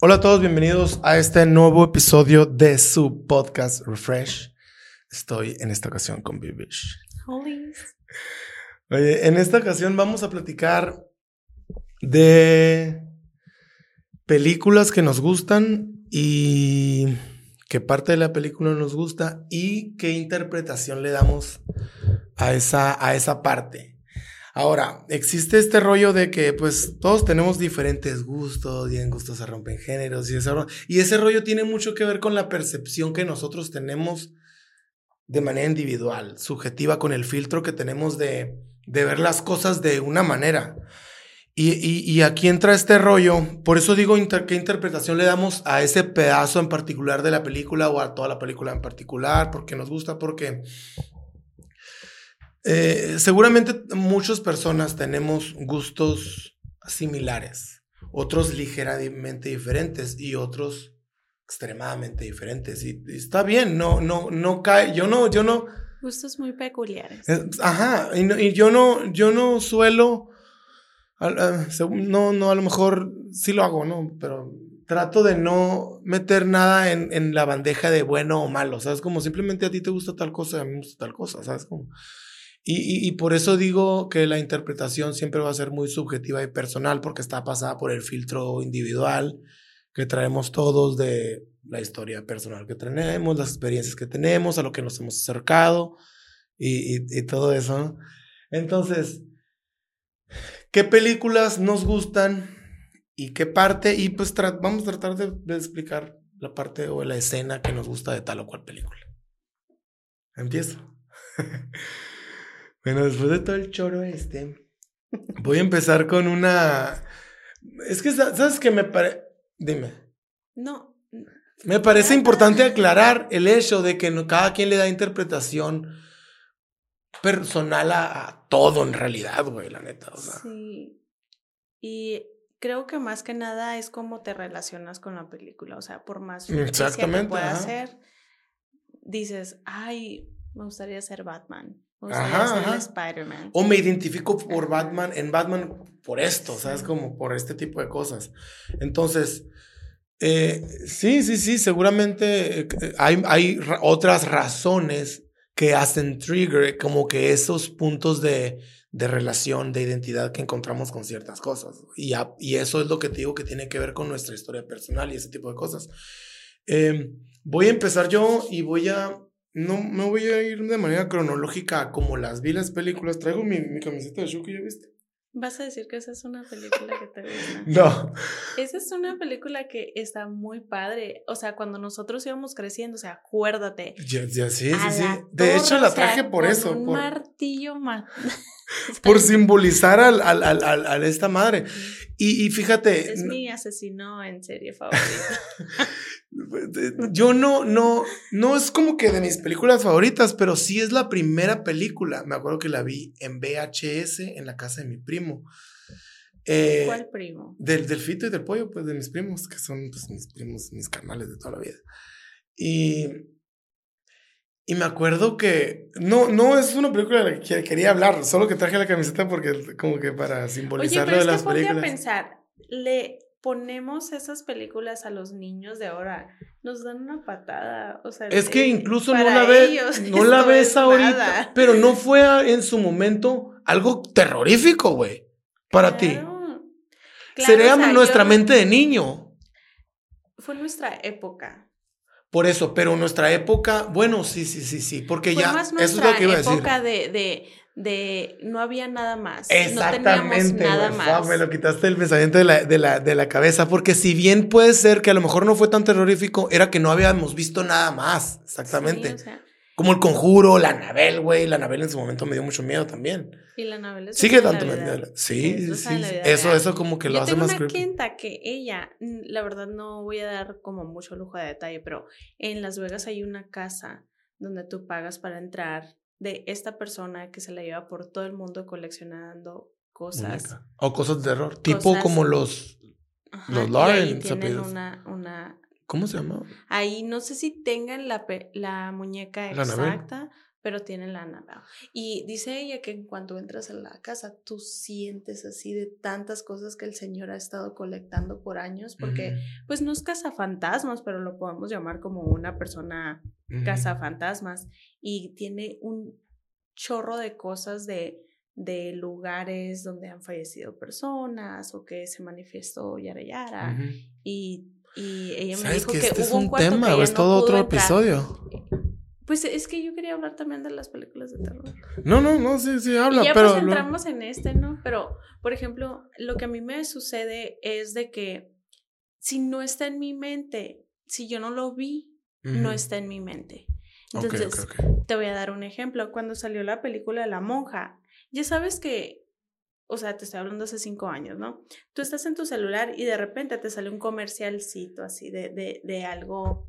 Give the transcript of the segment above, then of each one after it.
Hola a todos, bienvenidos a este nuevo episodio de su podcast Refresh. Estoy en esta ocasión con Bibish. Oye, en esta ocasión vamos a platicar de películas que nos gustan y qué parte de la película nos gusta y qué interpretación le damos a esa, a esa parte. Ahora, existe este rollo de que pues todos tenemos diferentes gustos y en gustos se rompen géneros y ese, y ese rollo tiene mucho que ver con la percepción que nosotros tenemos de manera individual, subjetiva, con el filtro que tenemos de, de ver las cosas de una manera. Y, y, aquí entra este rollo, por eso digo qué interpretación le damos a ese pedazo en particular de la película o a toda la película en particular, porque nos gusta, porque eh, seguramente muchas personas tenemos gustos similares, otros ligeramente diferentes y otros extremadamente diferentes. Y, está bien, no, no, no cae, yo no, yo no. Gustos muy peculiares. Eh, ajá, y, yo no, yo no suelo, no, no, a lo mejor sí lo hago, ¿no? Pero trato de no meter nada en, en la bandeja de bueno o malo, ¿sabes? Como simplemente a ti te gusta tal cosa y a mí me gusta tal cosa, ¿sabes? Como... Y, y, por eso digo que la interpretación siempre va a ser muy subjetiva y personal porque está pasada por el filtro individual que traemos todos de la historia personal que tenemos, las experiencias que tenemos, a lo que nos hemos acercado y, y todo eso. Entonces, ¿qué películas nos gustan y qué parte? Y pues vamos a tratar de, de explicar la parte o la escena que nos gusta de tal o cual película. Empiezo. Bueno, después de todo el choro este, voy a empezar con una... Es que, ¿sabes qué me parece? Dime. No. Me parece importante aclarar el hecho de que cada quien le da interpretación personal a, todo en realidad, güey, la neta. Sí. Y creo que más que nada es cómo te relacionas con la película. O sea, por más Exactamente, que pueda ser, dices, ay, me gustaría ser Batman. O Spider-Man. O me identifico por Batman, en Batman por esto, ¿sabes? Como por este tipo de cosas. Entonces, eh, sí, sí, sí, seguramente eh, hay, hay otras razones que hacen trigger como que esos puntos de, de relación, de identidad que encontramos con ciertas cosas. Y, y, eso es lo que te digo que tiene que ver con nuestra historia personal y ese tipo de cosas. Em, voy a empezar yo y voy a no me voy a ir de manera cronológica como las vi las películas. Traigo mi, mi camiseta de Shuki, ¿ya viste? ¿Vas a decir que esa es una película que te gusta? No. Esa es una película que está muy padre. O sea, cuando nosotros íbamos creciendo, o sea, acuérdate. Ya, ya sí, sí, sí. De hecho, la traje por eso. Un martillo más. por simbolizar al, al, al, al, esta madre. Y, y fíjate. Es mi asesino en serie favorita. Yo no, no, no es como que de mis películas favoritas, pero sí es la primera película. Me acuerdo que la vi en VHS en la casa de mi primo. Eh, ¿Cuál primo? Del, del fito y del pollo, pues de mis primos, que son pues, mis primos, mis canales de toda la vida. Y, y me acuerdo que no, no es una película de la que quería hablar, solo que traje la camiseta porque como que para simbolizar lo de las películas. a pensar, le ponemos esas películas a los niños de ahora, nos dan una patada. O sea, es que incluso no la ves, no la ves ahorita, pero no fue en su momento algo terrorífico, güey, para ti. Sería nuestra mente de niño. Fue nuestra época. Por eso, pero nuestra época, bueno, sí, sí, sí, sí, porque ya, eso es lo que iba a decir. época de, de de no había nada más. Exactamente. No teníamos nada más. me lo quitaste el pensamiento de la, de, la, de la cabeza, porque si bien puede ser que a lo mejor no fue tan terrorífico, era que no habíamos visto nada más. Exactamente. Como el conjuro, la Anabel, güey. La Anabel en su momento me dio mucho miedo también. Y la Anabel es Sigue tanto miedo. Sí, sí. Eso, eso como que lo hace más una clienta que ella, la verdad no voy a dar como mucho lujo de detalle, pero en Las Vegas hay una casa donde tú pagas para entrar de esta persona que se la lleva por todo el mundo coleccionando cosas. O cosas de terror, tipo como los, los Lauren. tienen una, una... ¿Cómo se llama? Ahí no sé si tengan la, la muñeca exacta, pero tiene la Annabelle. Y dice ella que en cuanto entras a la casa, tú sientes así de tantas cosas que el Señor ha estado colectando por años, porque pues no es cazafantasmas, pero lo podemos llamar como una persona cazafantasmas y tiene un chorro de cosas de de lugares donde han fallecido personas o que se manifestó Yara Yara y, y ella me dijo que, este hubo es un, un tema o es todo otro episodio. Pues es que yo quería hablar también de las películas de terror. No, no, no, sí, sí, habla, y ya pero... pues entramos en este, ¿no? Pero, por ejemplo, lo que a mí me sucede es de que si no está en mi mente, si yo no lo vi, no está en mi mente. Entonces, te voy a dar un ejemplo. Cuando salió la película de La Monja, ya sabes que, o sea, te estoy hablando hace cinco años, ¿no? Tú estás en tu celular y de repente te sale un comercialcito así de, de, de algo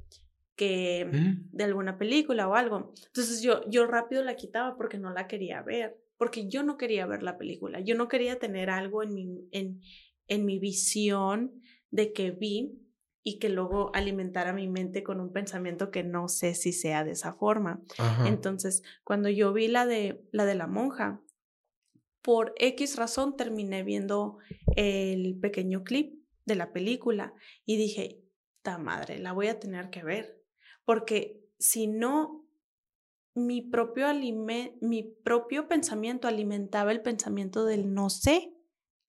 que mm. de alguna película o algo. Entonces yo, yo rápido la quitaba porque no la quería ver, porque yo no quería ver la película, yo no quería tener algo en mi, en, en mi visión de que vi y que luego alimentara mi mente con un pensamiento que no sé si sea de esa forma. Entonces, cuando yo vi la de la de la monja, por X razón terminé viendo el pequeño clip de la película y dije, ta madre, la voy a tener que ver porque si no, mi propio, mi propio pensamiento alimentaba el pensamiento del no sé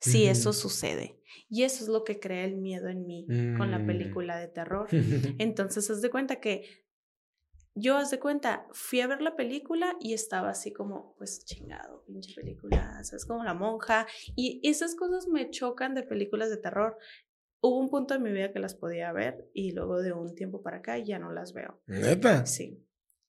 si eso sucede. Y eso es lo que crea el miedo en mí con la mm. película de terror. Entonces, haz de cuenta que yo, haz de cuenta, fui a ver la película y estaba así como, pues chingado, pinche película, ¿sabes? Como la monja. Y esas cosas me chocan de películas de terror hubo un punto en mi vida que las podía ver y luego de un tiempo para acá ya no las veo. ¿Neta? Sí.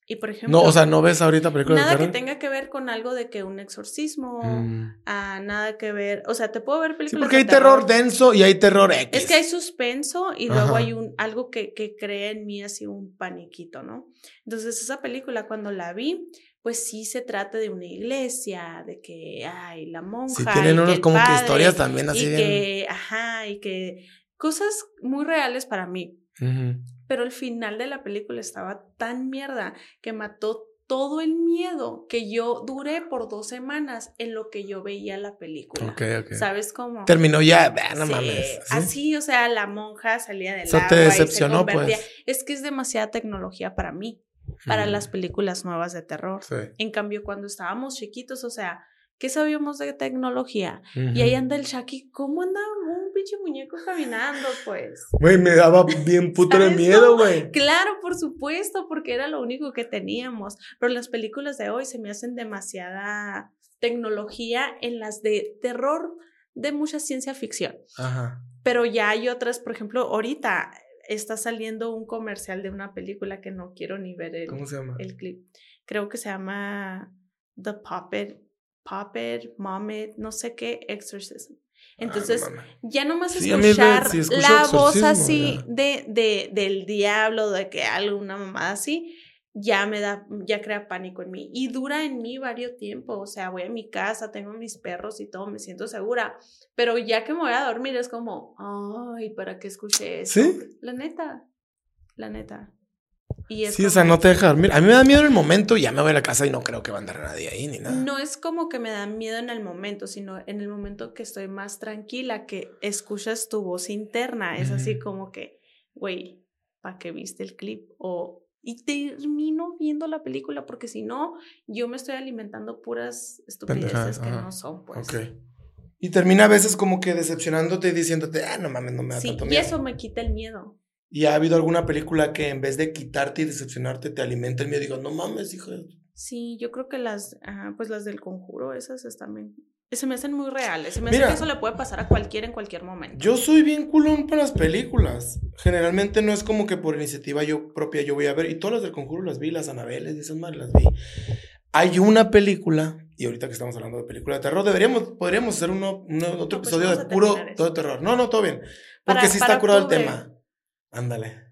Y por ejemplo. No, o sea, no ves ahorita películas Nada que tenga que ver con algo de que un exorcismo, mm. a nada que ver. O sea, te puedo ver películas. Sí, porque hay terror. denso y hay terror X. Es que hay suspenso y luego hay un algo que, que crea en mí así un paniquito, ¿no? Entonces, esa película, cuando la vi, pues sí se trata de una iglesia, de que, ay, la monja. Sí, tienen unos como que historias también así. Y que, ajá, y que cosas muy reales para mí. Pero el final de la película estaba tan mierda que mató todo el miedo que yo duré por dos semanas en lo que yo veía la película. ¿Sabes cómo? Terminó ya, no mames. Así, o sea, la monja salía del Eso te decepcionó, pues. Es que es demasiada tecnología para mí, para las películas nuevas de terror. En cambio, cuando estábamos chiquitos, o sea, ¿qué sabíamos de tecnología? Y ahí anda el Shaki, ¿cómo anda un pinche muñeco caminando, pues? Güey, me daba bien puto de miedo, güey. Claro, por supuesto, porque era lo único que teníamos. Pero las películas de hoy se me hacen demasiada tecnología en las de terror de mucha ciencia ficción. Ajá. Pero ya hay otras, por ejemplo, ahorita está saliendo un comercial de una película que no quiero ni ver el, ¿Cómo se llama? el clip. Creo que se llama The Puppet Puppet, Mommet, no sé qué, Exorcism. Entonces, ya nomás sí, escuchar la voz así de, de, del diablo, de que alguna mamada así, ya me da, ya crea pánico en mí. Y dura en mí varios tiempos. O sea, voy a mi casa, tengo mis perros y todo, me siento segura. Pero ya que me voy a dormir es como, ay, ¿para qué escuché eso? ¿Sí? La neta, la neta sí, o sea, no te deja dormir. A mí me da miedo en el momento y ya me voy a la casa y no creo que va a andar nadie ahí ni nada. No es como que me da miedo en el momento, sino en el momento que estoy más tranquila, que escuchas tu voz interna. Es así como que, güey, ¿para qué viste el clip? O, y termino viendo la película porque si no, yo me estoy alimentando puras estupideces que no son, pues. Ok. Y termina a veces como que decepcionándote y diciéndote, ah, no mames, no me da tanto miedo. Y eso me quita el miedo. ¿Y ha habido alguna película que en vez de quitarte y decepcionarte te alimenta el miedo? Digo, no mames, hija. Sí, yo creo que las, pues las del conjuro, esas están bien. Se me hacen muy reales. Se me hace que eso le puede pasar a cualquiera en cualquier momento. Yo soy bien culón para las películas. Generalmente no es como que por iniciativa yo propia yo voy a ver. Y todas las del conjuro las vi, las Anabeles y esas más las vi. Hay una película, y ahorita que estamos hablando de película de terror, deberíamos, podríamos hacer uno, otro pues episodio de puro todo terror. No, no, todo bien. Porque sí está curado el tema. Ándale.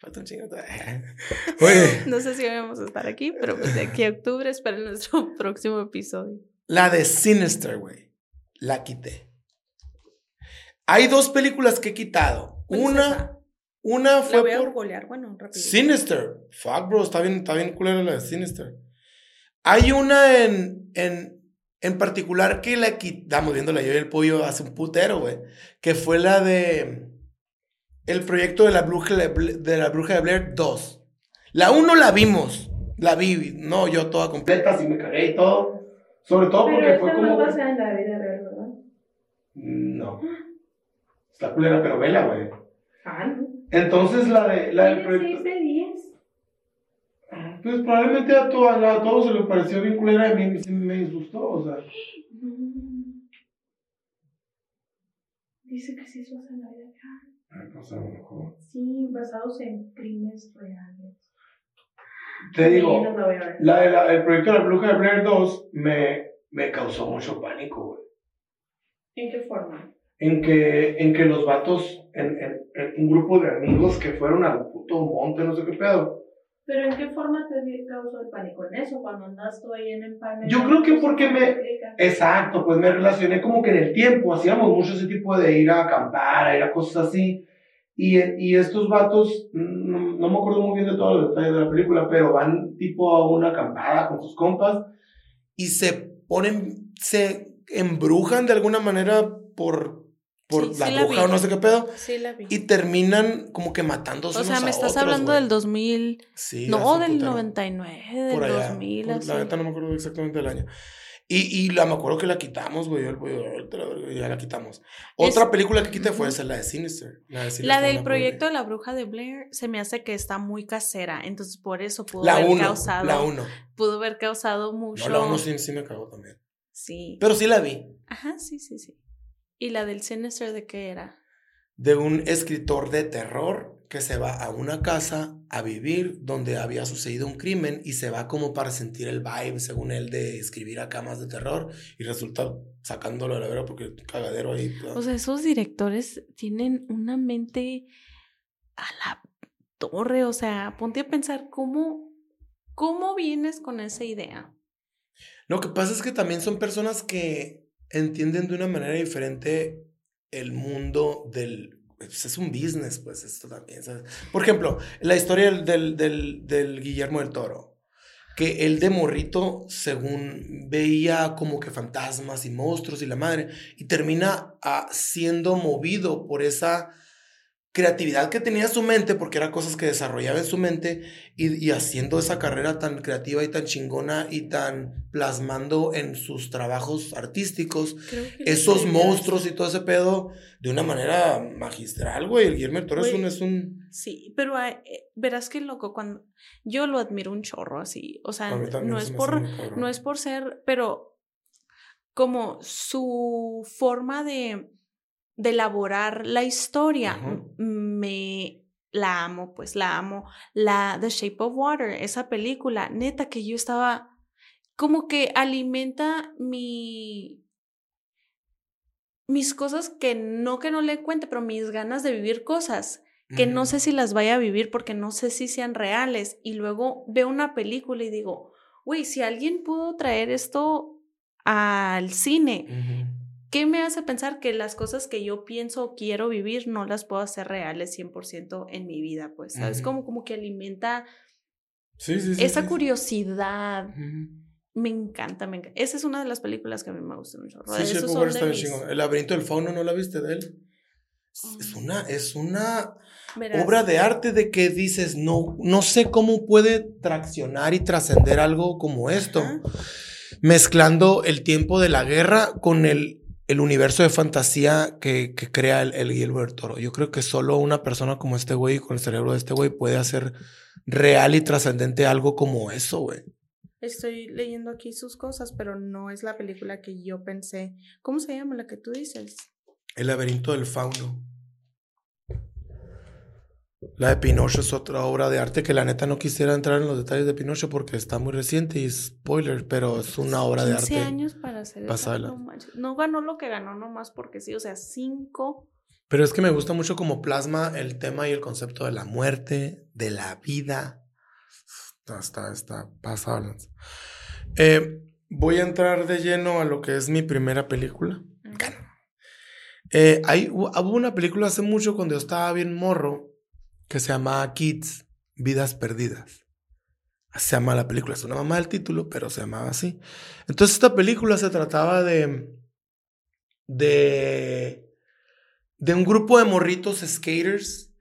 Falta un chingo. no sé si vamos a estar aquí, pero pues de aquí a octubre espera nuestro próximo episodio. La de Sinister, güey. La quité. Hay dos películas que he quitado. Una. Una fue. La voy a por... bueno, rápido. Sinister. Fuck, bro. Está bien, está bien culera la de Sinister. Hay una en, en, en particular que la quitamos viéndola yo y el pollo hace un putero, güey. Que fue la de. El proyecto de la bruja de, la bruja de Blair 2. La 1 la vimos. La vi, no yo toda completa, así me cagué y todo. Sobre todo porque fue como. No pasa en la vida real, ¿verdad? No. Está culera, pero vela, güey. Ah, no. Entonces la de. La del proyecto. de 10. Pues probablemente a, todo, a, todos se le pareció bien culera y me disgustó, o sea. Dice que sí es basada en la vida real. No sé, a lo mejor. Sí, basados en crímenes reales. Te digo, la de la, el proyecto de la bruja de Blair 2 me, me causó mucho pánico, güey. ¿En qué forma? En que, en que los vatos, en, en, en, un grupo de amigos que fueron al puto monte, no sé qué pedo. ¿Pero en qué forma te causó el pánico en eso? Cuando andas tú ahí en el panel. Yo creo que porque me. Exacto, pues me relacioné como que en el tiempo. Hacíamos mucho ese tipo de ir a acampar, a ir a cosas así. Y, y estos vatos, no, no, me acuerdo muy bien de todos los detalles de la película, pero van tipo a una acampada con sus compas y se ponen, se embrujan de alguna manera por, por la bruja o no sé qué pedo. Sí, la vi. Y terminan como que matándose. O sea, me estás hablando del 2000. Sí. No, del 99, del por allá, 2000. la neta no me acuerdo exactamente del año. Y, y la, me acuerdo que la quitamos, güey. Ya la quitamos. Otra película que quité fue esa, la de Sinister. La, del proyecto de la bruja de Blair se me hace que está muy casera. Entonces, por eso pudo haber causado. La uno. Pudo haber causado mucho. No, la uno sí, sí me cagó también. Sí. Pero sí la vi. Ajá, sí, sí, sí. ¿Y la del Sinister de qué era? De un escritor de terror que se va a una casa a vivir donde había sucedido un crimen y se va como para sentir el vibe, según él, de escribir acá más de terror y resulta sacándolo de la vera porque cagadero ahí. O sea, esos directores tienen una mente a la torre, o sea, ponte a pensar cómo, cómo vienes con esa idea. Lo que pasa es que también son personas que entienden de una manera diferente el mundo del... Pues es un business, pues esto también. Por ejemplo, la historia del, del, del Guillermo del Toro, que él de morrito, según veía como que fantasmas y monstruos y la madre, y termina ah, siendo movido por esa creatividad que tenía su mente, porque eran cosas que desarrollaba en su mente, y, haciendo esa carrera tan creativa y tan chingona y tan plasmando en sus trabajos artísticos esos monstruos y todo ese pedo de una manera magistral, güey. El Guillermo Toro es un, es un... Sí, pero eh, verás que loco, cuando yo lo admiro un chorro así, o sea, no es por, no es por ser, pero como su forma de de elaborar la historia. Me la amo, pues la amo. La The Shape of Water, esa película, neta que yo estaba como que alimenta mi mis cosas que no que no le cuente, pero mis ganas de vivir cosas que no sé si las vaya a vivir porque no sé si sean reales y luego veo una película y digo, "Güey, si alguien pudo traer esto al cine, ¿Qué me hace pensar que las cosas que yo pienso o quiero vivir no las puedo hacer reales 100% en mi vida? Pues, ¿sabes? como, como que alimenta esa curiosidad. Me encanta, me encanta. Esa es una de las películas que a mí me gustan mucho. Sí, sí, El laberinto del fauno, ¿no la viste de él? Es una, es una obra de arte de que dices, no, no sé cómo puede traccionar y trascender algo como esto. Mezclando el tiempo de la guerra con el el universo de fantasía que, que crea el, el, del Toro. Yo creo que solo una persona como este güey, con el cerebro de este güey, puede hacer real y trascendente algo como eso, güey. Estoy leyendo aquí sus cosas, pero no es la película que yo pensé. ¿Cómo se llama la que tú dices? El laberinto del fauno. La de Pinocho es otra obra de arte que la neta no quisiera entrar en los detalles de Pinocho porque está muy reciente y spoiler, pero es una obra de arte. años para hacer eso. No, ganó lo que ganó nomás porque sí, o sea, cinco. Pero es que me gusta mucho como plasma el tema y el concepto de la muerte, de la vida. Está, está, pasado. Eh, voy a entrar de lleno a lo que es mi primera película. Eh, hay, hubo una película hace mucho cuando yo estaba bien morro que se llama Kids, Vidas Perdidas. Se llama la película, es una mamá del título, pero se llamaba así. Entonces esta película se trataba de, de, de un grupo de morritos skaters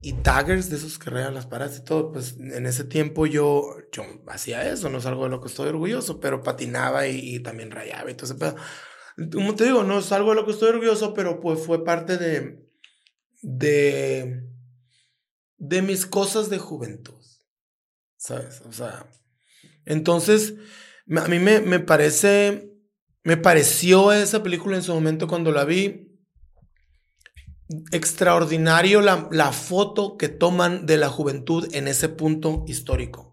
y taggers, de esos que rayan las paradas y todo. Pues en ese tiempo yo, yo hacía eso, no es algo de lo que estoy orgulloso, pero patinaba y, también rayaba y todo ese pedo. Como te digo, no es algo de lo que estoy orgulloso, pero pues fue parte de, de, de mis cosas de juventud. ¿sabes? O sea, entonces, a mí me, me parece, me pareció esa película en su momento cuando la vi, extraordinario la, la, foto que toman de la juventud en ese punto histórico.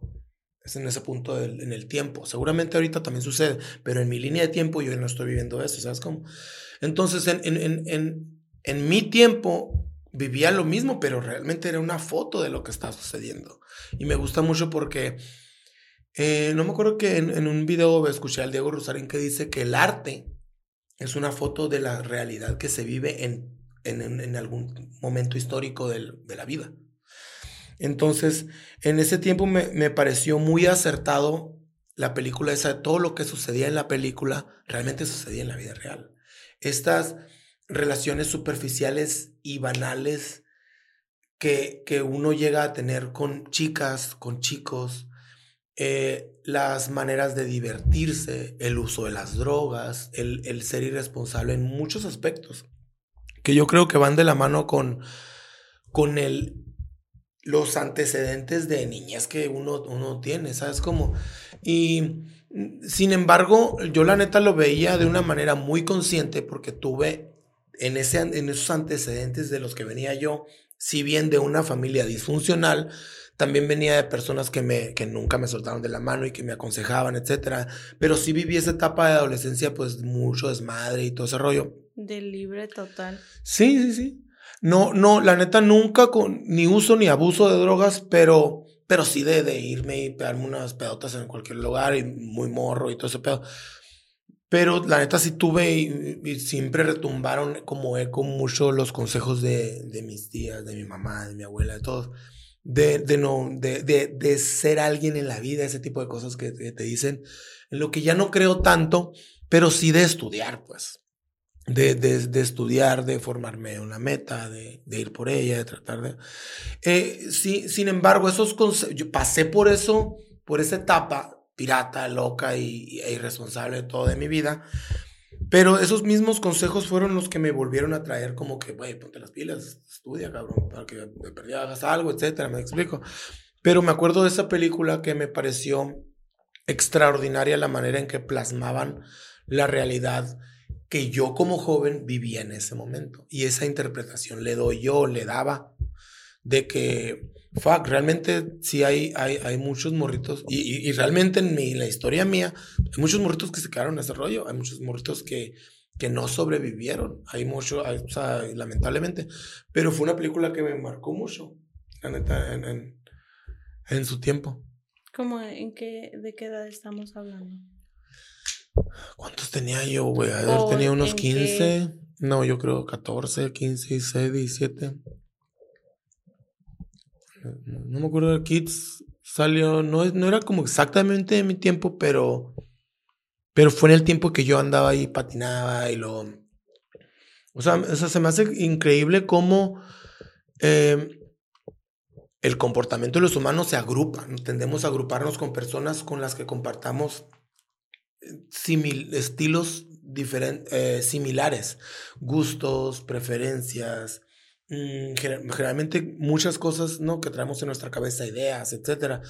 Es en ese punto en el tiempo. Seguramente ahorita también sucede, pero en mi línea de tiempo yo no estoy viviendo eso, ¿sabes cómo? Entonces, en, en, en, en mi tiempo vivía lo mismo, pero realmente era una foto de lo que está sucediendo. Y me gusta mucho porque eh, no me acuerdo que en, un video escuché al Diego Rosarín que dice que el arte es una foto de la realidad que se vive en, en, algún momento histórico de la vida. Entonces, en ese tiempo me, me, pareció muy acertado la película esa, todo lo que sucedía en la película realmente sucedía en la vida real. Estas relaciones superficiales y banales que, que uno llega a tener con chicas, con chicos, eh, las maneras de divertirse, el uso de las drogas, el, el, ser irresponsable en muchos aspectos, que yo creo que van de la mano con, con el, los antecedentes de niñas que uno, uno tiene, ¿sabes cómo? Y sin embargo, yo la neta lo veía de una manera muy consciente porque tuve en, ese, en esos antecedentes de los que venía yo, si bien de una familia disfuncional, también venía de personas que, me, que nunca me soltaron de la mano y que me aconsejaban, etcétera. Pero sí viví esa etapa de adolescencia, pues mucho desmadre y todo ese rollo. De libre total. Sí, sí, sí. No, no, la neta nunca con ni uso ni abuso de drogas, pero, pero sí de, de irme y pegarme unas pedotas en cualquier lugar y muy morro y todo ese pedo. Pero la neta sí tuve y, siempre retumbaron como eco mucho los consejos de, de, mis tías, de mi mamá, de mi abuela, de todos. De, de no, de, de, ser alguien en la vida, ese tipo de cosas que, te dicen. En lo que ya no creo tanto, pero sí de estudiar, pues. De, de, de, estudiar, de formarme una meta, de, de, ir por ella, de tratar de... Eh, sí, sin embargo, esos consejos, yo pasé por eso, por esa etapa pirata, loca y, e irresponsable de todo de mi vida. Pero esos mismos consejos fueron los que me volvieron a traer como que, güey, ponte las pilas, estudia, cabrón, para que perdida hagas algo, etcétera, me explico. Pero me acuerdo de esa película que me pareció extraordinaria la manera en que plasmaban la realidad que yo como joven vivía en ese momento. Y esa interpretación le doy yo, le daba, de que fuck, realmente sí hay, hay, hay muchos morritos, y, y, realmente en mi, la historia mía, hay muchos morritos que se quedaron en ese rollo, hay muchos morritos que, que no sobrevivieron, hay mucho, o sea, lamentablemente, pero fue una película que me marcó mucho, la neta, en, en, en su tiempo. ¿Cómo, en qué, de qué edad estamos hablando? ¿Cuántos tenía yo, güey? tenía unos 15, no, yo creo 14, 15, 16, 17 no me acuerdo de Kids salió, no, no era como exactamente de mi tiempo, pero, pero fue en el tiempo que yo andaba ahí, patinaba y lo... O sea, se me hace increíble cómo em, el comportamiento de los humanos se agrupa. Tendemos a agruparnos con personas con las que compartamos eh, estilos eh, similares, gustos, preferencias, Mm, generalmente muchas cosas ¿no? que traemos en nuestra cabeza, ideas, etcétera,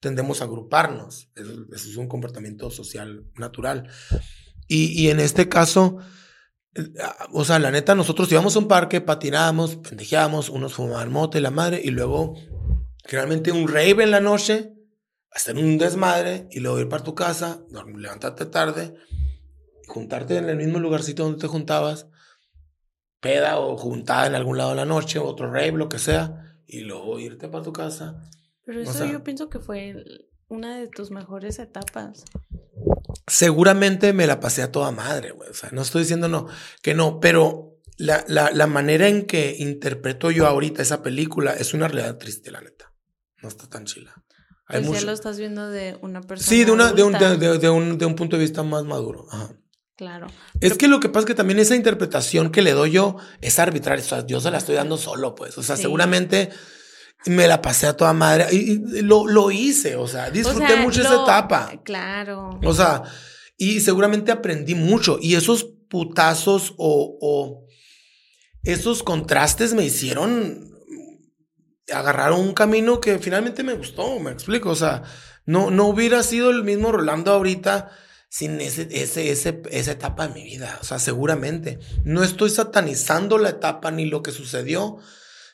tendemos a agruparnos. Eso, es un comportamiento social natural. Y, y, en este caso, eh, ah, o sea, la neta, nosotros íbamos a un parque, patinábamos, pendejeábamos, unos fumaban mote, la madre, y luego, generalmente un rave en la noche, hacer un desmadre, y luego ir para tu casa, levantarte tarde, juntarte en el mismo lugarcito donde te juntabas, peda o juntada en algún lado de la noche, otro rave, lo que sea, y luego irte para tu casa. Pero eso yo pienso que fue una de tus mejores etapas. Seguramente me la pasé a toda madre, güey. O sea, no estoy diciendo no, que no, pero la, la, la manera en que interpreto yo ahorita esa película es una realidad triste, la neta. No está tan chila. Hay Pues ya mucho- lo estás viendo de una persona. Sí, de, una, de, un, de- de un, de un punto de vista más maduro. Ajá. Claro. Es que lo que pasa es que también esa interpretación que le doy yo es arbitraria. O sea, yo se la estoy dando solo, pues. O sea, Sí. seguramente me la pasé a toda madre. Y, y lo, lo hice, o sea, disfruté O sea, mucho esa lo- etapa. Claro. O sea, y seguramente aprendí mucho. Y esos putazos o, o esos contrastes me hicieron agarrar un camino que finalmente me gustó, me explico. O sea, no, no hubiera sido el mismo Rolando ahorita sin ese, ese, ese, esa etapa de mi vida. O sea, seguramente. No estoy satanizando la etapa ni lo que sucedió.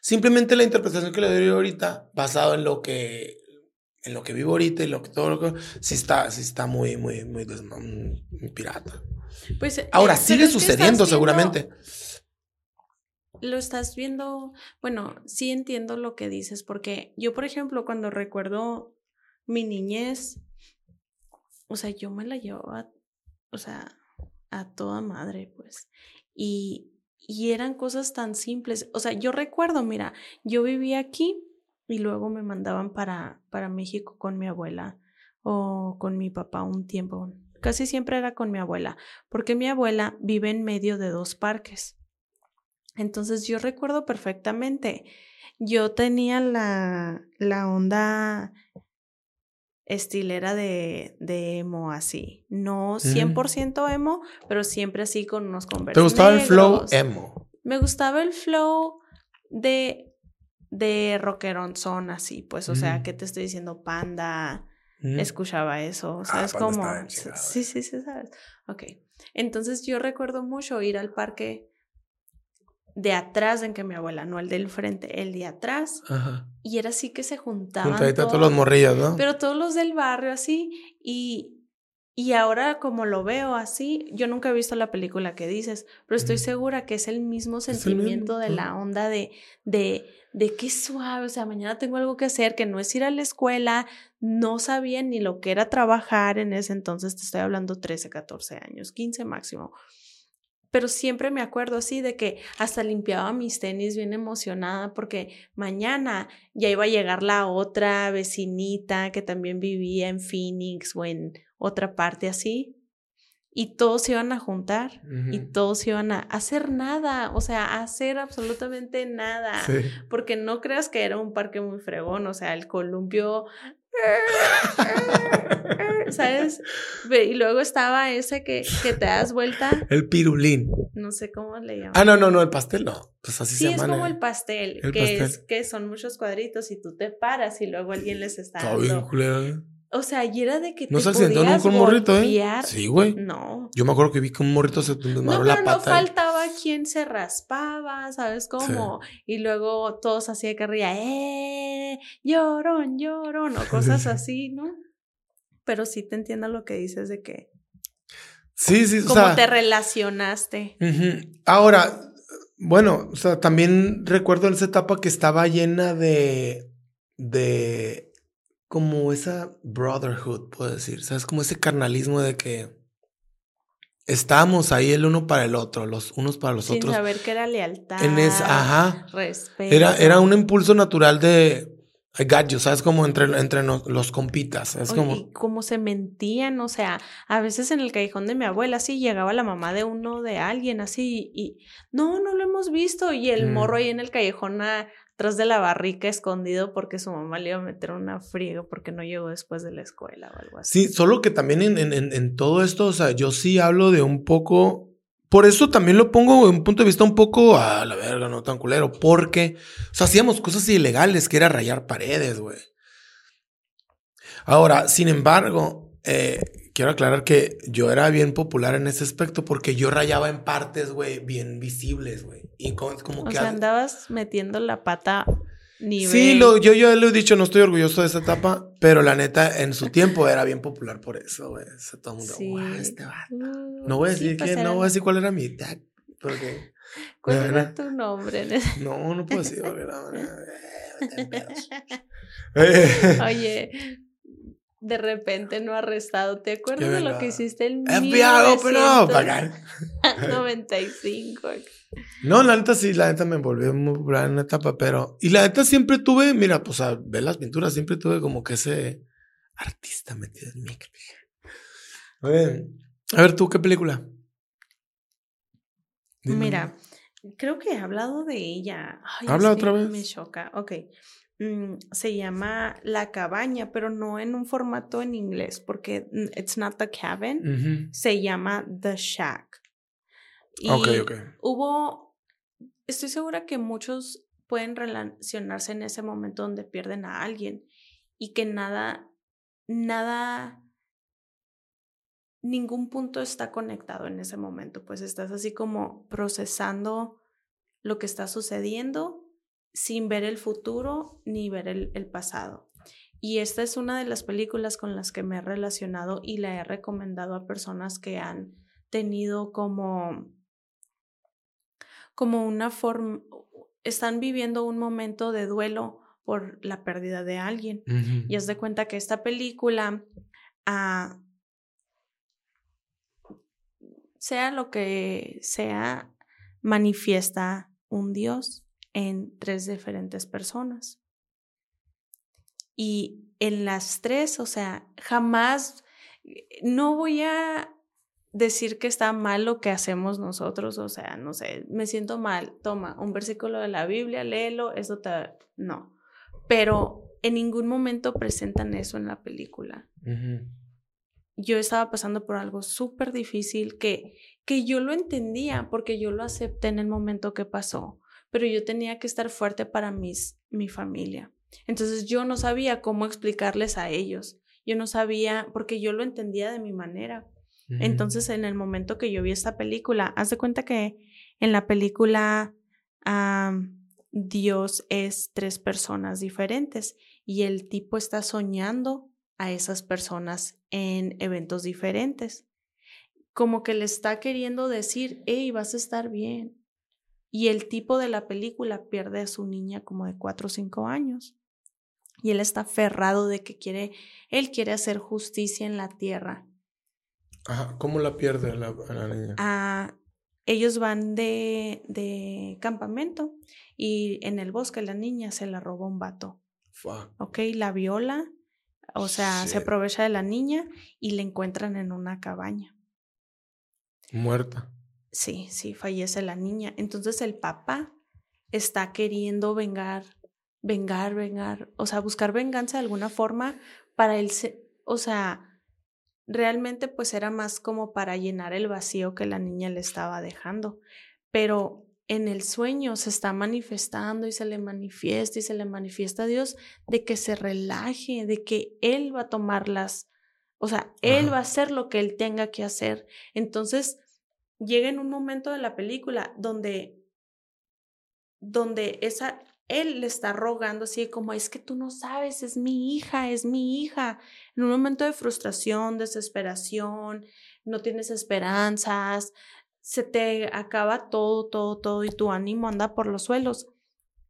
Simplemente la interpretación que le doy ahorita, basado en lo que en lo que vivo ahorita y lo que todo lo que sí está, sí está muy, muy, muy, muy pirata. Pues, eh, Ahora pero sigue sucediendo, seguramente. Lo estás viendo, bueno, sí entiendo lo que dices, porque yo, por ejemplo, cuando recuerdo mi niñez, o sea, yo me la llevaba, o sea, a toda madre, pues. Y, y eran cosas tan simples. O sea, yo recuerdo, mira, yo vivía aquí y luego me mandaban para, para México con mi abuela o con mi papá un tiempo. Casi siempre era con mi abuela, porque mi abuela vive en medio de dos parques. Entonces yo recuerdo perfectamente, yo tenía la, la onda estilera de, de emo así, no 100% emo, pero siempre así con unos conversos. ¿Te gustaba el flow emo? Me gustaba el flow de, de rockerón son así, pues, o sea, Mm. que te estoy diciendo panda, Mm. escuchaba eso, Ah, ¿sabes Panda cómo? estaba bien chingado, Sí, sí, sí, sabes. Ok. Entonces yo recuerdo mucho ir al parque de atrás en que mi abuela, no el del frente, el de atrás, Ajá. y era así que se juntaban Juntadita todos todos, los morrillos, ¿no? pero todos los del barrio así, y, y ahora como lo veo así, yo nunca he visto la película que dices, pero estoy segura que es el mismo el mismo, sentimiento de la onda de, de, de qué suave, o sea, mañana tengo algo que hacer, que no es ir a la escuela, no sabía ni lo que era trabajar en ese entonces, te estoy hablando 13, 14 años, 15 máximo. Pero siempre me acuerdo así de que hasta limpiaba mis tenis bien emocionada porque mañana ya iba a llegar la otra vecinita que también vivía en Phoenix o en otra parte así. Y todos se iban a juntar y todos iban a hacer nada, o sea, a hacer absolutamente nada. Sí. Porque no creas que era un parque muy fregón, o sea, el columpio. ¿Sabes? Y luego estaba ese que, que te das vuelta, El pirulín. no sé cómo le llaman. Ah, no, no, no, el pastel no. Pues así Sí, se es llama. como ¿eh? el pastel, El que es que son muchos cuadritos y tú te paras y luego alguien les está dando. ¿eh? O sea, y era de que ¿No te se accidentó nunca un morrito, eh? Sí, güey. No. Yo me acuerdo que vi que un morrito se desmadró No, la no pata. y- faltaba quien se raspaba, ¿sabes cómo? Y luego todos así de carrilla, ¡eh! Llorón, llorón, o cosas así, ¿no? Pero sí te entiendo lo que dices de que, Sí, sí, o cómo sea. te relacionaste. Ahora, bueno, o sea, también recuerdo esa etapa que estaba llena de, de como esa brotherhood, puedo decir, ¿sabes? Como ese carnalismo de que estábamos ahí el uno para el otro, los unos para los sin otros. saber que era lealtad. En esa, ajá. Respeto. Era, era un impulso natural de I got you, ¿sabes? Como entre, entre los compitas, es Oye, como... Y cómo se mentían, o sea, a veces en el callejón de mi abuela, así llegaba la mamá de uno de alguien, así, y no, no lo hemos visto, y el Mm. morro ahí en el callejón atrás de la barrica escondido porque su mamá le iba a meter una friega porque no llegó después de la escuela o algo así. Sí, solo que también en- en- en todo esto, o sea, yo sí hablo de un poco. Por eso también lo pongo en un punto de vista un poco a la verga, no tan culero. Porque, o sea, hacíamos cosas ilegales, que era rayar paredes, güey. Ahora, sin embargo, eh, quiero aclarar que yo era bien popular en ese aspecto porque yo rayaba en partes, güey, bien visibles, güey. Y co- como O que. sea, andabas metiendo la pata nivel. Sí, lo, yo, yo le he dicho, no estoy orgulloso de esa etapa, pero la neta, en su tiempo era bien popular por eso, güey. O sea, todo el mundo, Sí. "Guau, este vato". No voy a sí, decir pues que, no voy a decir cuál era mi tag, porque ¿Cuál era tu nombre? no, no puedo decir, Oye, de repente no arrestado. ¿Te acuerdas de lo que hiciste en FBI, open up, acá. 95? No, la neta sí, la neta me volvió muy popular en una etapa, pero. Y la neta siempre tuve, mira, pues a ver las pinturas, siempre tuve como que ese. Artista metida en mí. A ver, a ver, ¿tú qué película? Mira, creo que he hablado de ella. Habla otra vez. Me choca. Ok. Mm, se llama La Cabaña, pero no en un formato en inglés, porque it's not the cabin. Se llama The Shack. Y hubo, estoy segura que muchos pueden relacionarse en ese momento donde pierden a alguien y que nada, nada, ningún punto está conectado en ese momento, pues estás así como procesando lo que está sucediendo sin ver el futuro ni ver el, el pasado. Y esta es una de las películas con las que me he relacionado y la he recomendado a personas que han tenido como, como una forma, están viviendo un momento de duelo por la pérdida de alguien. Y haz de cuenta que esta película, ah, sea lo que sea, manifiesta un Dios en tres diferentes personas. Y en las tres, o sea, jamás, no voy a decir que está mal lo que hacemos nosotros, o sea, no sé, me siento mal, toma un versículo de la Biblia, léelo, eso te... No, pero en ningún momento presentan eso en la película. Yo estaba pasando por algo súper difícil que, que yo lo entendía porque yo lo acepté en el momento que pasó, pero yo tenía que estar fuerte para mis, mi familia. Entonces yo no sabía cómo explicarles a ellos. Yo no sabía, porque yo lo entendía de mi manera. Entonces, en el momento que yo vi esta película, haz de cuenta que en la película Dios es tres personas diferentes y el tipo está soñando a esas personas en eventos diferentes. Como que le está queriendo decir, hey, vas a estar bien. Y el tipo de la película pierde a su niña como de cuatro o cinco años. Y él está aferrado de que quiere, él quiere hacer justicia en la tierra. Ajá, ¿cómo la pierde la, la niña? Ah, ellos van de, de campamento y en el bosque la niña se la roba un vato. Fuck. Ok, la viola, o sea, se aprovecha de la niña y la encuentran en una cabaña. Muerta. Sí, sí, fallece la niña. Entonces el papá está queriendo vengar, vengar, vengar, o sea, buscar venganza de alguna forma para él, o sea, realmente pues era más como para llenar el vacío que la niña le estaba dejando. Pero en el sueño se está manifestando y se le manifiesta y se le manifiesta a Dios de que se relaje, de que Él va a tomar las, o sea, Él va a hacer lo que Él tenga que hacer. Entonces, llega en un momento de la película donde, donde esa, él le está rogando así como, es que tú no sabes, es mi hija, es mi hija. En un momento de frustración, desesperación, no tienes esperanzas, se te acaba todo, todo, todo y tu ánimo anda por los suelos.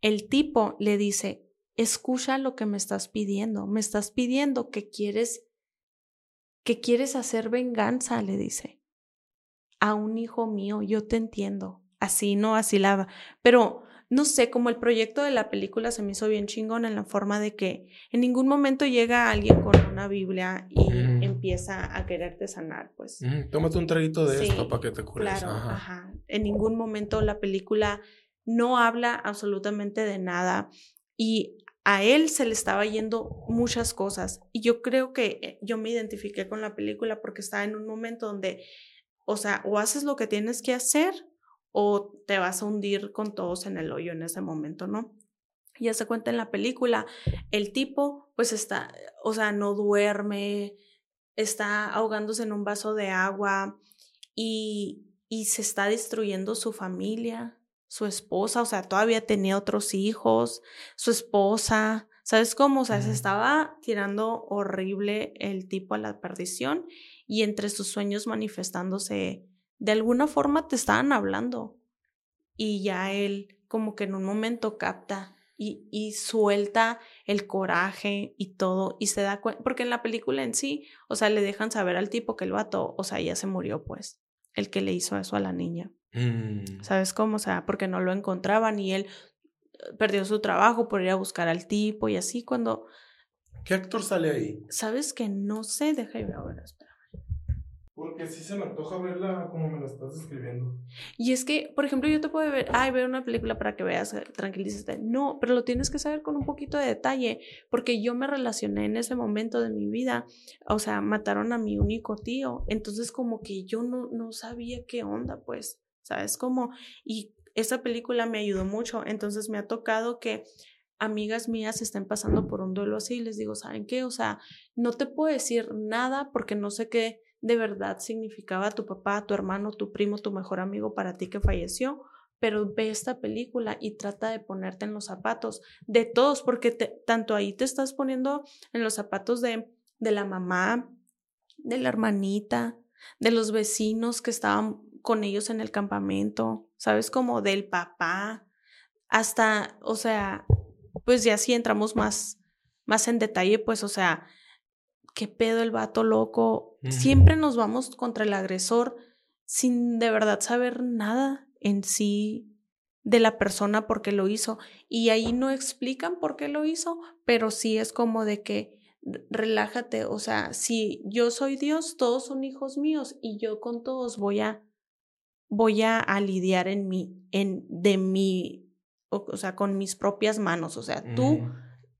El tipo le dice, escucha lo que me estás pidiendo, me estás pidiendo que quieres, que quieres hacer venganza, le dice a un hijo mío, yo te entiendo. Así, no, así. Pero no sé, como el proyecto de la película se me hizo bien chingón en la forma de que en ningún momento llega alguien con una Biblia y empieza a quererte sanar, pues. Tómate un traguito de esto para que te cures. Claro, ajá. En ningún momento la película no habla absolutamente de nada y a él se le estaba yendo muchas cosas y yo creo que eh, yo me identifiqué con la película porque estaba en un momento donde o sea, o haces lo que tienes que hacer o te vas a hundir con todos en el hoyo en ese momento, ¿no? Ya se cuenta en la película, el tipo pues está, o sea, no duerme, está ahogándose en un vaso de agua y, y se está destruyendo su familia, su esposa, o sea, todavía tenía otros hijos, su esposa, ¿sabes cómo? O sea, se estaba tirando horrible el tipo a la perdición y entre sus sueños manifestándose, de alguna forma te estaban hablando. Y ya él como que en un momento capta y, y suelta el coraje y todo y se da cuenta, porque en la película en sí, o sea, le dejan saber al tipo que el vato, o sea, ya se murió pues, el que le hizo eso a la niña. Mm. ¿Sabes cómo? O sea, porque no lo encontraban y él eh, perdió su trabajo por ir a buscar al tipo y así cuando ¿Qué actor sale ahí? ¿Sabes que no sé? Deja y ver, espera. Porque sí se me antoja verla como me la estás describiendo. Y es que, por ejemplo, yo te puedo ver, ay, ver una película para que veas, eh, tranquilízate. No, pero lo tienes que saber con un poquito de detalle, porque yo me relacioné en ese momento de mi vida, o sea, mataron a mi único tío, entonces como que yo no, no sabía qué onda, pues, ¿sabes? Como, y esa película me ayudó mucho, entonces me ha tocado que amigas mías estén pasando por un duelo así y les digo, ¿saben qué? O sea, no te puedo decir nada porque no sé qué de verdad significaba tu papá, tu hermano, tu primo, tu mejor amigo para ti que falleció, pero ve esta película y trata de ponerte en los zapatos de todos, porque tanto ahí te estás poniendo en los zapatos de, de la mamá, de la hermanita, de los vecinos que estaban con ellos en el campamento, ¿sabes? Como del papá, hasta, o sea, pues ya si entramos más, más en detalle, pues, o sea, qué pedo el vato loco. Siempre nos vamos contra el agresor sin de verdad saber nada en sí de la persona por qué lo hizo. Y ahí no explican por qué lo hizo, pero sí es como de que relájate, o sea, si yo soy Dios, todos son hijos míos y yo con todos voy a voy a, lidiar en mi en de mi o, sea, con mis propias manos, o sea, tú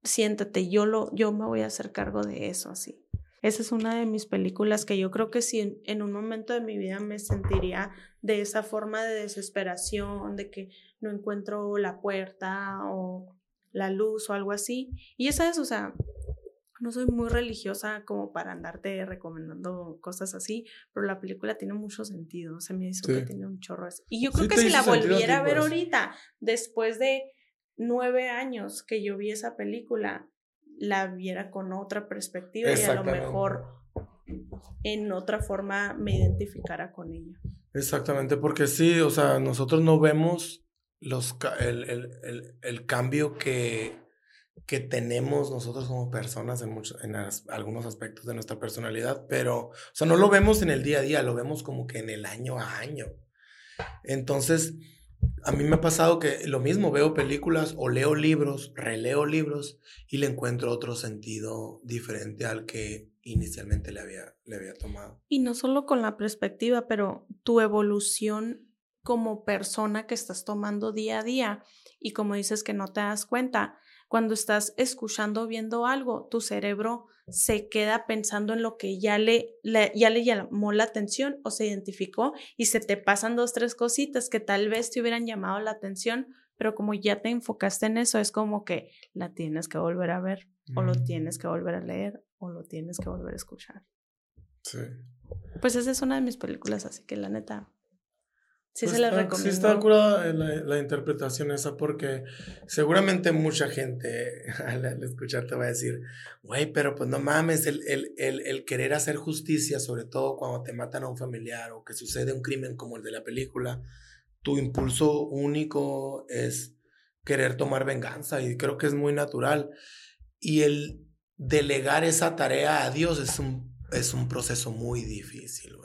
siéntate, yo lo yo me voy a hacer cargo de eso así. Esa es una de mis películas que yo creo que si en, un momento de mi vida me sentiría de esa forma de desesperación, de que no encuentro la puerta o la luz o algo así. Y esa es, o sea, no soy muy religiosa como para andarte recomendando cosas así, pero la película tiene mucho sentido. Se me hizo que tiene un chorro así. Y yo creo que si la volviera a ver ahorita, después de nueve años que yo vi esa película, la viera con otra perspectiva y a lo mejor en otra forma me identificara con ella. Exactamente, porque sí, o sea, nosotros no vemos los, el, el, el, cambio que, que tenemos nosotros como personas en, muchos, en algunos aspectos de nuestra personalidad, pero, o sea, no lo vemos en el día a día, lo vemos como que en el año a año. Entonces, a mí me ha pasado que lo mismo, veo películas o leo libros, releo libros y le encuentro otro sentido diferente al que inicialmente le había, le había tomado. Y no solo con la perspectiva, pero tu evolución como persona que estás tomando día a día y como dices que no te das cuenta, cuando estás escuchando, viendo algo, tu cerebro se queda pensando en lo que ya le, ya le llamó la atención o se identificó y se te pasan dos, tres cositas que tal vez te hubieran llamado la atención, pero como ya te enfocaste en eso, es como que la tienes que volver a ver o lo mm. tienes que volver a leer o lo tienes que volver a escuchar. Sí. Pues esa es una de mis películas, así que la neta, Sí se la recomiendo. Sí está curada la, la, interpretación esa porque seguramente mucha gente al, escucharte va a decir, güey, pero pues no mames, el, el, el, el, querer hacer justicia, sobre todo cuando te matan a un familiar o que sucede un crimen como el de la película, tu impulso único es querer tomar venganza y creo que es muy natural. Y el delegar esa tarea a Dios es un, es un proceso muy difícil,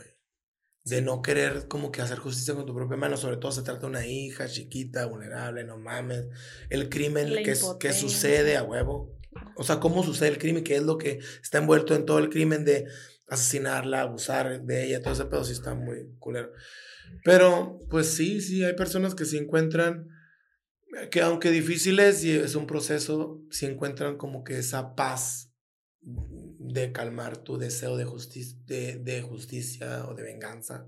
de no querer como que hacer justicia con tu propia mano, sobre todo se trata de una hija chiquita, vulnerable, no mames, el crimen que, que sucede a huevo, o sea, cómo sucede el crimen, qué es lo que está envuelto en todo el crimen de asesinarla, abusar de ella, todo ese pedo sí está muy culero. Pero, pues sí, sí, hay personas que se encuentran, que aunque difícil es y es un proceso, se encuentran como que esa paz de calmar tu deseo de, justicia de, de justicia o de venganza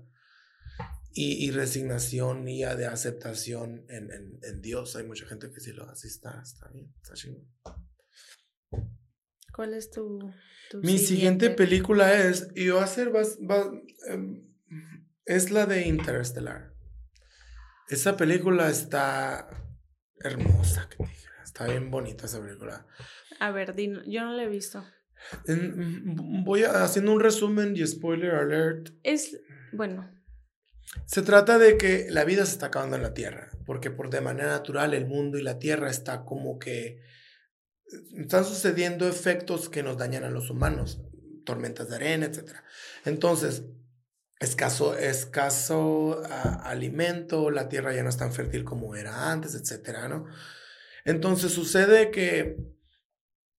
y, y, resignación y de aceptación en, en, en, Dios. Hay mucha gente que sí lo hace, está, está bien, está chingón. ¿Cuál es tu, Mi siguiente? película es, y va a ser, va, va, em, es la de Interstellar. Esa película está hermosa, está bien bonita esa película. A ver, yo no la he visto. Voy haciendo un resumen y spoiler alert. Es, bueno. Se trata de que la vida se está acabando en la Tierra, porque por de manera natural el mundo y la Tierra está como que están sucediendo efectos que nos dañan a los humanos, tormentas de arena, etc. Entonces, escaso, escaso alimento, la Tierra ya no es tan fértil como era antes, etc. ¿no? Entonces sucede que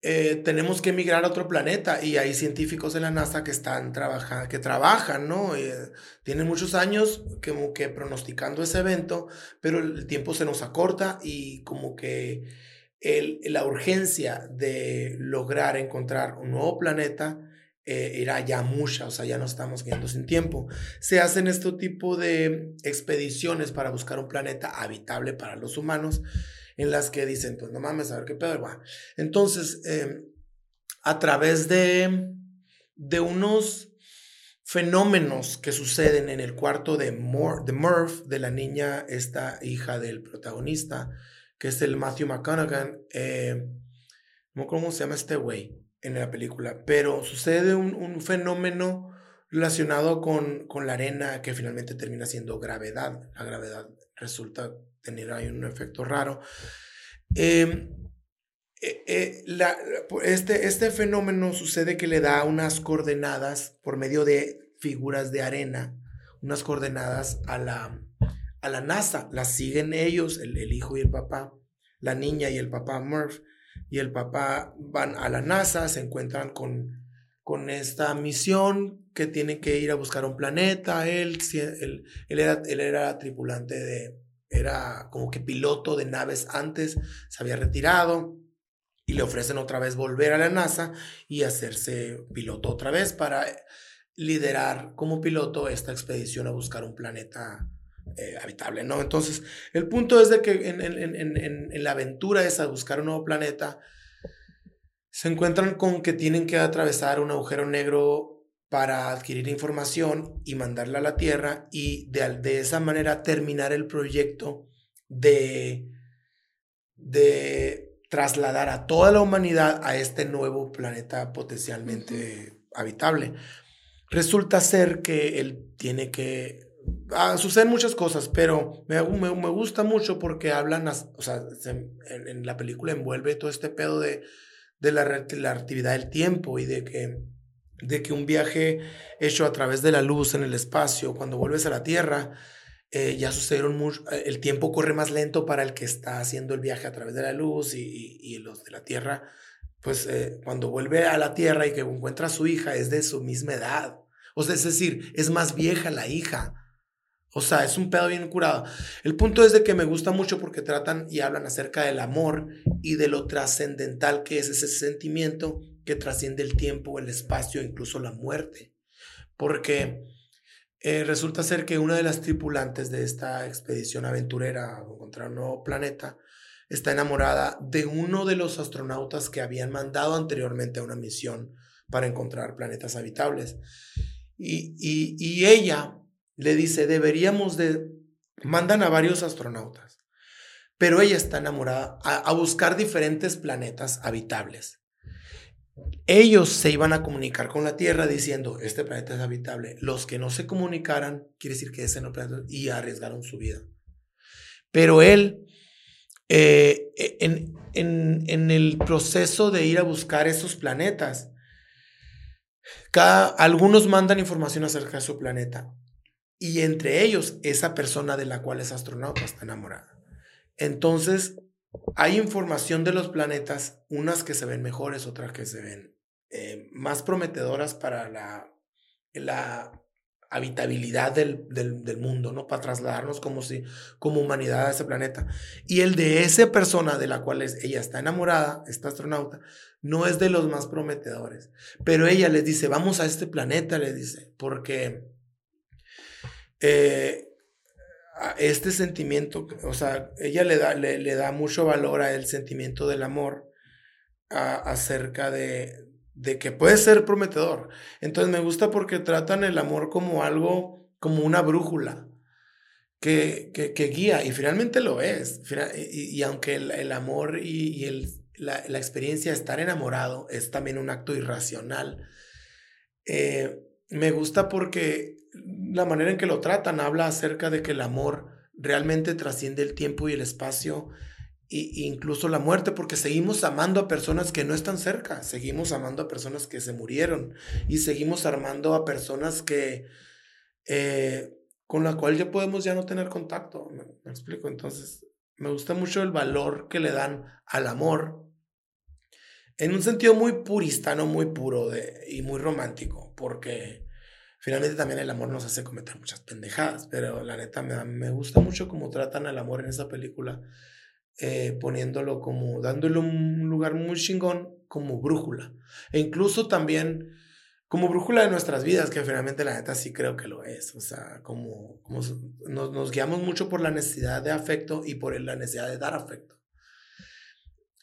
eh, tenemos que emigrar a otro planeta y hay científicos de la NASA que están trabajando, que trabajan, ¿no? Eh, tienen muchos años como que pronosticando ese evento, pero el tiempo se nos acorta y como que el, la urgencia de lograr encontrar un nuevo planeta eh, era ya mucha, o sea, ya no estamos quedando sin tiempo. Se hacen este tipo de expediciones para buscar un planeta habitable para los humanos en las que dicen, pues no mames, a ver qué pedo. Va. Entonces, em, a través de, de unos fenómenos que suceden en el cuarto de, de Murph, de la niña, esta hija del protagonista, que es el Matthew McConaughey, eh, no cómo se llama este güey en la película, pero sucede un, un fenómeno relacionado con, con, la arena que finalmente termina siendo gravedad. La gravedad resulta tener ahí un efecto raro. Em, eh, eh, este, este fenómeno sucede que le da unas coordenadas por medio de figuras de arena, unas coordenadas a la, a la NASA. Las siguen ellos, el, el hijo y el papá, la niña y el papá Murph. Y el papá van a la NASA, se encuentran con, con esta misión que tiene que ir a buscar un planeta. Él, él, él, era, él era tripulante de, era como que piloto de naves antes, se había retirado y le ofrecen otra vez volver a la NASA y hacerse piloto otra vez para liderar como piloto esta expedición a buscar un planeta eh, habitable, ¿no? Entonces, el punto es de que en, en, la aventura esa de buscar un nuevo planeta, se encuentran con que tienen que atravesar un agujero negro para adquirir información y mandarla a la Tierra y de, de esa manera terminar el proyecto de, de trasladar a toda la humanidad a este nuevo planeta potencialmente habitable. Resulta ser que él tiene que... Ah, suceden muchas cosas, pero me, me, me, gusta mucho porque hablan, o sea, en, en, la película envuelve todo este pedo de, de la relatividad del tiempo y de que de que un viaje hecho a través de la luz en el espacio, cuando vuelves a la Tierra, eh, ya sucedieron mucho, eh, el tiempo corre más lento para el que está haciendo el viaje a través de la luz y, y, los de la Tierra, pues eh, cuando vuelve a la Tierra y que encuentra a su hija es de su misma edad. O sea, es decir, es más vieja la hija. O sea, es un pedo bien curado. El punto es de que me gusta mucho porque tratan y hablan acerca del amor y de lo trascendental que es ese sentimiento que trasciende el tiempo, el espacio, incluso la muerte. Porque eh, resulta ser que una de las tripulantes de esta expedición aventurera a encontrar un nuevo planeta está enamorada de uno de los astronautas que habían mandado anteriormente a una misión para encontrar planetas habitables. Y, y, ella le dice, deberíamos de... Mandan a varios astronautas, pero ella está enamorada a buscar diferentes planetas habitables ellos se iban a comunicar con la Tierra diciendo, este planeta es habitable. Los que no se comunicaran, quiere decir que ese no planeta y arriesgaron su vida. Pero él, eh, en, en, en, el proceso de ir a buscar esos planetas, cada, algunos mandan información acerca de su planeta y entre ellos esa persona de la cual es astronauta está enamorada. Entonces, hay información de los planetas, unas que se ven mejores, otras que se ven eh, más prometedoras para la, la habitabilidad del, del, mundo, ¿no? Para trasladarnos como si, como humanidad a ese planeta. Y el de esa persona de la cual es, ella está enamorada, esta astronauta, no es de los más prometedores. Pero ella les dice, vamos a este planeta, le dice, porque eh, este sentimiento, o sea, ella le da, le, le da mucho valor a el sentimiento del amor acerca de, de que puede ser prometedor. Entonces me gusta porque tratan el amor como algo, como una brújula que, que, guía y finalmente lo es. Y, aunque el, el, amor y, y el, la, la, experiencia de estar enamorado es también un acto irracional, eh, me gusta porque la manera en que lo tratan habla acerca de que el amor realmente trasciende el tiempo y el espacio e incluso la muerte, porque seguimos amando a personas que no están cerca, seguimos amando a personas que se murieron y seguimos amando a personas que eh, con la cual ya podemos ya no tener contacto. ¿Me, me explico? Entonces, me gusta mucho el valor que le dan al amor en un sentido muy puristano, muy puro de, y muy romántico, porque finalmente también el amor nos hace cometer muchas pendejadas, pero la neta me, me gusta mucho cómo tratan al amor en esa película, eh, poniéndolo como, dándole un lugar muy chingón como brújula, e incluso también como brújula de nuestras vidas, que finalmente la neta sí creo que lo es, o sea, como, nos, guiamos mucho por la necesidad de afecto y por la necesidad de dar afecto.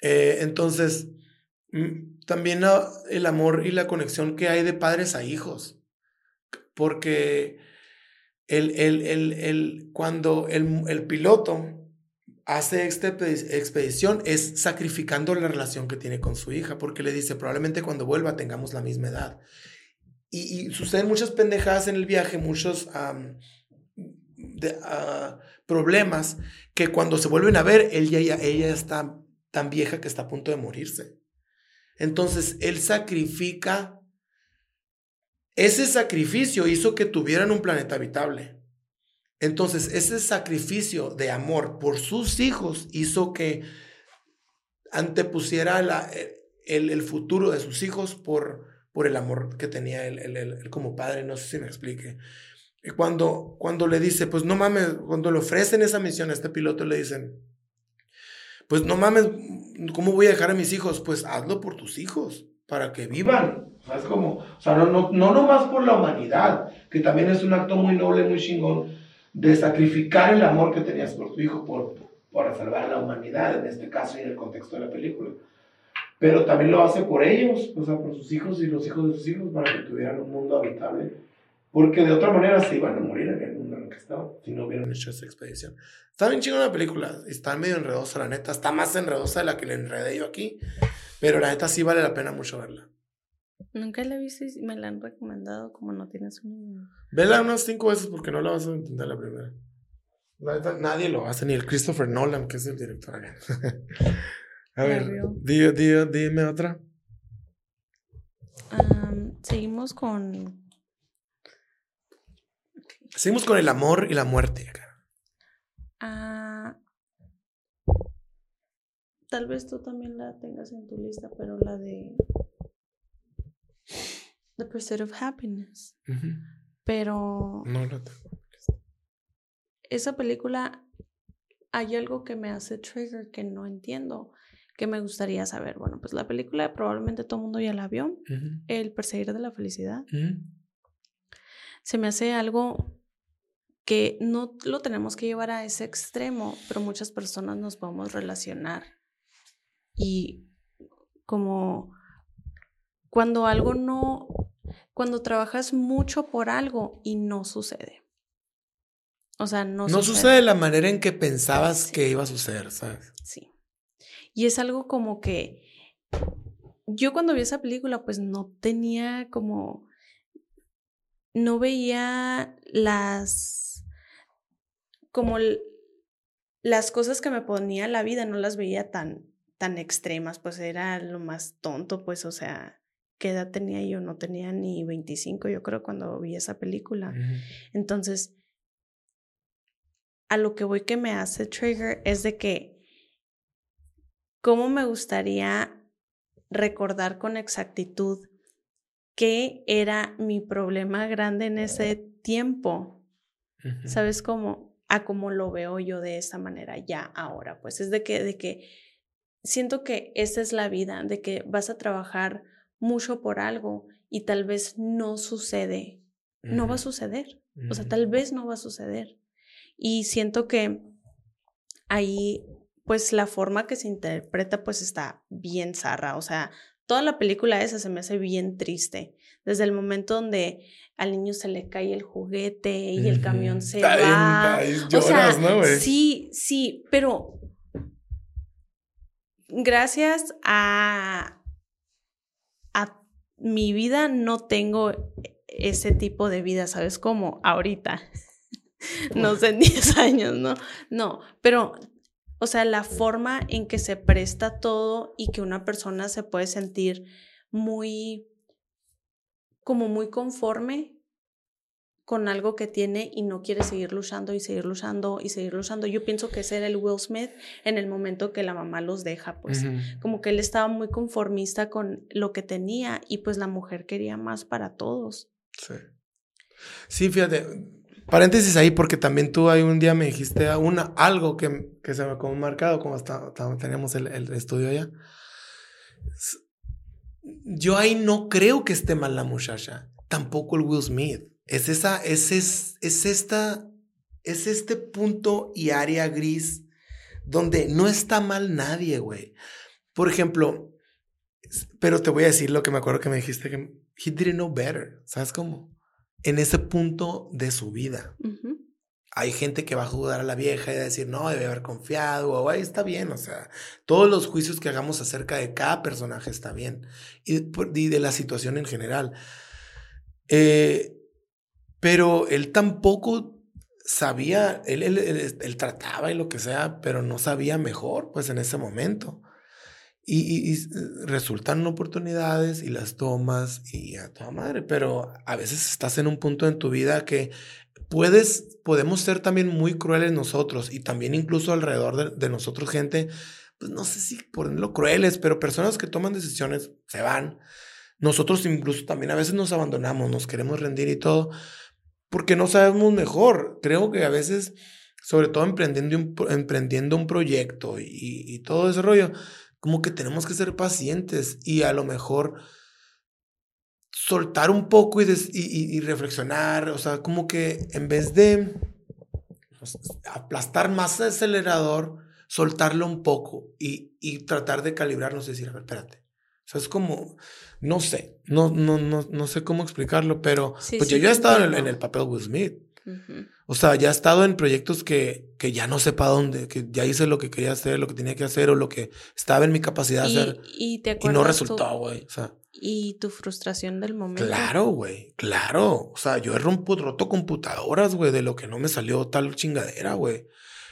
Eh, entonces, mm, también el amor y la conexión que hay de padres a hijos, porque el, el, el, cuando el, piloto hace esta expedición es sacrificando la relación que tiene con su hija, porque le dice, probablemente cuando vuelva tengamos la misma edad y, suceden muchas pendejadas en el viaje, muchos ah, problemas que cuando se vuelven a ver, él ya, ella está tan vieja que está a punto de morirse. Entonces, él sacrifica, ese sacrificio hizo que tuvieran un planeta habitable. Entonces, ese sacrificio de amor por sus hijos hizo que antepusiera la, el, el futuro de sus hijos por, por el amor que tenía él, como padre, no sé si me explique. Y cuando, cuando le dice, pues no mames, cuando le ofrecen esa misión a este piloto, le dicen, pues no mames, ¿cómo voy a dejar a mis hijos? Pues hazlo por tus hijos, para que vivan. O es como, o sea, no, no, no nomás por la humanidad, que también es un acto muy noble, muy chingón, de sacrificar el amor que tenías por tu hijo por, por salvar a la humanidad, en este caso y en el contexto de la película pero también lo hace por ellos, o sea, por sus hijos y los hijos de sus hijos, para que tuvieran un mundo habitable. Porque de otra manera se iban a morir en el en que estaban, si no hubieran hecho esa expedición. Está bien chingona la película, está medio enredosa, la neta, está más enredosa de la que le enredé yo aquí, pero la neta sí vale la pena mucho verla. Nunca la he visto y me la han recomendado como no tienes una Vela unas cinco veces porque no la vas a entender la primera. nadie lo hace, ni el Christopher Nolan, que es el director. A ver, dime otra. seguimos con. Seguimos con el amor y la muerte. Ah, tal vez tú también la tengas en tu lista, pero la de The Pursuit of Happiness. Pero. No la tengo. Esa película hay algo que me hace trigger que no entiendo que me gustaría saber. Bueno, pues la película probablemente todo el mundo ya la vio, El perseguir de la felicidad. Se me hace algo que no lo tenemos que llevar a ese extremo, pero muchas personas nos podemos relacionar. Y como cuando algo no, cuando trabajas mucho por algo y no sucede. O sea, no, no sucede. de la manera en que pensabas que iba a suceder, ¿sabes? Sí. Y es algo como que yo cuando vi esa película pues no tenía como, no veía las, como las cosas que me ponía la vida, no las veía tan, tan extremas, pues era lo más tonto, pues o sea, ¿qué edad tenía yo? No tenía ni 25, yo creo, cuando vi esa película. Entonces, a lo que voy que me hace trigger es de que ¿Cómo me gustaría recordar con exactitud qué era mi problema grande en ese tiempo? ¿Sabes cómo? A cómo lo veo yo de esa manera ya ahora. Pues es de que, de que siento que esa es la vida, de que vas a trabajar mucho por algo y tal vez no sucede. No va a suceder. O sea, tal vez no va a suceder. Y siento que ahí pues la forma que se interpreta pues está bien zarra, o sea, toda la película esa se me hace bien triste, desde el momento donde al niño se le cae el juguete y el camión se va. o sea, sí, sí, pero gracias a, a mi vida no tengo ese tipo de vida, ¿sabes? Como ahorita. no sé, en 10 años, ¿no? No, pero o sea, la forma en que se presta todo y que una persona se puede sentir muy, como muy conforme con algo que tiene y no quiere seguir luchando y seguir luchando y seguir luchando. Yo pienso que ese era el Will Smith en el momento que la mamá los deja, pues como que él estaba muy conformista con lo que tenía y pues la mujer quería más para todos. Sí. Sí, fíjate, paréntesis ahí porque también tú ahí un día me dijiste una, algo que, que se me ha marcado como hasta, teníamos el, el estudio allá. Yo ahí no creo que esté mal la muchacha, tampoco el Will Smith es esa, es, es, es esta, es este punto y área gris donde no está mal nadie, güey. Por ejemplo, pero te voy a decir lo que me acuerdo que me dijiste que he didn't know better, ¿sabes cómo? En ese punto de su vida. Hay gente que va a juzgar a la vieja y a decir, no, debe haber confiado, o ahí está bien, o sea, todos los juicios que hagamos acerca de cada personaje está bien, y, y de la situación en general. Eh, pero él tampoco sabía, él, él, trataba y lo que sea, pero no sabía mejor, pues en ese momento. Y, y, resultan oportunidades y las tomas y a toda madre, pero a veces estás en un punto en tu vida que puedes, podemos ser también muy crueles nosotros y también incluso alrededor de, de nosotros gente, pues no sé si ponerlo crueles, pero personas que toman decisiones se van. Nosotros incluso también a veces nos abandonamos, nos queremos rendir y todo, porque no sabemos mejor. Creo que a veces, sobre todo emprendiendo un, emprendiendo un proyecto y, todo ese rollo, como que tenemos que ser pacientes y a lo mejor soltar un poco y, y, reflexionar, o sea, como que en vez de pues, aplastar más el acelerador, soltarlo un poco y, y tratar de calibrarnos y decir, a ver, espérate, o sea, es como, no sé, no, no, no, no sé cómo explicarlo, pero pues yo ya he estado en el, papel Will Smith. O sea, ya he estado en proyectos que, que ya no sé para dónde, que ya hice lo que quería hacer, lo que tenía que hacer o lo que estaba en mi capacidad de hacer. Y, te y no resultó, güey. O sea, y tu frustración del momento. Claro, güey, claro. O sea, yo he rompo, roto computadoras, güey, de lo que no me salió tal chingadera, güey.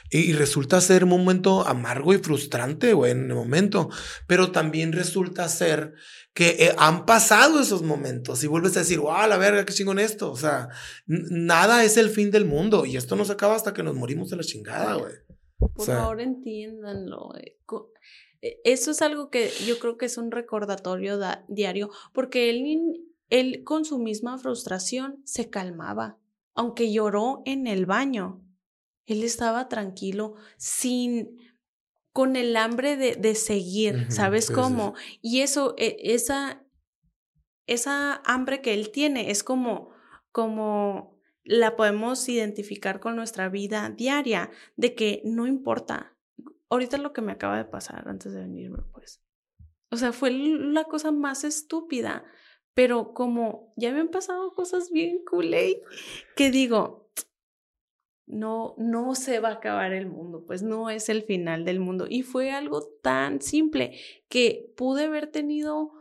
Y, resulta ser un momento amargo y frustrante, güey, en el momento. Pero también resulta ser que eh, han pasado esos momentos y vuelves a decir, wow, la verga, qué chingón esto. O sea, nada es el fin del mundo y esto no se acaba hasta que nos morimos de la chingada, güey. Por favor, entiéndanlo. Eh, e, eso es algo que yo creo que es un recordatorio diario, porque él, él con su misma frustración se calmaba, aunque lloró en el baño él estaba tranquilo, sin, con el hambre de, de seguir, ¿sabes cómo? Y eso, e, esa, esa hambre que él tiene es como, como la podemos identificar con nuestra vida diaria, de que no importa. Ahorita lo que me acaba de pasar antes de venirme, pues. O sea, fue la cosa más estúpida, pero como ya me han pasado cosas bien cool, que digo, no, no se va a acabar el mundo, pues no es el final del mundo. Y fue algo tan simple que pude haber tenido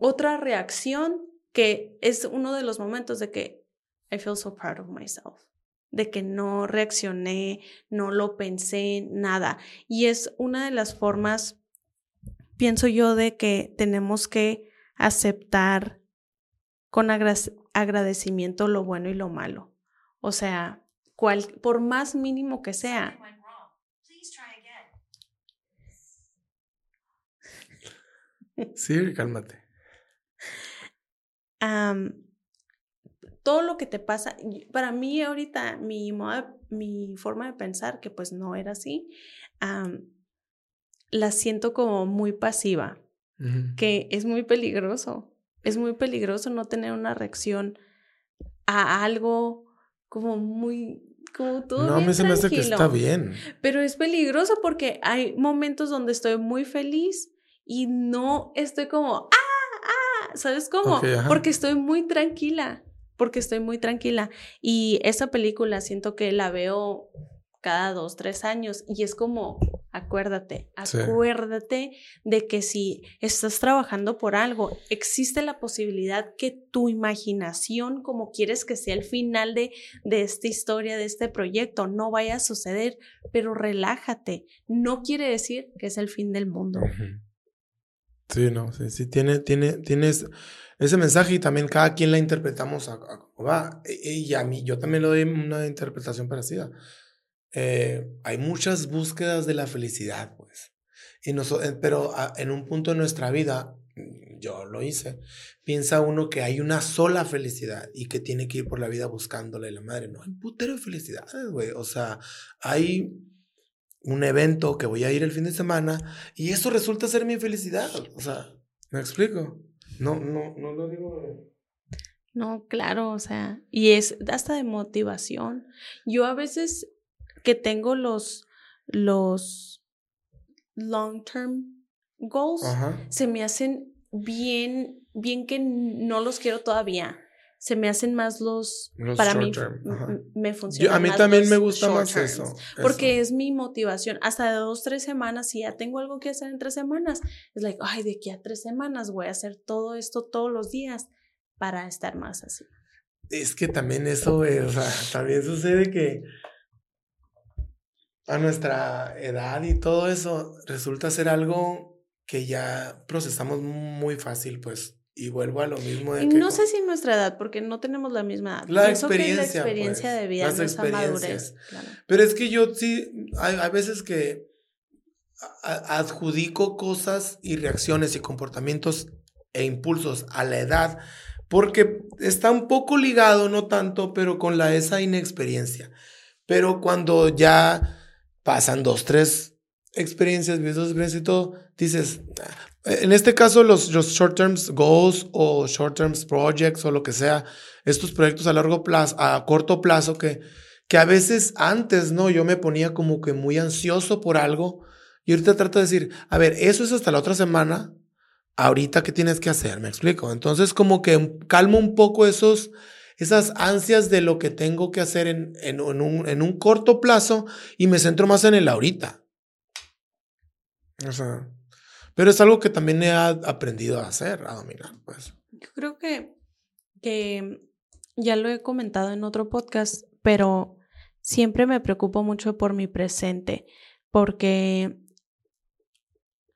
otra reacción que es uno de los momentos de que I feel so proud of myself, de que no reaccioné, no lo pensé, nada. Y es una de las formas, pienso yo, de que tenemos que aceptar con agradecimiento lo bueno y lo malo. O sea, por más mínimo que sea. Sí, cálmate. todo lo que te pasa, para mí ahorita mi, mi forma de pensar, que pues no era así, la siento como muy pasiva, que es muy peligroso. Es muy peligroso no tener una reacción a algo como muy, como todo. No, se me hace que está bien. Pero es peligroso porque hay momentos donde estoy muy feliz y no estoy como, ah, ah, ¿sabes cómo? porque estoy muy tranquila, porque estoy muy tranquila. Y esa película siento que la veo cada dos, tres años y es como, Acuérdate, acuérdate de que si estás trabajando por algo, existe la posibilidad que tu imaginación, como quieres que sea el final de, de esta historia, de este proyecto, no vaya a suceder, pero relájate. No quiere decir que es el fin del mundo. Sí, no, sí, sí, tiene, tiene, tienes ese mensaje y también cada quien la interpretamos a, va. E, e, y a mí, yo también le doy una interpretación parecida. Eh, hay muchas búsquedas de la felicidad, pues. Y eh, pero en un punto de nuestra vida, mm, yo lo hice, piensa uno que hay una sola felicidad y que tiene que ir por la vida buscándole la madre. No, hay putero de felicidades, güey. O sea, hay un evento que voy a ir el fin de semana y eso resulta ser mi felicidad. O sea, ¿me explico? No, no, no lo digo. No, claro, o sea, y es hasta de motivación. Yo a veces que tengo los, los long term goals, se me hacen bien, bien que no los quiero todavía. Se me hacen más los, para mí me funciona a mí también me gusta más eso, porque es mi motivación. Hasta de dos tres semanas si ya tengo algo que hacer en tres semanas es like ay de aquí a tres semanas voy a hacer todo esto todos los días para estar más así es que también eso es, o sea, también sucede que a nuestra edad y todo eso resulta ser algo que ya procesamos muy fácil pues y vuelvo a lo mismo de No sé si nuestra edad, porque no tenemos la misma edad. La experiencia. la experiencia pues, de vida, las madurez. Pero es que yo sí, hay, hay veces que adjudico cosas y reacciones y comportamientos e impulsos a la edad, porque está un poco ligado, no tanto, pero con la esa inexperiencia. Pero cuando ya pasan dos, tres experiencias, dos experiencias y todo, dices, en este caso, los, los short term goals o short term projects o lo que sea, estos proyectos a largo plazo, a corto plazo, que, que a veces antes, ¿no? Yo me ponía como que muy ansioso por algo y ahorita trato de decir, a ver, eso es hasta la otra semana, ahorita qué tienes que hacer, me explico. Entonces, como que calmo un poco esos, esas ansias de lo que tengo que hacer en, en, un, en un corto plazo y me centro más en el ahorita. O sea. Pero es algo que también he aprendido a hacer, a dominar, pues. Yo creo que, que ya lo he comentado en otro podcast, pero siempre me preocupo mucho por mi presente, porque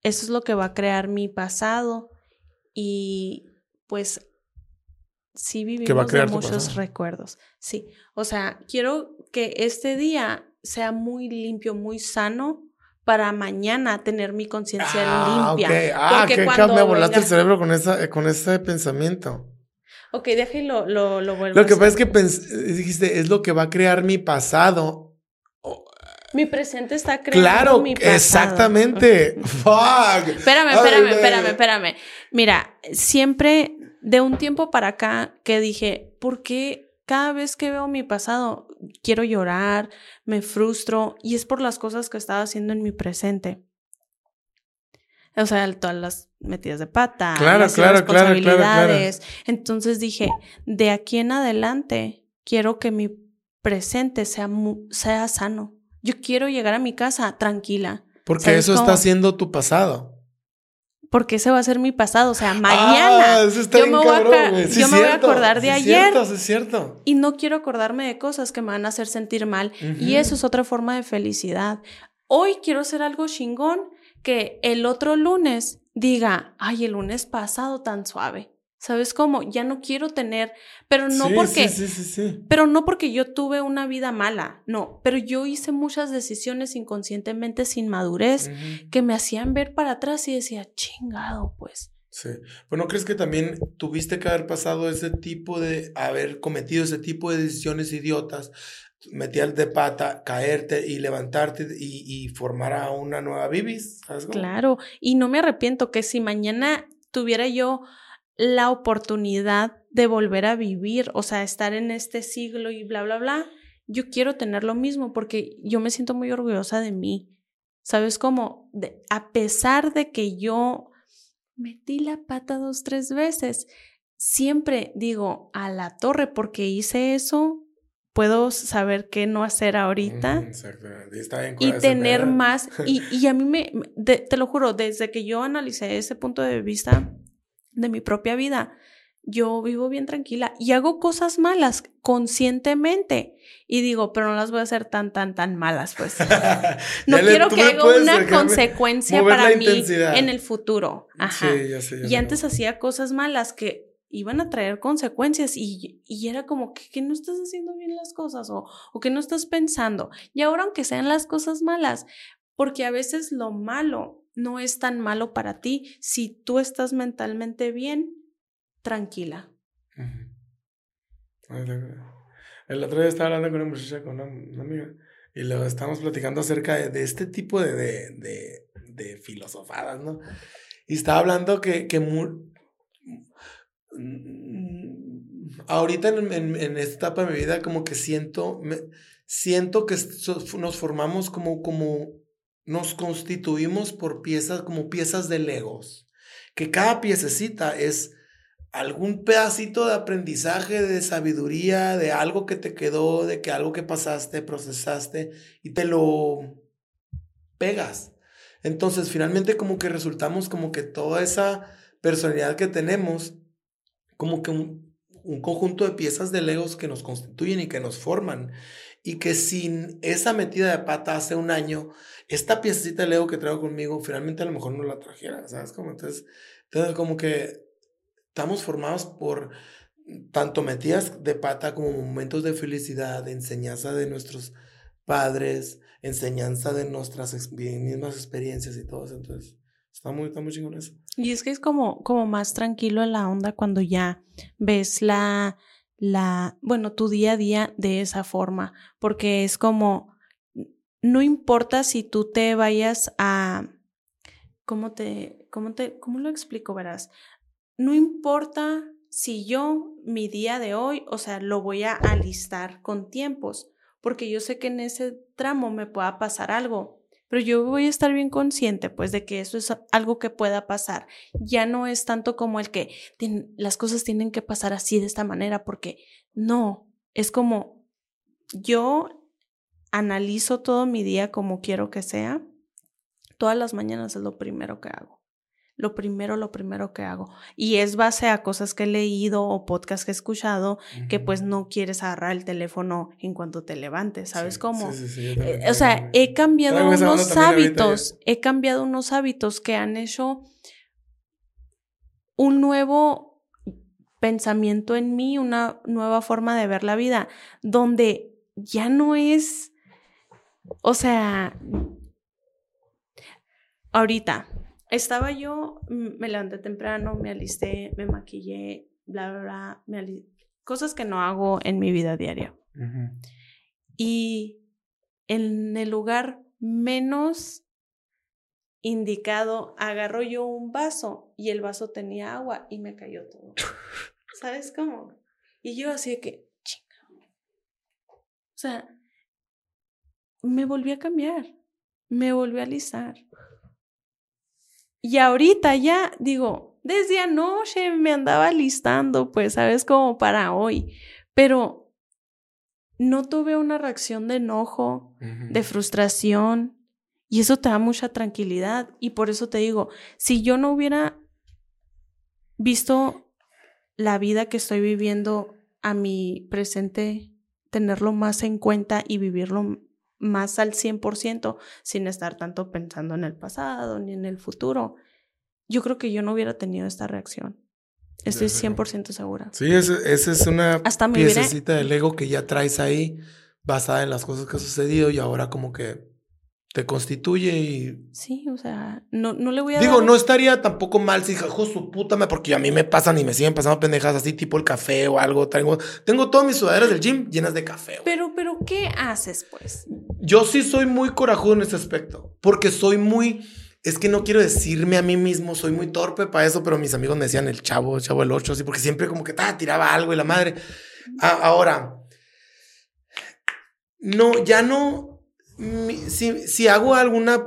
eso es lo que va a crear mi pasado y pues sí vivimos de muchos recuerdos. Sí, o sea, quiero que este día sea muy limpio, muy sano para mañana tener mi conciencia ah, limpia. Okay. Ah, que me volaste el cerebro con, esa, con ese pensamiento. Ok, déjalo, lo, lo vuelvo Lo que pasa es que dijiste, es lo que va a crear mi pasado. Mi presente está creando claro, mi pasado. Exactamente. Fuck. Espérame, espérame, espérame, espérame. Mira, siempre de un tiempo para acá que dije, ¿por qué cada vez que veo mi pasado, quiero llorar, me frustro y es por las cosas que estaba haciendo en mi presente. O sea, todas las metidas de pata, las responsabilidades. Entonces dije, de aquí en adelante quiero que mi presente sea, sea sano. Yo quiero llegar a mi casa tranquila. Porque eso está haciendo tu pasado porque ese va a ser mi pasado. O sea, mañana ah, yo, me, voy a, acordar de ayer. Cierto, es cierto. Y no quiero acordarme de cosas que me van a hacer sentir mal. Y eso es otra forma de felicidad. Hoy quiero hacer algo chingón que el otro lunes diga, ay, el lunes pasado tan suave. ¿Sabes cómo? Ya no quiero tener, pero no porque, sí, sí, sí, pero no porque yo tuve una vida mala, no, pero yo hice muchas decisiones inconscientemente sin madurez que me hacían ver para atrás y decía, chingado, pues. Sí. Pues no crees que también tuviste que haber pasado ese tipo de, haber cometido ese tipo de decisiones idiotas, meter de pata, caerte y levantarte y, y formar a una nueva Vivis? Claro, y no me arrepiento que si mañana tuviera yo la oportunidad de volver a vivir, o sea, estar en este siglo y bla, bla, bla, yo quiero tener lo mismo porque yo me siento muy orgullosa de mí. ¿Sabes cómo? a pesar de que yo metí la pata dos, tres veces, siempre digo a la torre porque hice eso, puedo saber qué no hacer ahorita y, tener más. Y, y, a mí me, te lo juro, desde que yo analicé ese punto de vista, de mi propia vida, yo vivo bien tranquila y hago cosas malas conscientemente. Y digo, pero no las voy a hacer tan, tan, tan malas, pues. No quiero que haya una consecuencia para mí en el futuro. Ajá. Sí, ya sé, y antes hacía cosas malas que iban a traer consecuencias y, y era como que, que, no estás haciendo bien las cosas o, o que no estás pensando. Y ahora, aunque sean las cosas malas, porque a veces lo malo no es tan malo para ti si tú estás mentalmente bien, tranquila. El otro día estaba hablando con una muchacha, con una, amiga, y luego estábamos platicando acerca de, este tipo de, de, de, filosofadas, ¿no? Y estaba hablando que, que mm, ahorita en, en, en, esta etapa de mi vida como que siento, me, siento que nos formamos como, como nos constituimos por piezas, como piezas de legos, que cada piececita es algún pedacito de aprendizaje, de sabiduría, de algo que te quedó, de que algo que pasaste, procesaste y te lo pegas. Entonces, finalmente como que resultamos como que toda esa personalidad que tenemos, como que un, un conjunto de piezas de legos que nos constituyen y que nos forman y que sin esa metida de pata hace un año, esta piecita de Lego que traigo conmigo, finalmente a lo mejor no la trajera, ¿sabes? Como entonces, entonces como que estamos formados por tanto metidas de pata como momentos de felicidad, de enseñanza de nuestros padres, enseñanza de nuestras mismas experiencias y todo eso. Entonces, está muy, está muy chingón eso. Y es que es como, como más tranquilo en la onda cuando ya ves la la, bueno, tu día a día de esa forma, porque es como, no importa si tú te vayas a, ¿cómo te, cómo te, cómo lo explico, verás? No importa si yo, mi día de hoy, o sea, lo voy a alistar con tiempos, porque yo sé que en ese tramo me pueda pasar algo pero yo voy a estar bien consciente, pues, de que eso es algo que pueda pasar. Ya no es tanto como el que las cosas tienen que pasar así de esta manera, porque no, es como yo analizo todo mi día como quiero que sea. Todas las mañanas es lo primero que hago lo primero, lo primero que hago. Y es base a cosas que he leído o podcasts que he escuchado, que pues no quieres agarrar el teléfono en cuanto te levantes, ¿sabes cómo? Eh, o sea, he cambiado unos hábitos, he cambiado unos hábitos que han hecho un nuevo pensamiento en mí, una nueva forma de ver la vida, donde ya no es, o sea, ahorita, estaba yo, me levanté temprano, me alisté, me maquillé, bla, bla, bla, me cosas que no hago en mi vida diaria. Y en el lugar menos indicado, agarro yo un vaso y el vaso tenía agua y me cayó todo. ¿Sabes cómo? Y yo así de que, chinga. O sea, me volví a cambiar, me volví a alisar. Y ahorita ya digo, desde anoche me andaba listando, pues, ¿sabes? Como para hoy. Pero no tuve una reacción de enojo, de frustración. Y eso te da mucha tranquilidad. Y por eso te digo, si yo no hubiera visto la vida que estoy viviendo a mi presente, tenerlo más en cuenta y vivirlo más al 100% sin estar tanto pensando en el pasado ni en el futuro, yo creo que yo no hubiera tenido esta reacción. Estoy 100% segura. Sí, esa es una Hasta piececita del ego que ya traes ahí basada en las cosas que han sucedido y ahora como que te constituye y... Sí, o sea, no, no le voy a... Digo, no estaría tampoco mal si hijo su puta, porque a mí me pasan y me siguen pasando pendejas así, tipo el café o algo. Tengo, tengo todas mis sudaderas del gym llenas de café. Pero, pero, ¿qué haces, pues? Yo sí soy muy corajudo en ese aspecto, porque soy muy... Es que no quiero decirme a mí mismo, soy muy torpe para eso, pero mis amigos me decían el chavo, el chavo el ocho, así, porque siempre como que ta, tiraba algo y la madre. ahora, no, ya no si, si hago alguna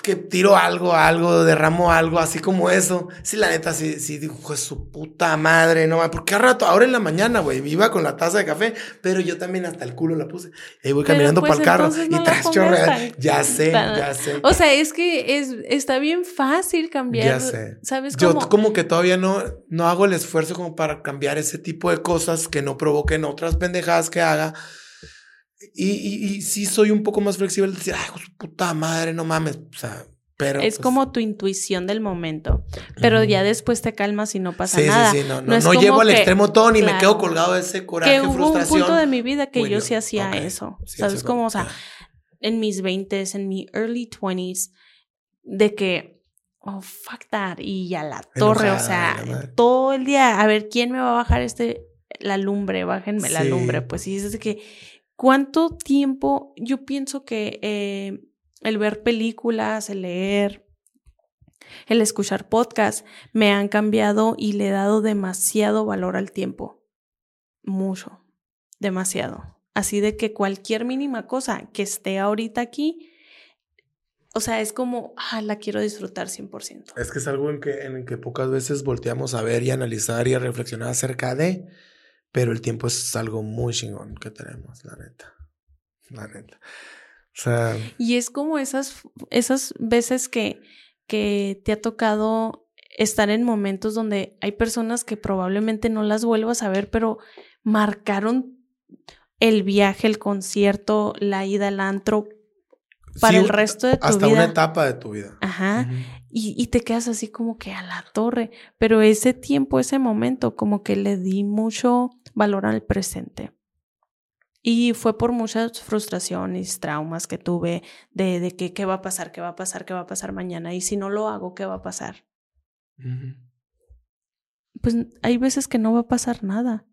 que tiro algo, algo, derramo algo, así como eso. Sí, la neta, sí, sí, dijo, su puta madre, no, porque a rato, ahora en la mañana, güey, iba con la taza de café, pero yo también hasta el culo la puse. Y voy caminando pues, para el carro y tras chorrear. Ya sé, ya sé. O sea, es que es, está bien fácil cambiar. Ya sé. ¿Sabes cómo? Yo como que todavía no, no hago el esfuerzo como para cambiar ese tipo de cosas que no provoquen otras pendejadas que haga. Y, y, sí soy un poco más flexible de decir, ay, puta madre, no mames. O sea, pero. Es pues como tu intuición del momento. Pero ya después te calmas y no pasa nada. Sí, sí, no, no, no, llevo al extremo todo ni me quedo colgado de ese coraje, que hubo un punto de mi vida que yo sí hacía eso. ¿Sabes cómo? O sea, en mis 20 en mi early 20s, de que, oh, fuck that, y ya la torre, o sea, todo el día, a ver, ¿quién me va a bajar este, la lumbre? Bájenme la lumbre. Pues sí, es de que ¿Cuánto tiempo? Yo pienso que eh, el ver películas, el leer, el escuchar podcasts me han cambiado y le he dado demasiado valor al tiempo. Mucho, demasiado. Así de que cualquier mínima cosa que esté ahorita aquí, o sea, es como, ah, la quiero disfrutar 100%. Es que es algo en que, en que pocas veces volteamos a ver y analizar y a reflexionar acerca de. Pero el tiempo es algo muy chingón que tenemos, la neta. La neta. O sea. Y es como esas, esas veces que, que te ha tocado estar en momentos donde hay personas que probablemente no las vuelvas a ver, pero marcaron el viaje, el concierto, la ida al antro para el resto de tu vida. Hasta una etapa de tu vida. Ajá. y, y, te quedas así como que a la torre. Pero ese tiempo, ese momento, como que le di mucho valor al presente. Y fue por muchas frustraciones, traumas que tuve de, de que qué va a pasar, qué va a pasar, qué va a pasar mañana. Y si no lo hago, ¿qué va a pasar? Pues hay veces que no va a pasar nada.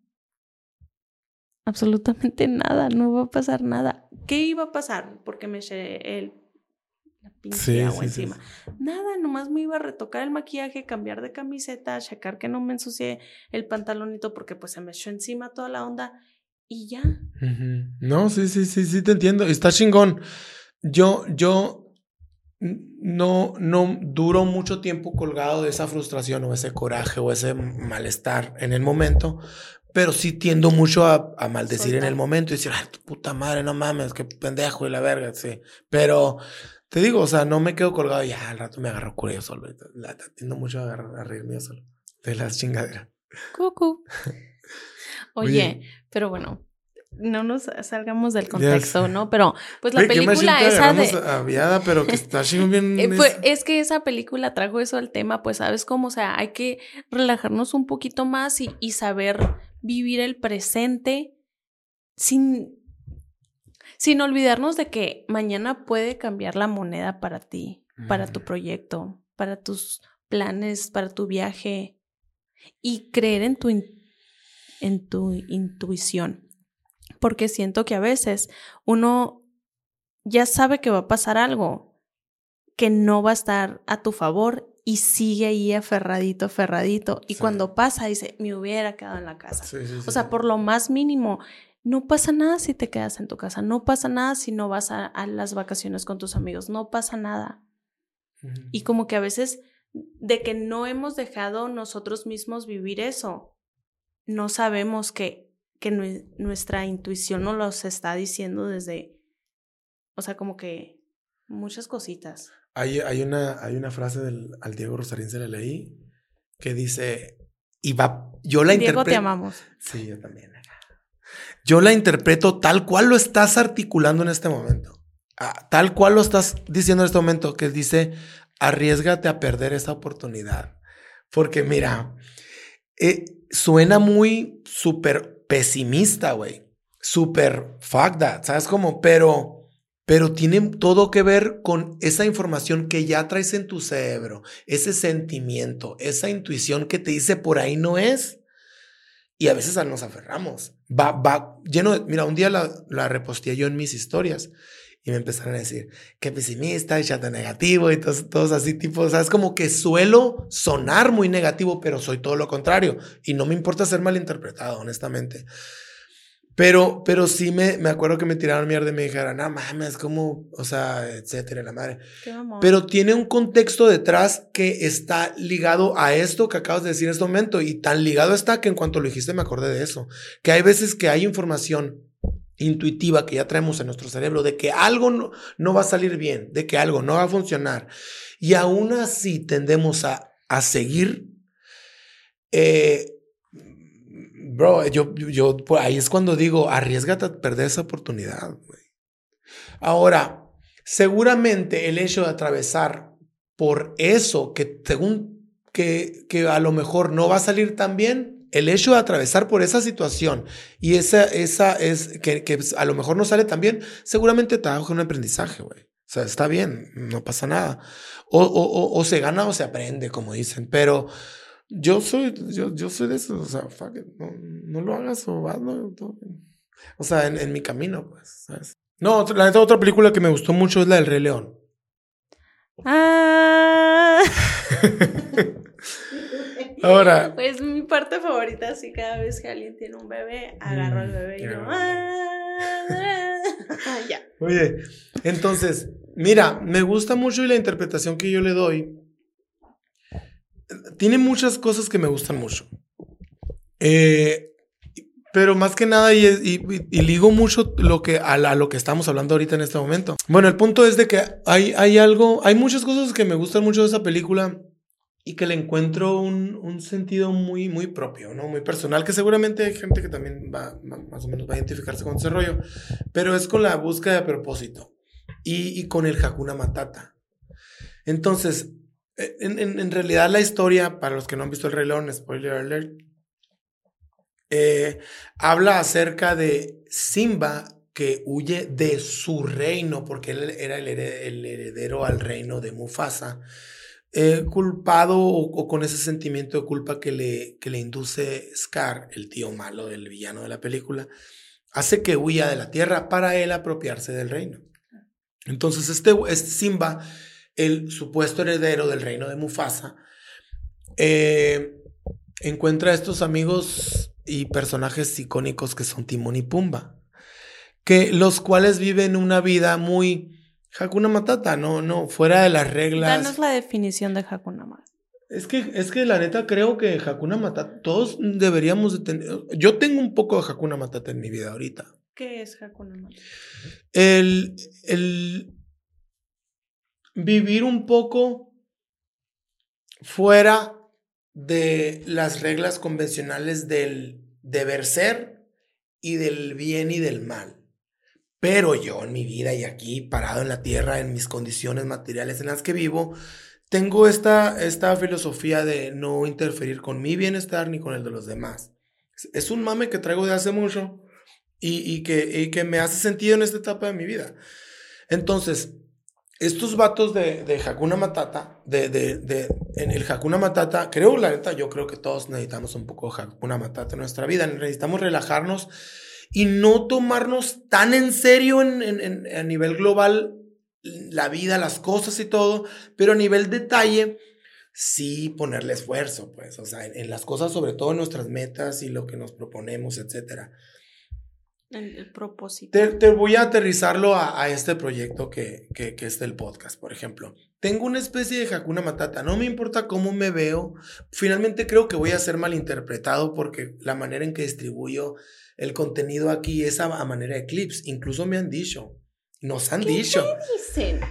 Absolutamente nada, no va a pasar nada. ¿Qué iba a pasar? Porque me eché el la pinche agua encima. Nada, nomás me iba a retocar el maquillaje, cambiar de camiseta, checar que no me ensucie el pantalonito porque pues se me echó encima toda la onda y ya. No, sí, sí, sí, sí, te entiendo. Está chingón. Yo, yo no, no duro mucho tiempo colgado de esa frustración o ese coraje o ese malestar en el momento, pero sí tiendo mucho a, a maldecir en el momento y decir, ay, tu puta madre, no mames, qué pendejo y la verga, sí. Pero te digo, o sea, no me quedo colgado y ya al rato me agarro cura yo solo. La, tiendo mucho a, a reírme yo solo de las chingaderas. Cucu. Oye, pero bueno, no nos salgamos del contexto, ¿no? Pero pues la película esa de aviada, pero que está bien eh, pues, es que esa película trajo eso al tema, pues sabes cómo, o sea, hay que relajarnos un poquito más y, y saber vivir el presente sin sin olvidarnos de que mañana puede cambiar la moneda para ti, para tu proyecto, para tus planes, para tu viaje y creer en tu en tu intuición porque siento que a veces uno ya sabe que va a pasar algo que no va a estar a tu favor y sigue ahí aferradito, aferradito. Y cuando pasa, dice, me hubiera quedado en la casa. o sea, por lo más mínimo, no pasa nada si te quedas en tu casa, no pasa nada si no vas a, las vacaciones con tus amigos, no pasa nada. Y como que a veces de que no hemos dejado nosotros mismos vivir eso, no sabemos que que nuestra intuición nos los está diciendo desde, o sea, como que muchas cositas. Hay, hay, una, hay una frase del, al Diego Rosarín se la leí que dice, y va, yo la interpreto. Diego, te amamos. Sí, yo también. Yo la interpreto tal cual lo estás articulando en este momento. Ah, tal cual lo estás diciendo en este momento, que dice, arriesgate a perder esa oportunidad. Porque mira, eh, suena muy súper pesimista, güey. Súper fuck that, ¿sabes cómo? Pero, pero tiene todo que ver con esa información que ya traes en tu cerebro, ese sentimiento, esa intuición que te dice por ahí no es. Y a veces nos aferramos. Va, va lleno de, mira, un día la, la yo en mis historias y me empezaron a decir, qué pesimista, chato negativo y todos, todos así, tipo, o sea, es como que suelo sonar muy negativo, pero soy todo lo contrario y no me importa ser malinterpretado, honestamente. Pero, pero sí me, me acuerdo que me tiraron mierda y me dijeron, no mames, como, o sea, etcétera, la madre. Pero tiene un contexto detrás que está ligado a esto que acabas de decir en este momento. Y tan ligado está que en cuanto lo dijiste me acordé de eso. Que hay veces que hay información intuitiva que ya traemos en nuestro cerebro de que algo no, no va a salir bien, de que algo no va a funcionar. Y aún así tendemos a, a seguir. Eh, Bro, yo, yo, pues, ahí es cuando digo, arriesgate a perder esa oportunidad. Ahora, seguramente el hecho de atravesar por eso que según que, que a lo mejor no va a salir tan bien, el hecho de atravesar por esa situación y esa, esa es que, que a lo mejor no sale tan bien, seguramente te da un aprendizaje, güey. O sea, está bien, no pasa nada. O, o, o, se gana o se aprende, como dicen, pero yo soy, yo, yo soy de eso, o sea, fuck it, no, no, lo hagas o hazlo. O sea, en, en, mi camino, pues, ¿sabes? No, la otra película que me gustó mucho es la del Rey León. Ah. Ahora. Pues mi parte favorita, así cada vez que alguien tiene un bebé, agarro al bebé y yo. Ah, ya. Oye, entonces, mira, me gusta mucho la interpretación que yo le doy tiene muchas cosas que me gustan mucho. Eh, pero más que nada, y, y, ligo mucho lo que, a, lo que estamos hablando ahorita en este momento. Bueno, el punto es de que hay, hay algo, hay muchas cosas que me gustan mucho de esa película y que le encuentro un, un, sentido muy, muy propio, ¿no? Muy personal, que seguramente hay gente que también va, más o menos va a identificarse con ese rollo, pero es con la búsqueda de propósito y, y con el Hakuna Matata. Entonces, en, realidad la historia, para los que no han visto el Rey León, spoiler alert, eh, habla acerca de Simba que huye de su reino, porque él era el, heredero al reino de Mufasa, eh, culpado o, con ese sentimiento de culpa que le, que le induce Scar, el tío malo del villano de la película, hace que huya de la tierra para él apropiarse del reino. Entonces este, este Simba el supuesto heredero del reino de Mufasa, eh, encuentra a estos amigos y personajes icónicos que son Timón y Pumba, que los cuales viven una vida muy Hakuna Matata, no, no, fuera de las reglas. Danos la definición de Hakuna Matata. Es que, es que la neta creo que Hakuna Matata, todos deberíamos de tener. Yo tengo un poco de Hakuna Matata en mi vida ahorita. ¿Qué es Hakuna Matata? El, el, vivir un poco fuera de las reglas convencionales del deber ser y del bien y del mal. Pero yo en mi vida y aquí parado en la tierra, en mis condiciones materiales en las que vivo, tengo esta, esta filosofía de no interferir con mi bienestar ni con el de los demás. Es un mame que traigo de hace mucho y, y que, y que me hace sentido en esta etapa de mi vida. Entonces, estos vatos de, de Hakuna Matata, de, de, en el Hakuna Matata, creo, la neta, yo creo que todos necesitamos un poco de Hakuna Matata en nuestra vida. Necesitamos relajarnos y no tomarnos tan en serio en, en, a nivel global la vida, las cosas y todo, pero a nivel detalle, sí ponerle esfuerzo, pues, o sea, en, en las cosas, sobre todo en nuestras metas y lo que nos proponemos, etcétera. El, propósito. Te, voy a aterrizarlo a, este proyecto que, que, que, es el podcast, por ejemplo. Tengo una especie de Hakuna Matata, no me importa cómo me veo. Finalmente creo que voy a ser malinterpretado porque la manera en que distribuyo el contenido aquí es a, manera de clips. Incluso me han dicho, nos han dicho. ¿Qué dicen?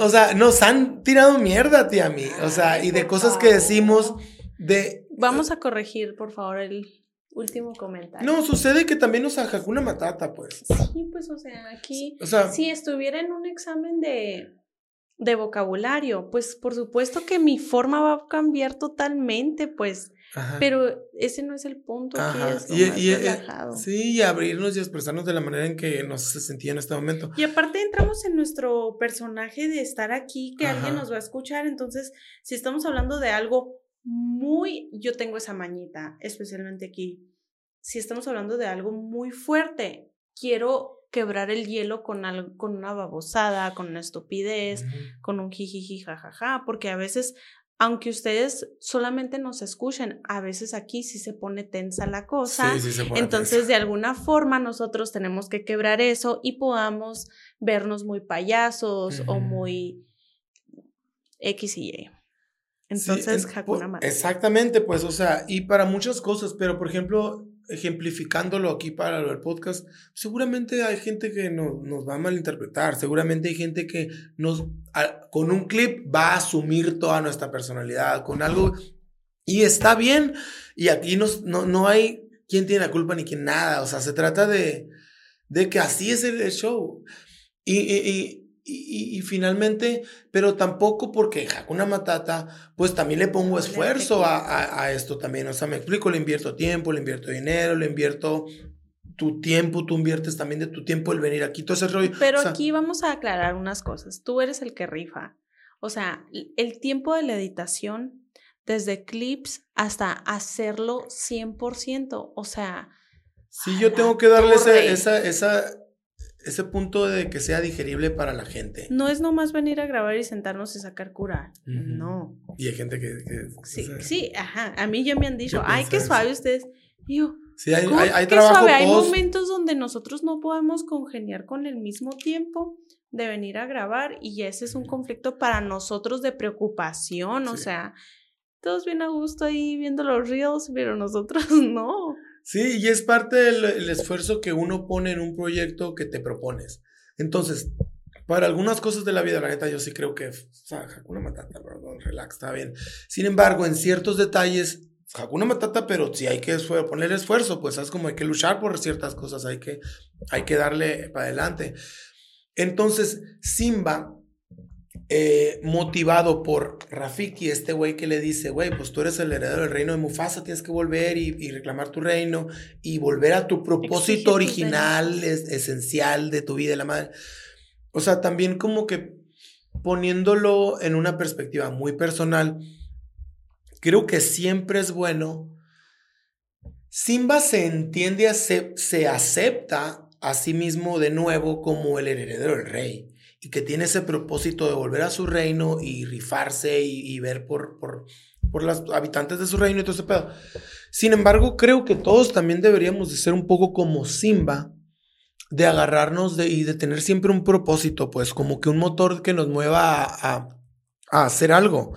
O sea, nos han tirado mierda, tía, a mí. O sea, y de cosas que decimos de... Vamos a corregir, por favor, el, último comentario. No, sucede que también nos una Matata, pues. Sí, pues, o sea, aquí, si estuviera en un examen de, de vocabulario, pues por supuesto que mi forma va a cambiar totalmente, pues. Pero ese no es el punto. Aquí es y, eh, sí, y abrirnos y expresarnos de la manera en que nos se sentía en este momento. Y aparte entramos en nuestro personaje de estar aquí, que alguien nos va a escuchar. Entonces, si estamos hablando de algo muy, yo tengo esa mañita, especialmente aquí. Si estamos hablando de algo muy fuerte, quiero quebrar el hielo con, algo, con una babosada, con una estupidez, con un jijiji jajaja, porque a veces aunque ustedes solamente nos escuchen, a veces aquí sí se pone tensa la cosa. Sí, sí se pone Entonces, de alguna forma, nosotros tenemos que quebrar eso y podamos vernos muy payasos o muy X y Y. Entonces, Hakuna Exactamente, pues, o sea, y para muchas cosas, pero por ejemplo, ejemplificándolo aquí para el podcast, seguramente hay gente que no, nos va a malinterpretar, seguramente hay gente que nos, con un clip va a asumir toda nuestra personalidad, con algo, y está bien, y aquí no, no hay quien tiene la culpa ni quien nada, o sea, se trata de, de que así es el, show. y, y y, y, finalmente, pero tampoco porque Hakuna Matata, pues también le pongo esfuerzo a, a, a, esto también. O sea, me explico, le invierto tiempo, le invierto dinero, le invierto tu tiempo, tú inviertes también de tu tiempo el venir aquí, todo ese rollo. Pero aquí vamos a aclarar unas cosas. Tú eres el que rifa. O sea, el tiempo de la editación, desde clips hasta hacerlo 100%. O sea... Sí, yo tengo que darle esa, esa ese punto de que sea digerible para la gente. No es nomás venir a grabar y sentarnos y sacar cura. No. Y hay gente que. sí, sí, ajá. A mí ya me han dicho, ay, qué suave ustedes. yo, sí, hay, hay, hay trabajo. Suave? Hay momentos donde nosotros no podemos congeniar con el mismo tiempo de venir a grabar y ese es un conflicto para nosotros de preocupación. O sea, todos bien a gusto ahí viendo los reels, pero nosotros no. Sí, y es parte del esfuerzo que uno pone en un proyecto que te propones. Entonces, para algunas cosas de la vida, la neta, yo sí creo que, o sea, Hakuna Matata, perdón, relax, está bien. Sin embargo, en ciertos detalles, Hakuna Matata, pero si hay que poner esfuerzo, pues es como hay que luchar por ciertas cosas, hay que, hay que darle para adelante. Entonces, Simba eh, motivado por Rafiki, este güey que le dice, güey, pues tú eres el heredero del reino de Mufasa, tienes que volver y, reclamar tu reino y volver a tu propósito original, es, esencial de tu vida y la madre. O sea, también como que poniéndolo en una perspectiva muy personal, creo que siempre es bueno. Simba se entiende, se, se acepta a sí mismo de nuevo como el heredero del rey y que tiene ese propósito de volver a su reino y rifarse y, ver por, por, por los habitantes de su reino y todo ese pedo. Sin embargo, creo que todos también deberíamos de ser un poco como Simba, de agarrarnos de, y de tener siempre un propósito, pues como que un motor que nos mueva a, a hacer algo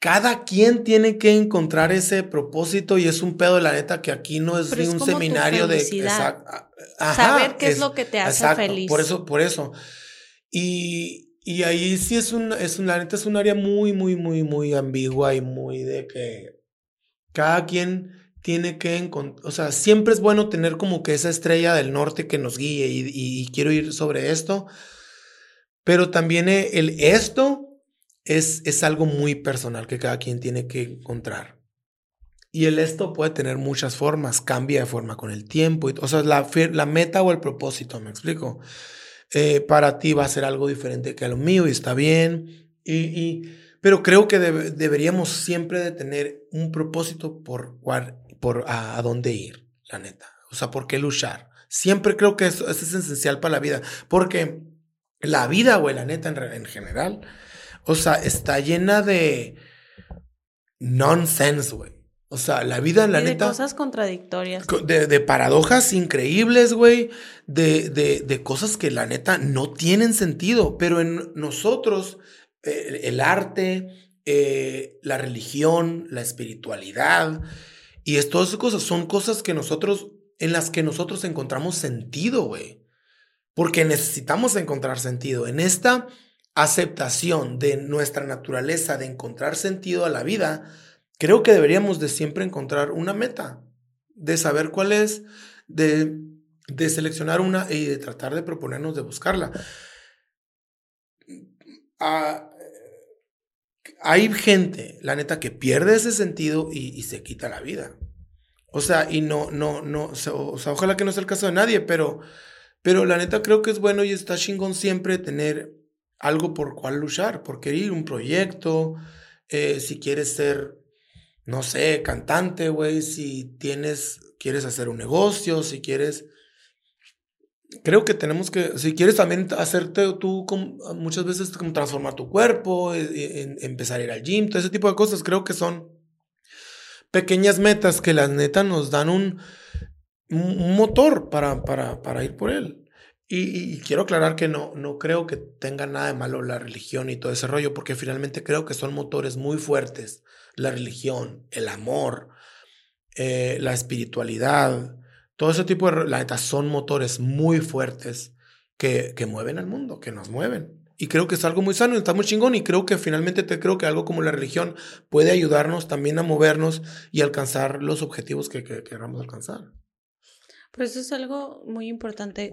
cada quien tiene que encontrar ese propósito y es un pedo de la neta que aquí no es ni un seminario de saber qué es, lo que te hace feliz. Por eso, por eso. Y, y ahí sí es un, es un, la neta es un área muy, muy, muy, muy ambigua y muy de que cada quien tiene que encontrar, o sea, siempre es bueno tener como que esa estrella del norte que nos guíe y, y quiero ir sobre esto, pero también el esto es, algo muy personal que cada quien tiene que encontrar. Y el esto puede tener muchas formas, cambia de forma con el tiempo. O sea, la, meta o el propósito, ¿me explico? Eh, para ti va a ser algo diferente que a lo mío y está bien. Y, pero creo que deberíamos siempre de tener un propósito por, por a, dónde ir, la neta. O sea, por qué luchar. Siempre creo que eso, es esencial para la vida. Porque la vida, güey, la neta en, en general, o sea, está llena de nonsense, güey. O sea, la vida, la neta. De cosas contradictorias. De, paradojas increíbles, güey. De, de, cosas que la neta no tienen sentido. Pero en nosotros, eh, el arte, eh, la religión, la espiritualidad y es, todas esas cosas son cosas que nosotros, en las que nosotros encontramos sentido, güey. Porque necesitamos encontrar sentido. En esta aceptación de nuestra naturaleza de encontrar sentido a la vida, creo que deberíamos de siempre encontrar una meta, de saber cuál es, de, de seleccionar una y de tratar de proponernos de buscarla. Ah, hay gente, la neta, que pierde ese sentido y, se quita la vida. O sea, y no, no, no, o sea, ojalá que no sea el caso de nadie, pero, pero la neta creo que es bueno y está chingón siempre tener algo por cual luchar, por querer un proyecto, eh, si quieres ser, no sé, cantante, güey, si tienes, quieres hacer un negocio, si quieres, creo que tenemos que, si quieres también hacerte tú muchas veces como transformar tu cuerpo, e, e, empezar a ir al gym, todo ese tipo de cosas, creo que son pequeñas metas que la neta nos dan un, un motor para, para, para ir por él. Y, quiero aclarar que no, no creo que tenga nada de malo la religión y todo ese rollo, porque finalmente creo que son motores muy fuertes. La religión, el amor, eh, la espiritualidad, todo ese tipo de... La son motores muy fuertes que, que mueven al mundo, que nos mueven. Y creo que es algo muy sano está muy chingón. Y creo que finalmente te creo que algo como la religión puede ayudarnos también a movernos y alcanzar los objetivos que, que queramos alcanzar. Pero eso es algo muy importante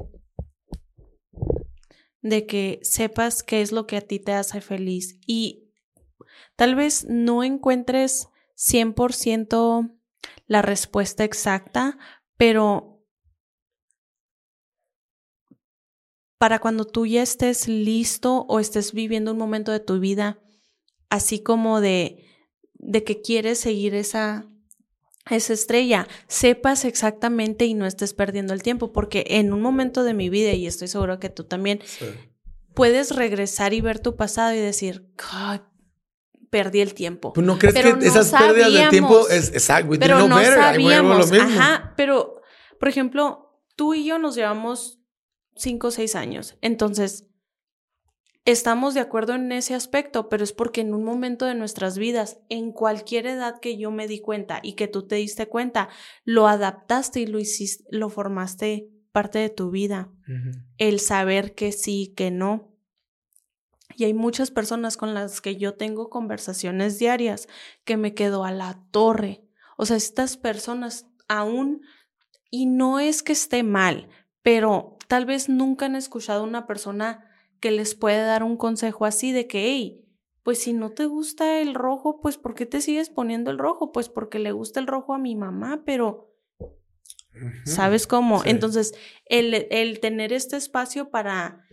de que sepas qué es lo que a ti te hace feliz y tal vez no encuentres 100% la respuesta exacta, pero para cuando tú ya estés listo o estés viviendo un momento de tu vida así como de, de que quieres seguir esa, esa estrella, sepas exactamente y no estés perdiendo el tiempo, porque en un momento de mi vida, y estoy seguro que tú también, puedes regresar y ver tu pasado y decir, perdí el tiempo. Pues no crees que esas pérdidas de tiempo es exacto, pero no sabíamos, ajá, pero por ejemplo, tú y yo nos llevamos cinco o seis años, entonces estamos de acuerdo en ese aspecto, pero es porque en un momento de nuestras vidas, en cualquier edad que yo me di cuenta y que tú te diste cuenta, lo adaptaste y lo hiciste, lo formaste parte de tu vida. El saber que sí, que no. Y hay muchas personas con las que yo tengo conversaciones diarias que me quedo a la torre. O sea, estas personas aún, y no es que esté mal, pero tal vez nunca han escuchado a una persona que les puede dar un consejo así de que, hey, pues si no te gusta el rojo, pues ¿por qué te sigues poniendo el rojo? Pues porque le gusta el rojo a mi mamá, pero... ¿Sabes cómo? Entonces, el, el tener este espacio para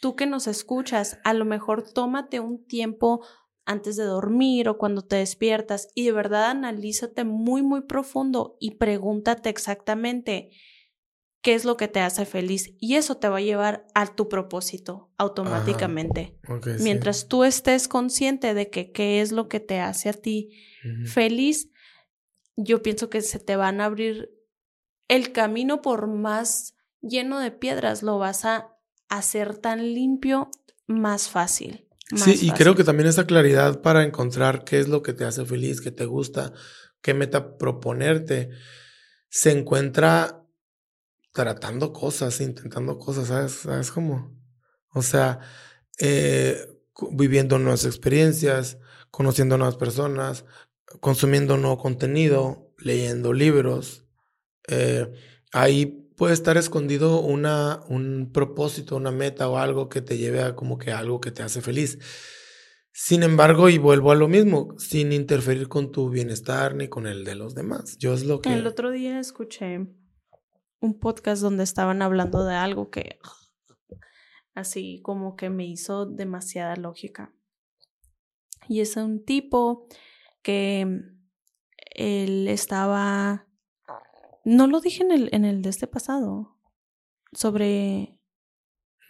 tú que nos escuchas, a lo mejor tómate un tiempo antes de dormir o cuando te despiertas y de verdad analízate muy, muy profundo y pregúntate exactamente, qué es lo que te hace feliz y eso te va a llevar a tu propósito automáticamente. Mientras tú estés consciente de que qué es lo que te hace a ti feliz, yo pienso que se te van a abrir el camino por más lleno de piedras, lo vas a hacer tan limpio más fácil. sí, y creo que también esa claridad para encontrar qué es lo que te hace feliz, qué te gusta, qué meta proponerte, se encuentra tratando cosas, intentando cosas, ¿sabes? ¿Sabes cómo? O sea, eh, viviendo nuevas experiencias, conociendo nuevas personas, consumiendo nuevo contenido, leyendo libros. Eh, ahí puede estar escondido una, un propósito, una meta o algo que te lleve a como que algo que te hace feliz. Sin embargo, y vuelvo a lo mismo, sin interferir con tu bienestar ni con el de los demás. Yo es lo que... El otro día escuché un podcast donde estaban hablando de algo que así como que me hizo demasiada lógica. Y es un tipo que él estaba, no lo dije en el, en el de este pasado, sobre...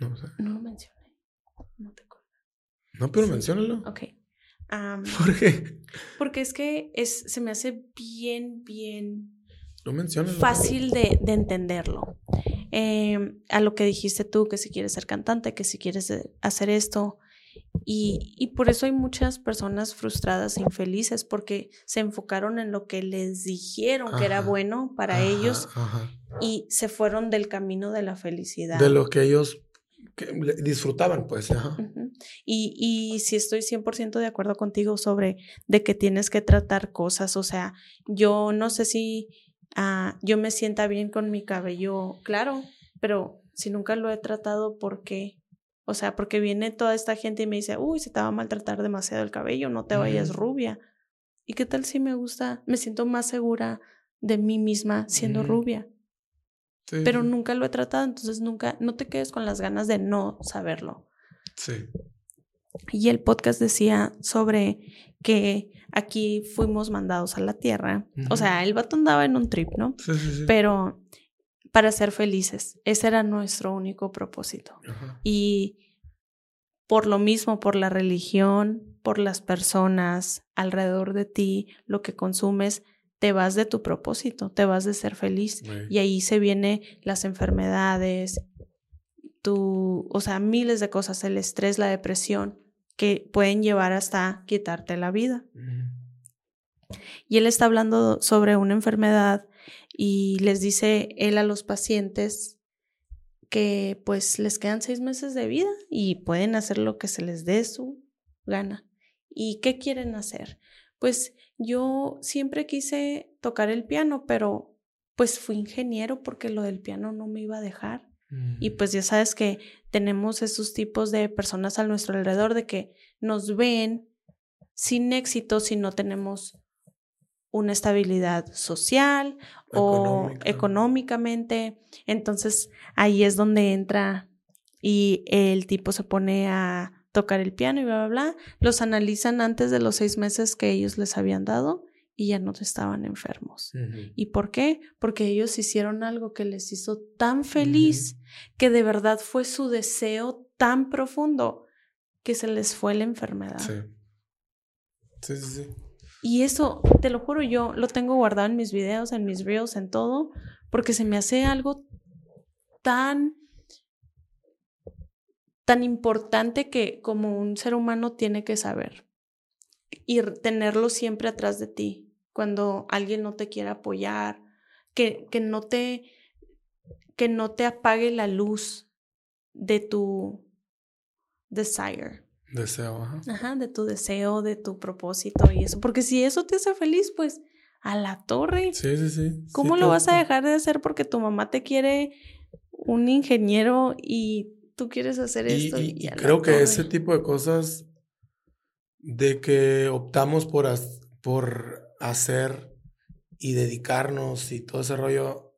No sé. No lo mencioné. No te acuerdo. No, pero menciónalo. Ok. ¿Por qué? Porque es que es, se me hace bien, bien no fácil de, de entenderlo. Em, a lo que dijiste tú, que si quieres ser cantante, que si quieres eh, hacer esto. Y, y, por eso hay muchas personas frustradas e infelices porque se enfocaron en lo que les dijeron que era bueno para ellos y se fueron del camino de la felicidad. De lo que ellos disfrutaban, pues. Y, y sí estoy 100% de acuerdo contigo sobre de que tienes que tratar cosas. O sea, yo no sé si Ah, yo me sienta bien con mi cabello claro, pero si nunca lo he tratado, ¿por qué? O sea, porque viene toda esta gente y me dice, uy, se te va a maltratar demasiado el cabello, no te vayas rubia. ¿Y qué tal si me gusta? Me siento más segura de mí misma siendo rubia. Pero nunca lo he tratado, entonces nunca, no te quedes con las ganas de no saberlo. Sí. Y el podcast decía sobre que aquí fuimos mandados a la tierra. O sea, el vato andaba en un trip, ¿no? Sí, sí, sí. Pero para ser felices. Ese era nuestro único propósito. Y por lo mismo, por la religión, por las personas alrededor de ti, lo que consumes, te vas de tu propósito, te vas de ser feliz. Y ahí se vienen las enfermedades, tu, o sea, miles de cosas, el estrés, la depresión, que pueden llevar hasta quitarte la vida. Y él está hablando sobre una enfermedad y les dice él a los pacientes que pues les quedan seis meses de vida y pueden hacer lo que se les dé su gana. ¿Y qué quieren hacer? Pues yo siempre quise tocar el piano, pero pues fui ingeniero porque lo del piano no me iba a dejar. Y pues ya sabes que tenemos esos tipos de personas a nuestro alrededor de que nos ven sin éxito si no tenemos una estabilidad social o económicamente. Entonces ahí es donde entra y el tipo se pone a tocar el piano y bla, bla, bla. Los analizan antes de los seis meses que ellos les habían dado y ya no estaban enfermos. ¿Y por qué? Porque ellos hicieron algo que les hizo tan feliz que de verdad fue su deseo tan profundo que se les fue la enfermedad. Sí. Sí, sí, sí. Y eso, te lo juro, yo lo tengo guardado en mis videos, en mis reels, en todo, porque se me hace algo tan tan importante que como un ser humano tiene que saber y tenerlo siempre atrás de ti cuando alguien no te quiere apoyar, que, que no te que no te apague la luz de tu desire. Deseo, ajá. Ajá, de tu deseo, de tu propósito y eso. Porque si eso te hace feliz, pues a la torre. Sí, sí, sí. ¿Cómo lo vas a dejar de hacer porque tu mamá te quiere un ingeniero y tú quieres hacer esto? Y, creo que ese tipo de cosas de que optamos por, por hacer y dedicarnos y todo ese rollo,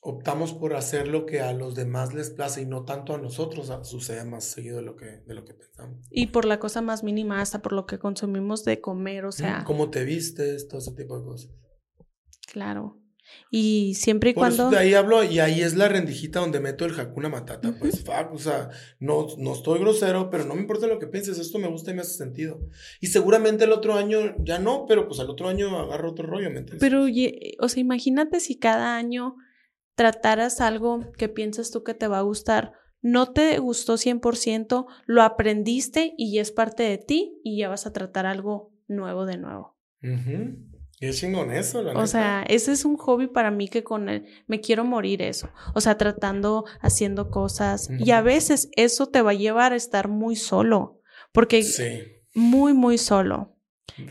optamos por hacer lo que a los demás les place y no tanto a nosotros sucede más seguido de lo que, de lo que pensamos. Y por la cosa más mínima, hasta por lo que consumimos de comer, o sea. Cómo te vistes, todo ese tipo de cosas. Claro. Y siempre y cuando. de ahí hablo, y ahí es la rendijita donde meto el Hakuna Matata. Pues, fuck, o sea, no, no estoy grosero, pero no me importa lo que pienses, esto me gusta y me hace sentido. Y seguramente el otro año ya no, pero pues al otro año agarro otro rollo, ¿me entiendes? Pero, o sea, imagínate si cada año trataras algo que piensas tú que te va a gustar, no te gustó 100%, lo aprendiste y es parte de ti y ya vas a tratar algo nuevo de nuevo. Y es chingón eso, la O sea, ese es un hobby para mí que con él me quiero morir eso. O sea, tratando, haciendo cosas. Y a veces eso te va a llevar a estar muy solo. Porque muy, muy solo.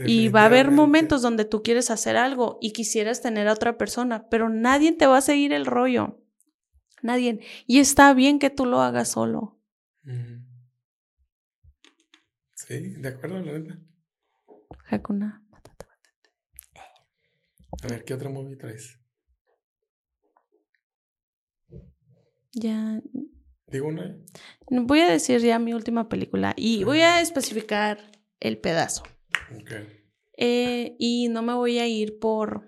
Y va a haber momentos donde tú quieres hacer algo y quisieras tener a otra persona, pero nadie te va a seguir el rollo. Nadie. Y está bien que tú lo hagas solo. Sí, de acuerdo, la neta. Hakuna. A ver, ¿qué otra movie traes? Ya. ¿Digo una? Voy a decir ya mi última película y voy a especificar el pedazo. Eh, y no me voy a ir por.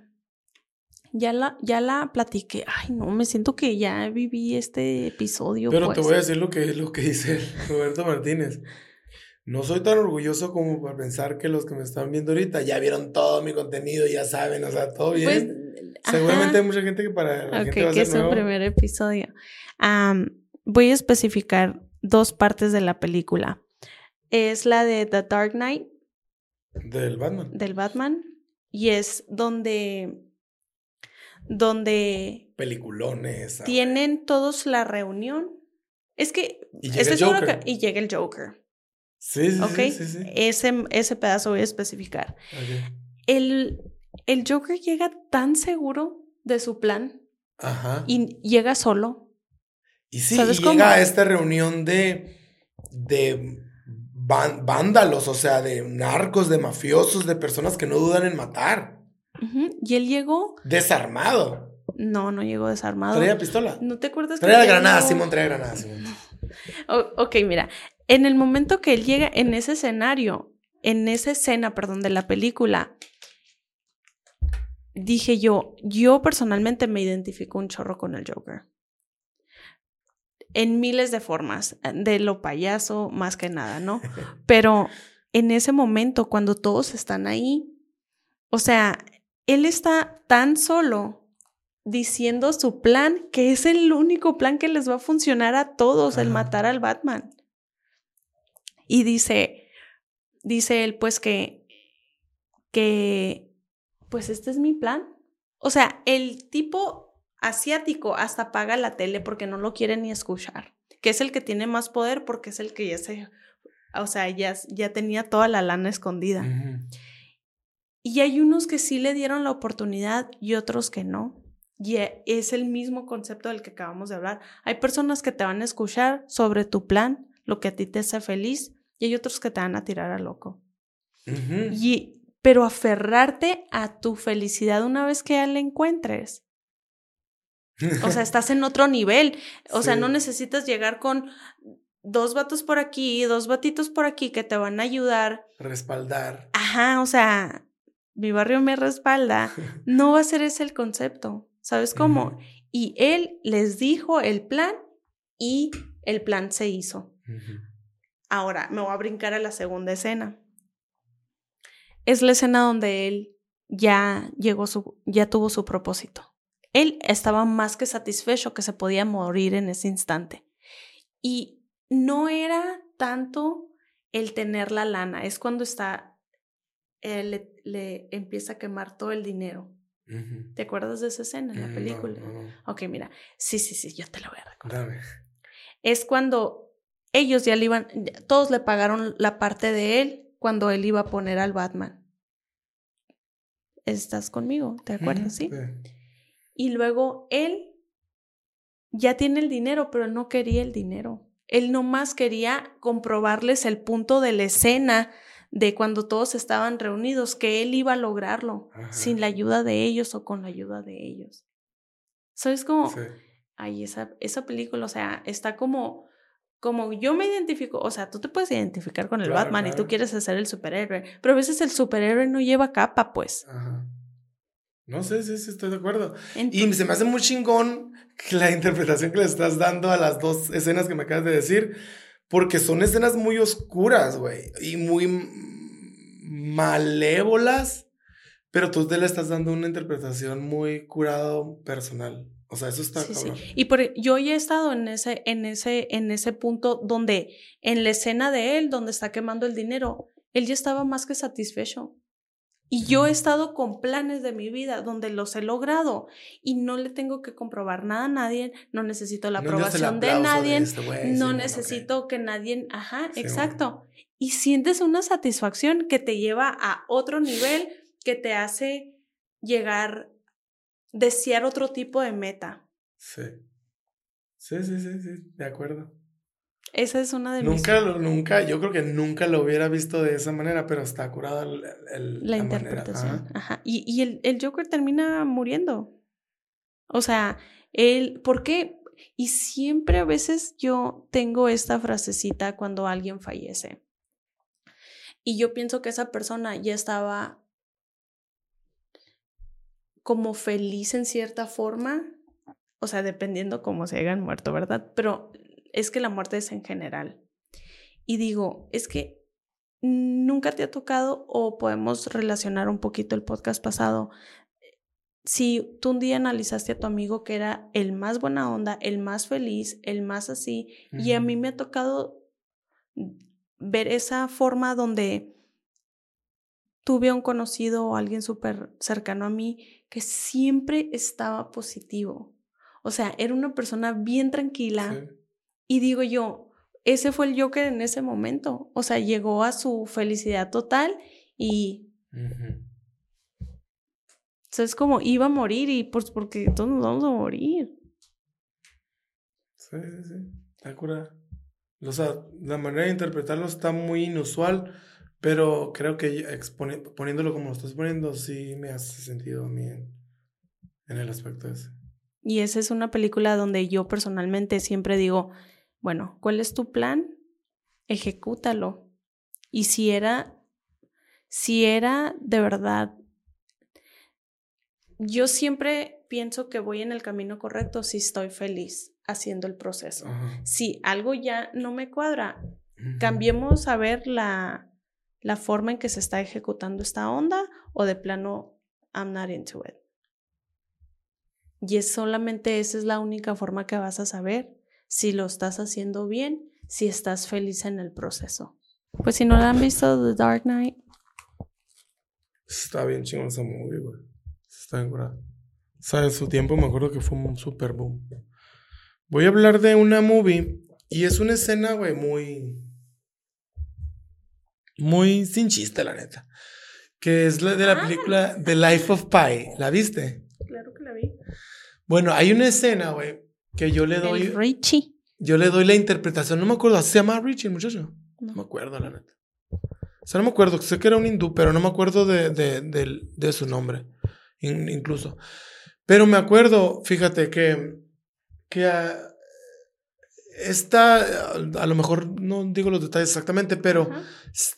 Ya la, ya la platiqué. Ay, no, me siento que ya viví este episodio. Pero te pues. voy a decir lo que, lo que dice Roberto Martínez. No soy tan orgulloso como para pensar que los que me están viendo ahorita ya vieron todo mi contenido, ya saben, o sea, todo bien. Pues, Seguramente hay mucha gente que para la gente va a que es su primer episodio. voy a especificar dos partes de la película. Es la de The Dark Knight del Batman. Del Batman. Y es donde. Donde. Peliculones. Tienen todos la reunión. Es que. Y llega, el Joker. y llega el Joker. Sí, sí, sí, sí, Ese, ese pedazo voy a especificar. El, el Joker llega tan seguro de su plan. Ajá. Y llega solo. Y sí, y llega a esta reunión de. de vándalos, o sea, de narcos, de mafiosos, de personas que no dudan en matar. Y él llegó. Desarmado. No, no llegó desarmado. ¿Traía pistola? ¿No te acuerdas? Traía la granada, Simón, traía granada, Simón. ok, mira. En el momento que él llega en ese escenario, en esa escena, perdón, de la película, dije yo, yo personalmente me identifico un chorro con el Joker. En miles de formas, de lo payaso más que nada, ¿no? Pero en ese momento, cuando todos están ahí, o sea, él está tan solo diciendo su plan, que es el único plan que les va a funcionar a todos, el matar al Batman. Y dice, dice él, pues que, que, pues este es mi plan. O sea, el tipo asiático hasta paga la tele porque no lo quiere ni escuchar, que es el que tiene más poder porque es el que ya se, o sea, ya, ya tenía toda la lana escondida. Y hay unos que sí le dieron la oportunidad y otros que no. Y e, es el mismo concepto del que acabamos de hablar. Hay personas que te van a escuchar sobre tu plan, lo que a ti te hace feliz, y hay otros que te van a tirar a loco. y, pero aferrarte a tu felicidad una vez que ya la encuentres. O sea, estás en otro nivel. O sea, no necesitas llegar con dos vatos por aquí, dos batitos por aquí que te van a ayudar. Respaldar. Ajá, o sea, mi barrio me respalda. No va a ser ese el concepto. ¿Sabes cómo? Y él les dijo el plan y el plan se hizo. Ahora me voy a brincar a la segunda escena. Es la escena donde él ya llegó su, ya tuvo su propósito. Él estaba más que satisfecho que se podía morir en ese instante. Y no era tanto el tener la lana, es cuando está, le, le empieza a quemar todo el dinero. ¿Te acuerdas de esa escena en la mm, película? Ok, mira, sí, sí, sí, yo te la voy a recordar. Es cuando ellos ya le iban, todos le pagaron la parte de él cuando él iba a poner al Batman. ¿Estás conmigo? ¿Te acuerdas? sí. Y luego él ya tiene el dinero, pero no quería el dinero. Él nomás quería comprobarles el punto de la escena de cuando todos estaban reunidos, que él iba a lograrlo sin la ayuda de ellos o con la ayuda de ellos. ¿Sabes cómo? Sí. Ay, esa, esa película, o sea, está como, como yo me identifico, o sea, tú te puedes identificar con el Batman y tú quieres hacer el superhéroe, pero a veces el superhéroe no lleva capa, pues. Ajá. No sé, sí, sí, estoy de acuerdo. y se me hace muy chingón la interpretación que le estás dando a las dos escenas que me acabas de decir, porque son escenas muy oscuras, güey, y muy malévolas, pero tú te le estás dando una interpretación muy curado personal. O sea, eso está sí, Sí. Y por, e, yo ya he estado en ese, en, ese, en ese punto donde, en la escena de él, donde está quemando el dinero, él ya estaba más que satisfecho. Y yo he estado con planes de mi vida donde los he logrado y no le tengo que comprobar nada a nadie, no necesito la aprobación de nadie, este no necesito que nadie, ajá, exacto. Y sientes una satisfacción que te lleva a otro nivel que te hace llegar, desear otro tipo de meta. Sí. Sí, sí, sí, sí, de acuerdo. Esa es una de nunca, mis... Nunca, yo creo que nunca lo hubiera visto de esa manera, pero está curada el, la, interpretación. Ajá. Y, y el, el, Joker termina muriendo. O sea, él, ¿por qué? Y siempre a veces yo tengo esta frasecita cuando alguien fallece. Y yo pienso que esa persona ya estaba como feliz en cierta forma, o sea, dependiendo cómo se hayan muerto, ¿verdad? Pero es que la muerte es en general. Y digo, es que nunca te ha tocado o podemos relacionar un poquito el podcast pasado. Si tú un día analizaste a tu amigo que era el más buena onda, el más feliz, el más así, y a mí me ha tocado ver esa forma donde tuve a un conocido o alguien súper cercano a mí que siempre estaba positivo. O sea, era una persona bien tranquila, y digo yo, ese fue el Joker en ese momento. O sea, llegó a su felicidad total y... es como iba a morir y pues porque todos nos vamos a morir. Sí, sí, sí. Está curada. O sea, la manera de interpretarlo está muy inusual, pero creo que poniéndolo como lo estás poniendo, sí me hace sentido a mí en, en el aspecto ese. Y esa es una película donde yo personalmente siempre digo, bueno, ¿cuál es tu plan? Ejecútalo. Y si era, si era de verdad yo siempre pienso que voy en el camino correcto si estoy feliz haciendo el proceso. Si algo ya no me cuadra, cambiemos a ver la, la forma en que se está ejecutando esta onda o de plano, I'm not into it. Y es solamente esa es la única forma que vas a saber si lo estás haciendo bien, si estás feliz en el proceso. Pues si no la han visto, The Dark Knight. Está bien chingón esa movie, güey. Está bien O sea, en su tiempo me acuerdo que fue un super boom. Voy a hablar de una movie y es una escena, güey, muy. Muy sin chiste, la neta. Que es la de la ah. película The Life of Pi. ¿La viste? Claro que la vi. Bueno, hay una escena, güey, que yo le doy. Richie. Yo le doy la interpretación. No me acuerdo. ¿Se llama Richie, muchacho? No. me acuerdo, la neta. O sea, no me acuerdo. Sé que era un hindú, pero no me acuerdo de, de, su nombre. incluso. Pero me acuerdo, fíjate, que. que esta, a lo mejor no digo los detalles exactamente, pero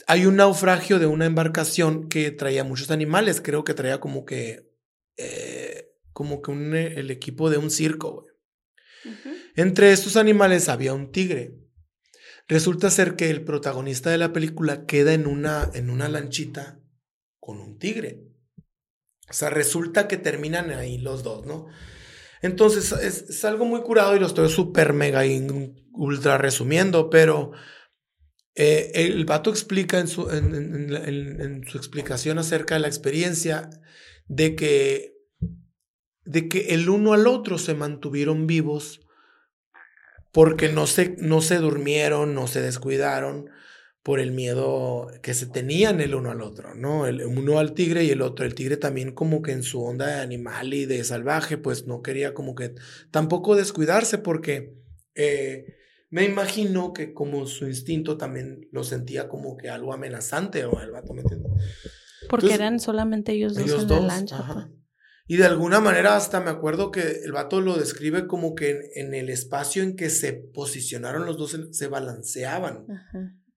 hay un naufragio de una embarcación que traía muchos animales. Creo que traía como que. Eh, como que un, el equipo de un circo, güey. Entre estos animales había un tigre. Resulta ser que el protagonista de la película queda en una, en una lanchita con un tigre. O sea, resulta que terminan ahí los dos, ¿no? Entonces, es, algo muy curado y lo estoy súper mega ultra resumiendo, pero eh, el vato explica en su, en su explicación acerca de la experiencia de que de que el uno al otro se mantuvieron vivos porque no se, no se durmieron, no se descuidaron por el miedo que se tenían el uno al otro, ¿no? El uno al tigre y el otro. El tigre también como que en su onda de animal y de salvaje, pues no quería como que tampoco descuidarse porque eh, me imagino que como su instinto también lo sentía como que algo amenazante o el vato, ¿me Porque eran solamente ellos dos en la lancha. Pues. Y de alguna manera hasta me acuerdo que el vato lo describe como que en, el espacio en que se posicionaron los dos se balanceaban.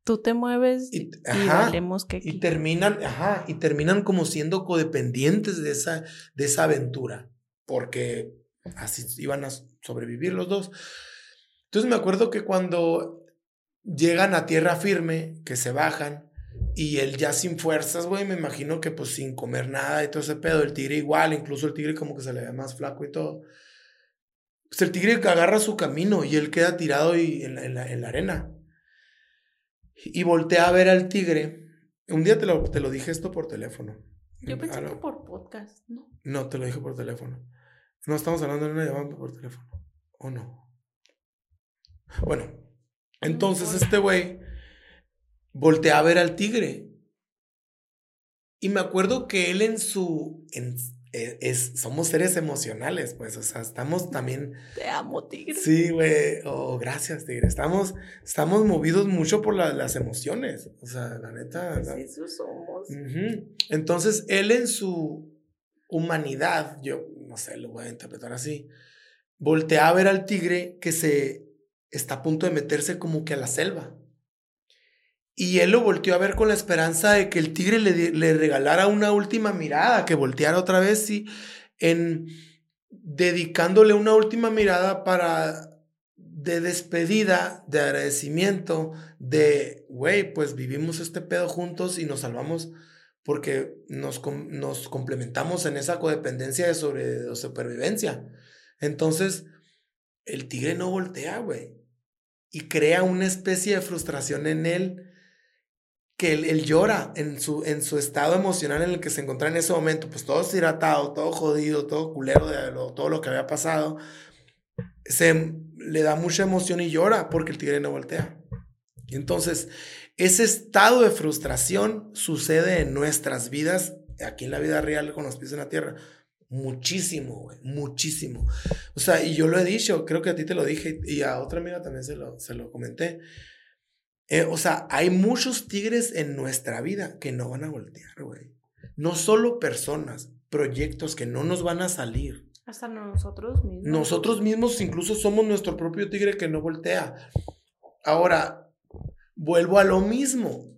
Tú te mueves y, valemos que y terminan, ajá, y terminan como siendo codependientes de esa, de esa aventura, porque así iban a sobrevivir los dos. Entonces me acuerdo que cuando llegan a tierra firme, que se bajan, y él ya sin fuerzas, güey, me imagino que pues sin comer nada y todo ese pedo. El tigre igual, incluso el tigre como que se le ve más flaco y todo. Pues el tigre agarra su camino y él queda tirado y en, la, en, la, arena. Y voltea a ver al tigre. Un día te lo, te lo dije esto por teléfono. Yo pensé que por podcast, ¿no? No, te lo dije por teléfono. No estamos hablando de una llamada por teléfono. ¿O no? Bueno, entonces este güey volteé a ver al tigre. Y me acuerdo que él en su... En, es, somos seres emocionales, pues, o sea, estamos también... Te amo, tigre. Sí, güey, oh, gracias, tigre. Estamos, estamos movidos mucho por las emociones, o sea, la neta... Sí, eso somos. Entonces, él en su humanidad, yo no sé, lo voy a interpretar así, voltea a ver al tigre que se está a punto de meterse como que a la selva. Y él lo volteó a ver con la esperanza de que el tigre le, regalara una última mirada, que volteara otra vez, y en dedicándole una última mirada para de despedida, de agradecimiento, de, güey, pues vivimos este pedo juntos y nos salvamos porque nos, nos complementamos en esa codependencia de, sobre, de supervivencia. Entonces, el tigre no voltea, güey, y crea una especie de frustración en él que él, llora en su, en su estado emocional en el que se encontraba en ese momento, pues todo deshidratado, todo jodido, todo culero de todo lo que había pasado, se le da mucha emoción y llora porque el tigre no voltea. Entonces, ese estado de frustración sucede en nuestras vidas, aquí en la vida real con los pies en la tierra, muchísimo, muchísimo. O sea, y yo lo he dicho, creo que a ti te lo dije y a otra amiga también se lo, se lo comenté. Eh, o sea, hay muchos tigres en nuestra vida que no van a voltear, güey. No solo personas, proyectos que no nos van a salir. Hasta nosotros mismos. Nosotros mismos incluso somos nuestro propio tigre que no voltea. Ahora, vuelvo a lo mismo.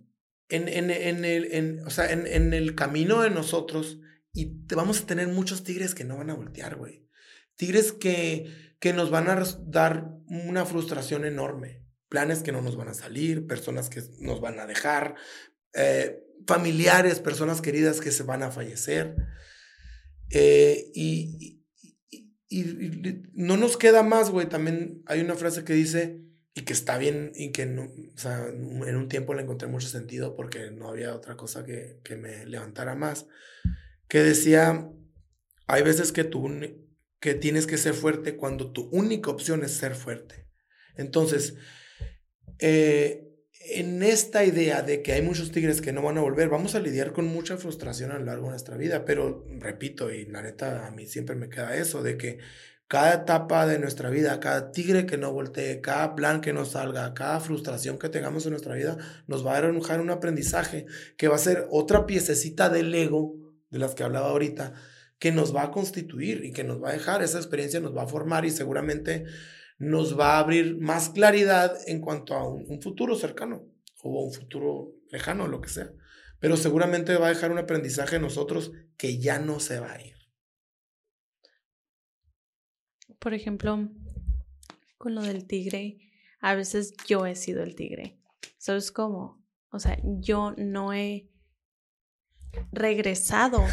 En, en, en el, en, o sea, en, en el camino de nosotros y te vamos a tener muchos tigres que no van a voltear, güey. Tigres que, que nos van a dar una frustración enorme. Planes que no nos van a salir, personas que nos van a dejar, eh, familiares, personas queridas que se van a fallecer. Eh, y, no nos queda más, güey. También hay una frase que dice, y que está bien, y que no, o sea, en un tiempo le encontré mucho sentido porque no había otra cosa que, que me levantara más que decía, hay veces que tú que tienes que ser fuerte cuando tu única opción es ser fuerte. Entonces, eh, en esta idea de que hay muchos tigres que no van a volver, vamos a lidiar con mucha frustración a lo largo de nuestra vida, pero repito, y la neta, a mí siempre me queda eso, de que cada etapa de nuestra vida, cada tigre que no voltee, cada plan que no salga, cada frustración que tengamos en nuestra vida, nos va a dejar un aprendizaje que va a ser otra piececita del ego de las que hablaba ahorita, que nos va a constituir y que nos va a dejar, esa experiencia nos va a formar y seguramente nos va a abrir más claridad en cuanto a un, futuro cercano o un futuro lejano, lo que sea. Pero seguramente va a dejar un aprendizaje en nosotros que ya no se va a ir. Por ejemplo, con lo del tigre, a veces yo he sido el tigre. ¿Sabes cómo? O sea, yo no he regresado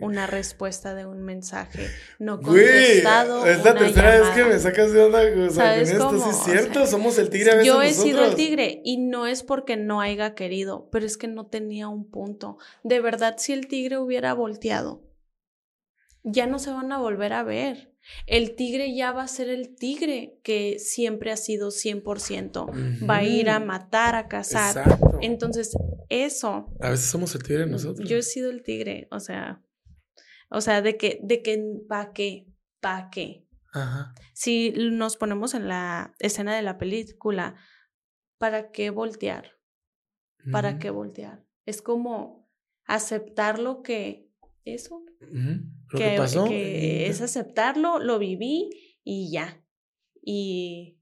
una respuesta de un mensaje, no contestado. es la tercera vez que me sacas de onda con esto, sí es cierto, somos el tigre a veces Yo he sido el tigre y no es porque no haya querido, pero es que no tenía un punto. De verdad, si el tigre hubiera volteado, ya no se van a volver a ver. El tigre ya va a ser el tigre que siempre ha sido 100%. Va a ir a matar, a cazar. Entonces, eso. A veces somos el tigre nosotros. Yo he sido el tigre, o sea, o sea, de que, de que, ¿pa' qué? ¿Pa' qué? Ajá. Si nos ponemos en la escena de la película, ¿para qué voltear? ¿Para qué voltear? Es como aceptar lo que, eso, lo que, pasó, que es aceptarlo, lo viví y ya. Y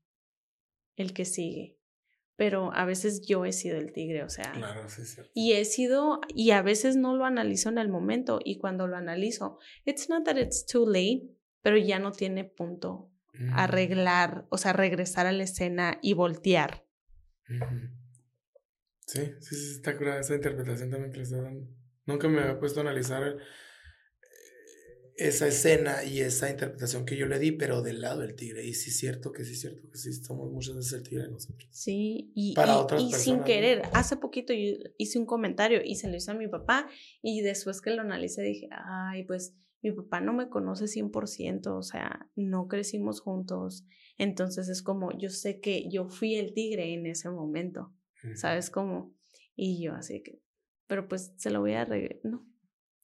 el que sigue pero a veces yo he sido el tigre, o sea. Claro, sí, cierto. Y he sido, y a veces no lo analizo en el momento, y cuando lo analizo, it's not that it's too late, pero ya no tiene punto mm. arreglar, o sea, regresar a la escena y voltear. Sí, sí, sí, está curada esa interpretación también que Nunca me había puesto a analizar esa escena y esa interpretación que yo le di, pero del lado del tigre. Y sí es cierto que sí es cierto que sí somos muchas veces el tigre nosotros. Sí, y, y, sin querer. Hace poquito yo hice un comentario y se lo hice a mi papá y después que lo analicé dije, ay, pues mi papá no me conoce 100%, o sea, no crecimos juntos. Entonces es como, yo sé que yo fui el tigre en ese momento, ¿sabes cómo? Y yo así que, pero pues se lo voy a... No,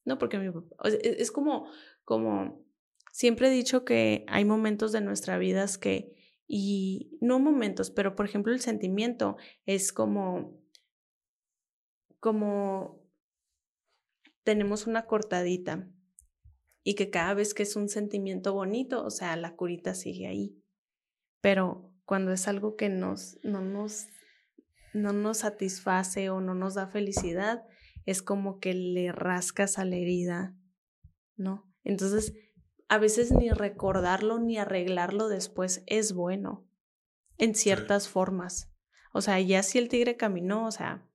no, porque mi papá, e, es como como siempre he dicho que hay momentos de nuestra vida que, y no momentos, pero por ejemplo el sentimiento es como, como tenemos una cortadita y que cada vez que es un sentimiento bonito, o sea, la curita sigue ahí. Pero cuando es algo que nos, no, nos, no nos satisface o no nos da felicidad, es como que le rascas a la herida, ¿no? Entonces, a veces ni recordarlo ni arreglarlo después es bueno, en ciertas formas. O sea, ya si el tigre caminó, o sea,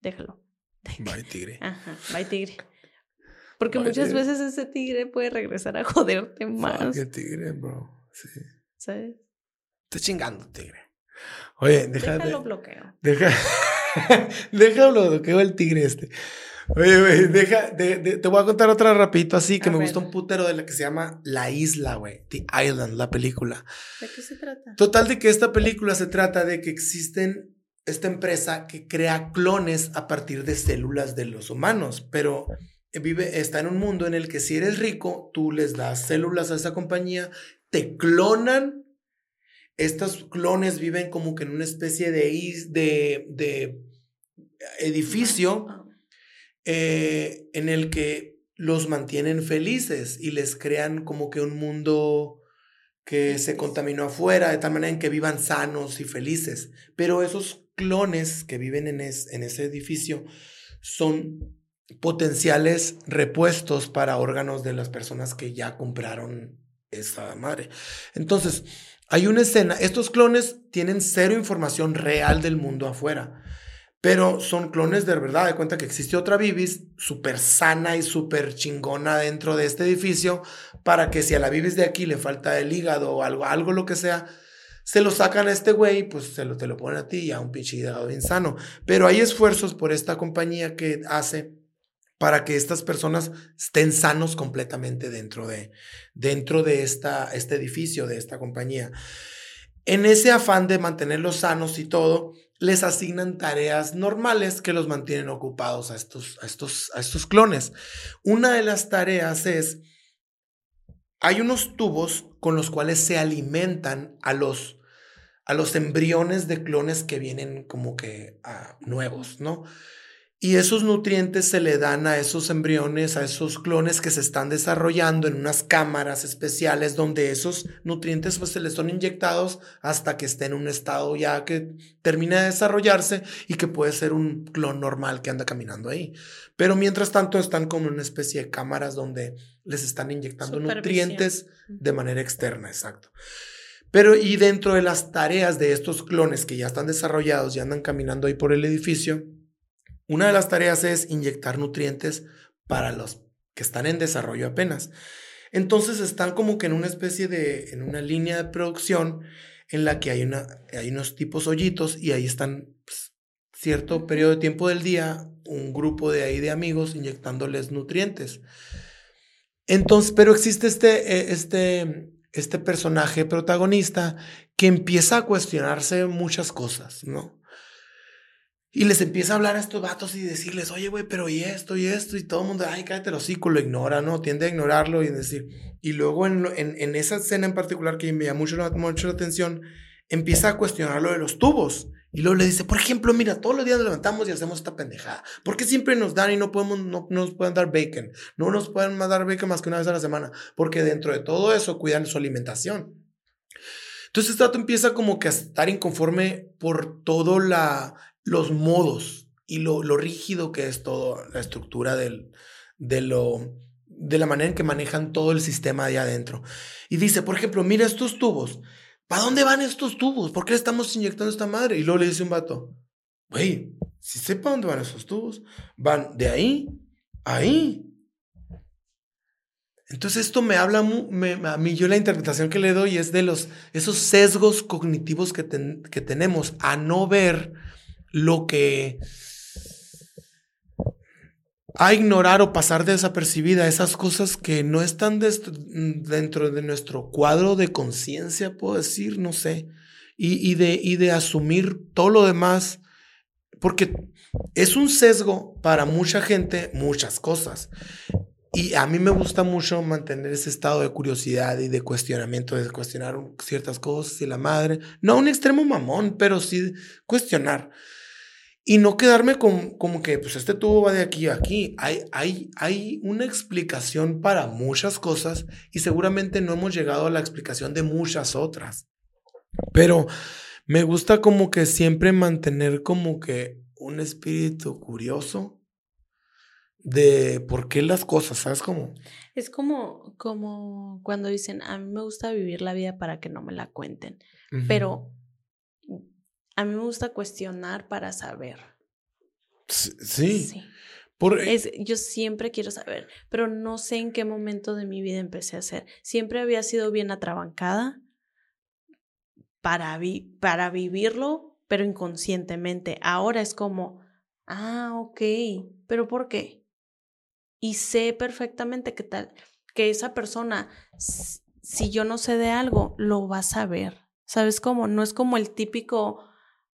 déjalo. Bye tigre. Ajá, bye tigre. Porque muchas veces ese tigre puede regresar a joderte más. Qué tigre, bro. Sí. ¿Sabes? Está chingando, tigre. Oye, déjalo. Déjalo bloqueo. Deja, déjalo bloqueo el tigre este. Oye, güey, deja, te voy a contar otra rapidito así que me gustó un putero de la que se llama La Isla, güey. The Island, la película. ¿De qué se trata? Total de que esta película se trata de que existen esta empresa que crea clones a partir de células de los humanos, pero vive, está en un mundo en el que si eres rico, tú les das células a esa compañía, te clonan. Estos clones viven como que en una especie de, de, de edificio ah. Eh, en el que los mantienen felices y les crean como que un mundo que se contaminó afuera, de tal manera en que vivan sanos y felices. Pero esos clones que viven en, en ese edificio son potenciales repuestos para órganos de las personas que ya compraron esa madre. Entonces, hay una escena, estos clones tienen cero información real del mundo afuera, pero son clones de verdad, de cuenta que existe otra Bibis súper sana y súper chingona dentro de este edificio para que si a la Bibis de aquí le falta el hígado o algo, algo lo que sea, se lo sacan a este güey, pues se lo, te lo ponen a ti y a un pinche hígado insano. Pero hay esfuerzos por esta compañía que hace para que estas personas estén sanos completamente dentro de, dentro de esta, este edificio, de esta compañía. En ese afán de mantenerlos sanos y todo, les asignan tareas normales que los mantienen ocupados a estos, a estos, a estos clones. Una de las tareas es, hay unos tubos con los cuales se alimentan a los, a los embriones de clones que vienen como que ah, nuevos, ¿no? Y esos nutrientes se le dan a esos embriones, a esos clones que se están desarrollando en unas cámaras especiales donde esos nutrientes pues se les son inyectados hasta que esté en un estado ya que termina de desarrollarse y que puede ser un clon normal que anda caminando ahí. Pero mientras tanto están como una especie de cámaras donde les están inyectando nutrientes de manera externa, exacto. Pero y dentro de las tareas de estos clones que ya están desarrollados y andan caminando ahí por el edificio, una de las tareas es inyectar nutrientes para los que están en desarrollo apenas. Entonces están como que en una especie de, en una línea de producción en la que hay, una, hay unos tipos hoyitos y ahí están pues, cierto periodo de tiempo del día un grupo de ahí de amigos inyectándoles nutrientes. Entonces, pero existe este, eh, este, este personaje protagonista que empieza a cuestionarse muchas cosas, ¿no? Y les empieza a hablar a estos vatos y decirles, oye, güey, pero y esto y esto. Y todo el mundo, ay, cállate los hocico, lo ignora, ¿no? Tiende a ignorarlo y decir. Y luego en, en, en esa escena en particular que me llama mucho, mucho la atención, empieza a cuestionar lo de los tubos. Y luego le dice, por ejemplo, mira, todos los días nos levantamos y hacemos esta pendejada. ¿Por qué siempre nos dan y no podemos, no, no nos pueden dar bacon? No nos pueden dar bacon más que una vez a la semana. Porque dentro de todo eso cuidan su alimentación. Entonces, este trato empieza como que a estar inconforme por todo la, los modos y lo, lo rígido que es toda la estructura del, de, lo, de la manera en que manejan todo el sistema allá adentro. Y dice, por ejemplo, mira estos tubos. ¿Para dónde van estos tubos? ¿Por qué le estamos inyectando esta madre? Y luego le dice un vato, güey, si sepa dónde van esos tubos, van de ahí a ahí. Entonces esto me habla, a mí yo la interpretación que le doy es de los, esos sesgos cognitivos que, que tenemos a no ver lo que a ignorar o pasar desapercibida esas cosas que no están dentro de nuestro cuadro de conciencia, puedo decir, no sé, y, de, y de asumir todo lo demás, porque es un sesgo para mucha gente, muchas cosas. Y a mí me gusta mucho mantener ese estado de curiosidad y de cuestionamiento, de cuestionar ciertas cosas y la madre. No a un extremo mamón, pero sí cuestionar. Y no quedarme con, como que, pues este tubo va de aquí a aquí. Hay, hay, hay una explicación para muchas cosas y seguramente no hemos llegado a la explicación de muchas otras. Pero me gusta como que siempre mantener como que un espíritu curioso de por qué las cosas, ¿sabes cómo? Es como, como cuando dicen, a mí me gusta vivir la vida para que no me la cuenten, pero a mí me gusta cuestionar para saber. Sí. sí. yo siempre quiero saber, pero no sé en qué momento de mi vida empecé a hacer. Siempre había sido bien atrabancada para, para vivirlo, pero inconscientemente. Ahora es como, ah, ok, pero ¿por qué? Y sé perfectamente que tal, que esa persona, si yo no sé de algo, lo va a saber. ¿Sabes cómo? No es como el típico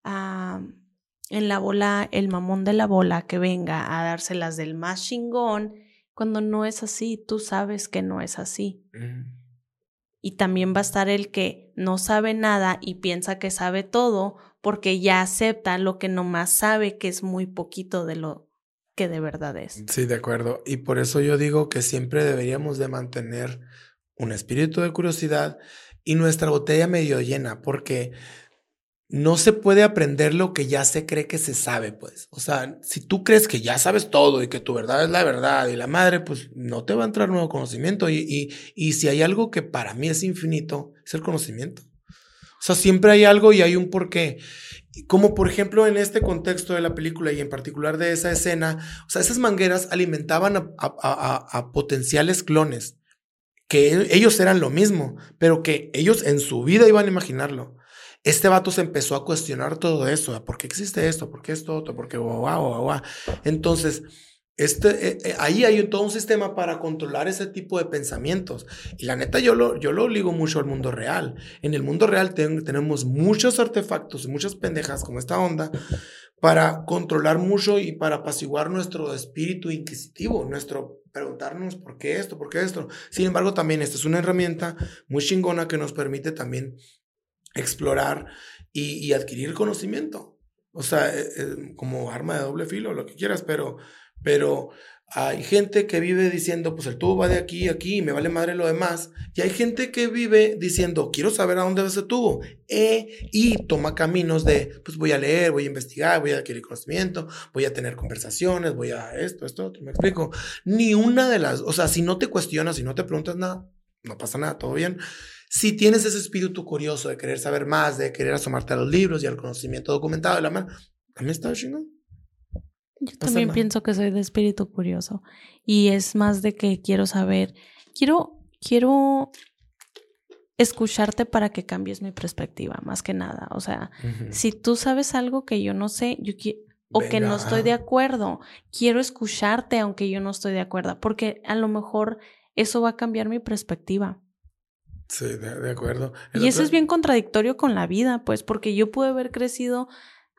en la bola, el mamón de la bola que venga a dárselas del más chingón, cuando no es así, tú sabes que no es así. Y también va a estar el que no sabe nada y piensa que sabe todo porque ya acepta lo que nomás sabe que es muy poquito de lo que de verdad es. Sí, de acuerdo. Y por eso yo digo que siempre deberíamos de mantener un espíritu de curiosidad y nuestra botella medio llena, porque no se puede aprender lo que ya se cree que se sabe, pues. O sea, si tú crees que ya sabes todo y que tu verdad es la verdad y la madre, pues no te va a entrar nuevo conocimiento. Y, y, y si hay algo que para mí es infinito, es el conocimiento. O sea, siempre hay algo y hay un porqué. Como por ejemplo en este contexto de la película y en particular de esa escena, o sea, esas mangueras alimentaban a, a, potenciales clones, que ellos eran lo mismo, pero que ellos en su vida iban a imaginarlo. Este vato se empezó a cuestionar todo eso. ¿Por qué existe esto? ¿Por qué esto otro? ¿Por qué guau, guau, guau? Entonces, este, eh, eh, ahí hay todo un sistema para controlar ese tipo de pensamientos. Y la neta, yo lo, yo lo ligo mucho al mundo real. En el mundo real tenemos muchos artefactos y muchas pendejas como esta onda para controlar mucho y para apaciguar nuestro espíritu inquisitivo, nuestro preguntarnos por qué esto, por qué esto. Sin embargo, también esta es una herramienta muy chingona que nos permite también explorar y, adquirir conocimiento. O sea, eh, eh, como arma de doble filo, lo que quieras, pero, pero hay gente que vive diciendo, pues el tubo va de aquí a aquí y me vale madre lo demás. Y hay gente que vive diciendo, quiero saber a dónde va ese tubo. E, y toma caminos de, pues voy a leer, voy a investigar, voy a adquirir conocimiento, voy a tener conversaciones, voy a esto, esto, otro. Me explico. Ni una de las, o sea, si no te cuestionas, si no te preguntas nada, no pasa nada, todo bien. Si tienes ese espíritu curioso de querer saber más, de querer asomarte a los libros y al conocimiento documentado de la mano, también está chingón. Yo también pienso que soy de espíritu curioso y es más de que quiero saber, quiero, quiero escucharte para que cambies mi perspectiva, más que nada. O sea, uh -huh. si tú sabes algo que yo no sé, yo o Venga. que no estoy de acuerdo, quiero escucharte aunque yo no estoy de acuerdo, porque a lo mejor eso va a cambiar mi perspectiva. Sí, de, de acuerdo. El y eso es bien contradictorio con la vida, pues, porque yo pude haber crecido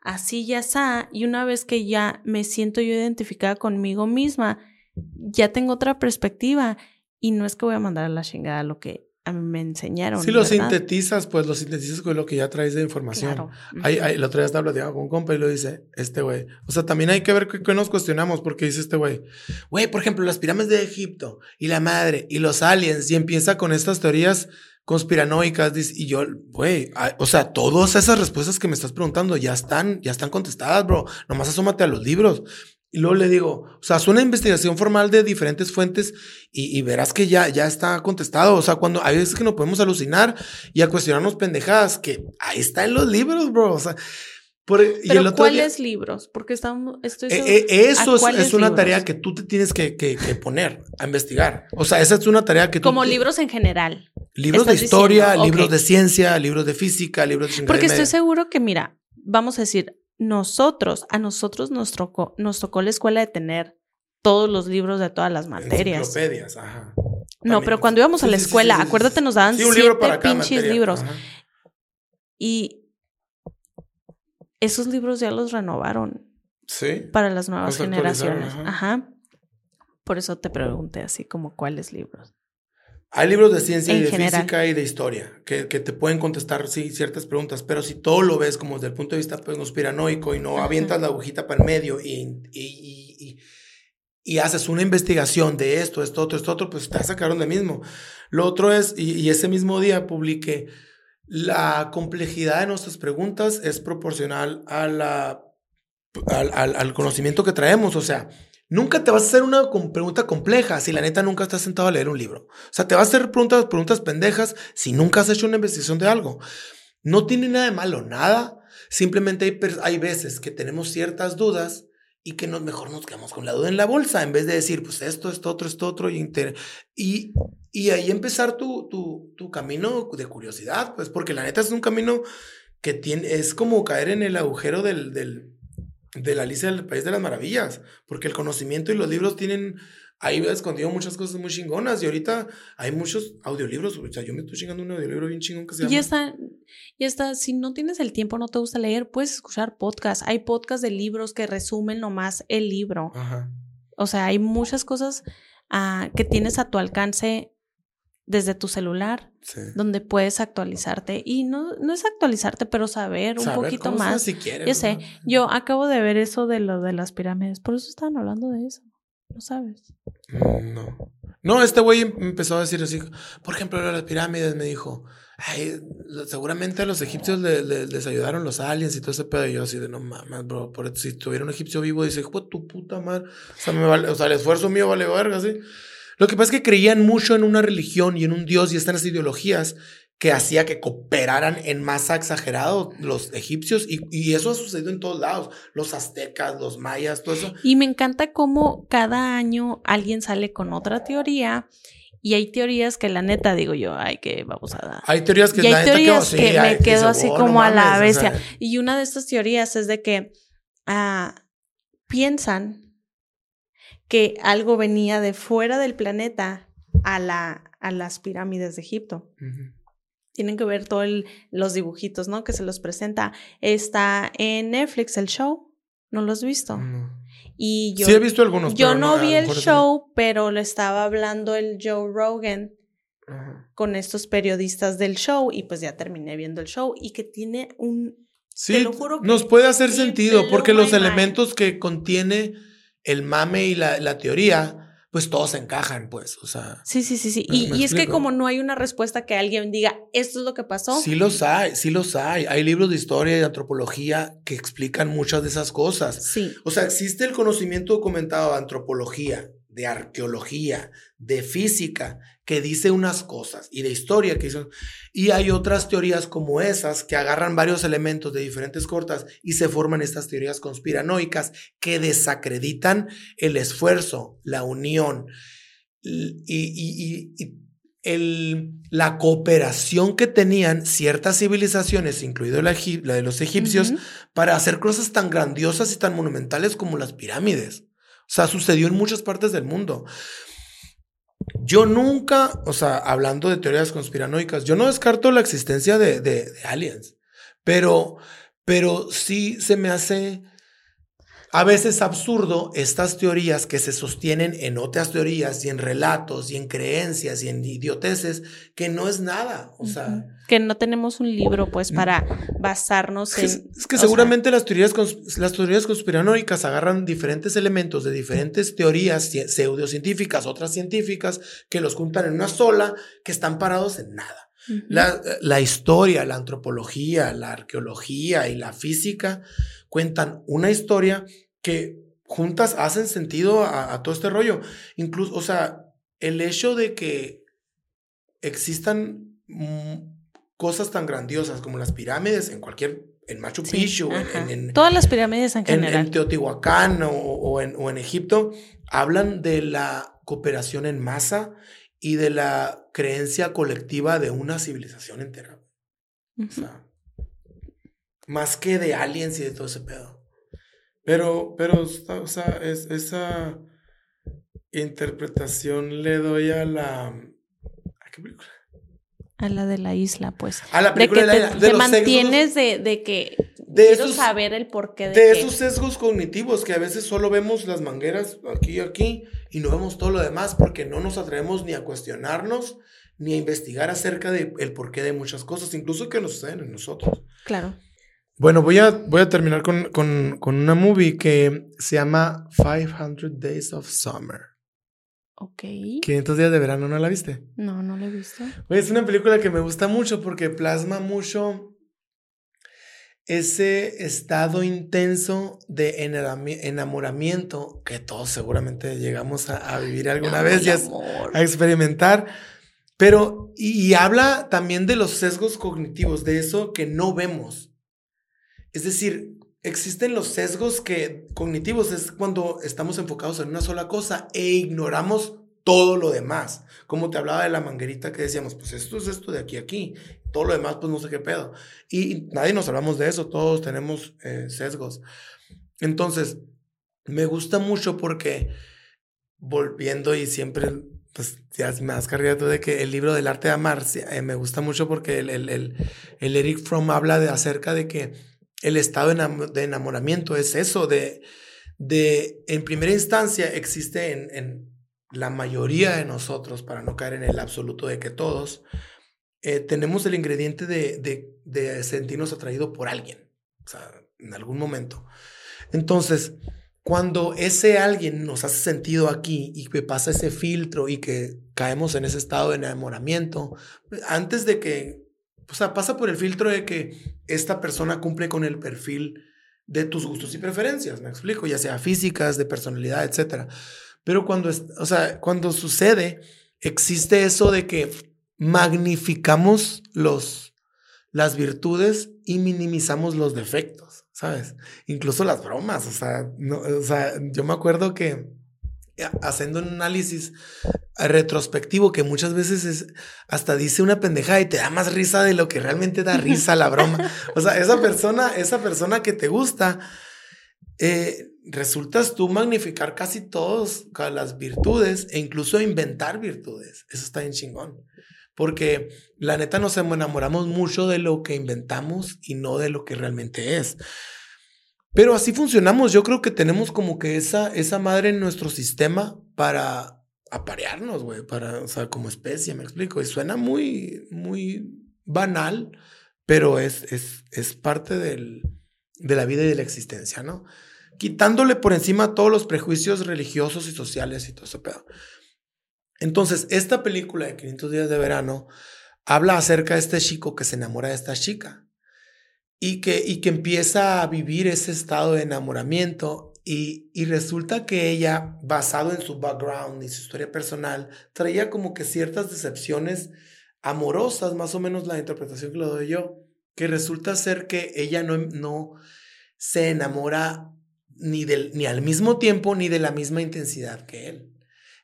así ya está, y una vez que ya me siento yo identificada conmigo misma, ya tengo otra perspectiva y no es que voy a mandar a la chingada lo que a mí me enseñaron. Si lo sintetizas, pues lo sintetizas con lo que ya traes de información. Claro. Hay, hay, el otro día estaba platicando con un compa y lo dice, este güey. O sea, también hay que ver qué, nos cuestionamos, porque dice este güey, güey, por ejemplo, las pirámides de Egipto y la madre y los aliens, y empieza con estas teorías conspiranoicas y yo, güey, o sea, todas esas respuestas que me estás preguntando ya están, ya están contestadas, bro. Nomás asómate a los libros. Y luego le digo, o sea, haz una investigación formal de diferentes fuentes y, y, verás que ya, ya está contestado. O sea, cuando hay veces que nos podemos alucinar y a cuestionarnos pendejadas, que ahí está en los libros, bro. O sea, por, Pero ¿cuáles día, libros? Porque estamos, estoy eh, eh, eso es, es, una libros? tarea que tú te tienes que, que, que, poner a investigar. O sea, esa es una tarea que Como tú, libros en general. Libros de historia, diciendo, libros okay. de ciencia, libros de física, libros de Porque estoy seguro que, mira, vamos a decir, nosotros, a nosotros nos tocó, nos tocó la escuela de tener todos los libros de todas las materias. Enciclopedias, ajá. No, pero cuando íbamos a la escuela, sí, sí, acuérdate, nos daban siete pinches materia. libros. Ajá. Y esos libros ya los renovaron. Sí. Para las nuevas generaciones. Ajá. ajá. Por eso te pregunté así como cuáles libros. Hay libros de ciencia en y de general. física y de historia que, que, te pueden contestar sí, ciertas preguntas, pero si todo lo ves como desde el punto de vista pues, conspiranoico y no Ajá. avientas la agujita para el medio y, y, y, y, haces una investigación de esto, esto, otro, esto, otro, pues te vas a sacar donde mismo. Lo otro es, y, ese mismo día publiqué, la complejidad de nuestras preguntas es proporcional a la, al, al, al conocimiento que traemos, o sea, Nunca te vas a hacer una pregunta compleja si la neta nunca estás sentado a leer un libro. O sea, te vas a hacer preguntas, preguntas pendejas si nunca has hecho una investigación de algo. No tiene nada de malo, nada. Simplemente hay, hay veces que tenemos ciertas dudas y que nos, mejor nos quedamos con la duda en la bolsa en vez de decir, pues esto, esto, otro, esto, otro. Y, y, y ahí empezar tu, tu, tu camino de curiosidad, pues porque la neta es un camino que tiene, es como caer en el agujero del, del de la Alicia del País de las Maravillas, porque el conocimiento y los libros tienen ahí escondido muchas cosas muy chingonas y ahorita hay muchos audiolibros, o sea, yo me estoy chingando un audiolibro bien chingón que se llama. Y está, y está, si no tienes el tiempo, no te gusta leer, puedes escuchar podcasts. Hay podcasts de libros que resumen nomás el libro. Ajá. O sea, hay muchas cosas uh, que tienes a tu alcance desde tu celular, sí. donde puedes actualizarte. Y no, no es actualizarte, pero saber, saber un poquito más. Si quieres, yo sé, yo acabo de ver eso de lo de las pirámides, por eso estaban hablando de eso. ¿No sabes? Mm, No. No, este güey empezó a decir así, por ejemplo, las pirámides, me dijo, Ay, seguramente a los egipcios les ayudaron los aliens y todo ese pedo. Y yo así de no mames, bro. Por, si tuviera un egipcio vivo, dice, hijo tu puta madre. O sea, me vale, o sea, el esfuerzo mío vale verga, ¿sí? Lo que pasa es que creían mucho en una religión y en un dios y están las ideologías que hacía que cooperaran en masa exagerado los egipcios y, y, eso ha sucedido en todos lados, los aztecas, los mayas, todo eso. Y me encanta cómo cada año alguien sale con otra teoría y hay teorías que la neta digo yo, ay, que vamos a dar. Hay teorías que, y hay teorías que, me quedo así oh, como a la bestia. y una de estas teorías es de que ah, piensan que algo venía de fuera del planeta a, la, a las pirámides de Egipto. Tienen que ver todos los dibujitos, ¿no? Que se los presenta. Está en Netflix el show. ¿No lo has visto? Y yo, sí he visto algunos. Yo no, vi el show, pero le estaba hablando el Joe Rogan con estos periodistas del show y pues ya terminé viendo el show y que tiene un... Sí, lo juro nos puede hacer sentido porque los elementos que contiene el mame y la, la teoría pues todos encajan, pues, o sea. Sí, sí, sí, sí. Y, es que como no hay una respuesta que alguien diga, esto es lo que pasó. Sí los hay, sí los hay. Hay libros de historia y de antropología que explican muchas de esas cosas. Sí. O sea, existe el conocimiento documentado de antropología, de arqueología, de física, que dice unas cosas, y de historia que dicen, y hay otras teorías como esas que agarran varios elementos de diferentes cortas y se forman estas teorías conspiranoicas que desacreditan el esfuerzo, la unión y, el, la cooperación que tenían ciertas civilizaciones, incluido la, de los egipcios, para hacer cosas tan grandiosas y tan monumentales como las pirámides. O sea, sucedió en muchas partes del mundo. Yo nunca, o sea, hablando de teorías conspiranoicas, yo no descarto la existencia de, aliens, pero, pero sí se me hace a veces absurdo estas teorías que se sostienen en otras teorías y en relatos y en creencias y en idioteces que no es nada, o sea... Que no tenemos un libro pues para basarnos en... Es, que seguramente las, teorías, las teorías conspiranoicas agarran diferentes elementos de diferentes teorías pseudocientíficas, otras científicas, que los juntan en una sola, que están parados en nada. la, la historia, la antropología, la arqueología y la física cuentan una historia que juntas hacen sentido a, todo este rollo. Incluso, o sea, el hecho de que existan mm, cosas tan grandiosas como las pirámides en cualquier, en Machu Picchu, en, todas las pirámides en general. En, Teotihuacán o, en, o en Egipto, hablan de la cooperación en masa y de la creencia colectiva de una civilización entera. O sea, más que de aliens y de todo ese pedo. Pero, pero, o sea, es, esa interpretación le doy a la... ¿A qué película? A la de la isla, pues. A la película de, que la isla. te, mantienes de, de, que de quiero saber el porqué de, de esos sesgos cognitivos que a veces solo vemos las mangueras aquí y aquí y no vemos todo lo demás porque no nos atrevemos ni a cuestionarnos ni a investigar acerca del el porqué de muchas cosas, incluso que nos suceden en nosotros. Claro. Bueno, voy a, voy a terminar con, con, con, una movie que se llama 500 Days of Summer. Ok. 500 días de verano, ¿no la viste? No, no la he visto. Es una película que me gusta mucho porque plasma mucho ese estado intenso de enamoramiento que todos seguramente llegamos a, vivir alguna vez y a, experimentar. Pero, y habla también de los sesgos cognitivos, de eso que no vemos. Es decir, existen los sesgos que cognitivos es cuando estamos enfocados en una sola cosa e ignoramos todo lo demás. Como te hablaba de la manguerita que decíamos, pues esto es esto de aquí aquí, todo lo demás pues no sé qué pedo. Y nadie nos hablamos de eso, todos tenemos eh, sesgos. Entonces, me gusta mucho porque volviendo y siempre pues ya me has cargado de que el libro del arte de amar eh, me gusta mucho porque el, el, el, el Eric Fromm habla de acerca de que el estado de enamoramiento es eso, de, de en primera instancia existe en, en, la mayoría de nosotros, para no caer en el absoluto de que todos, eh, tenemos el ingrediente de, de, de sentirnos atraídos por alguien, o sea, en algún momento. Entonces, cuando ese alguien nos hace sentido aquí y que pasa ese filtro y que caemos en ese estado de enamoramiento, antes de que, o sea, pasa por el filtro de que esta persona cumple con el perfil de tus gustos y preferencias, me explico, ya sea físicas, de personalidad, etc. Pero cuando, o sea, cuando sucede, existe eso de que magnificamos los, las virtudes y minimizamos los defectos. ¿sabes? Incluso las bromas, o sea, no, o sea, yo me acuerdo que haciendo un análisis retrospectivo que muchas veces es, hasta dice una pendejada y te da más risa de lo que realmente da risa la broma. O sea, esa persona, esa persona que te gusta, eh, resultas tú magnificar casi todas las virtudes e incluso inventar virtudes. Eso está bien chingón. Porque la neta nos enamoramos mucho de lo que inventamos y no de lo que realmente es. Pero así funcionamos. Yo creo que tenemos como que esa, esa madre en nuestro sistema para aparearnos, güey, para, o sea, como especie, me explico. Y suena muy, muy banal, pero es, es, es parte del, de la vida y de la existencia, ¿no? Quitándole por encima todos los prejuicios religiosos y sociales y todo ese pedo. Entonces, esta película de 500 días de verano habla acerca de este chico que se enamora de esta chica y que, y que empieza a vivir ese estado de enamoramiento y, y, resulta que ella, basado en su background y su historia personal, traía como que ciertas decepciones amorosas, más o menos la interpretación que le doy yo, que resulta ser que ella no, no se enamora ni, del, ni al mismo tiempo ni de la misma intensidad que él.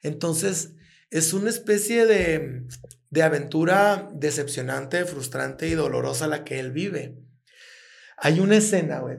Entonces, es una especie de, de aventura decepcionante, frustrante y dolorosa la que él vive. Hay una escena, güey,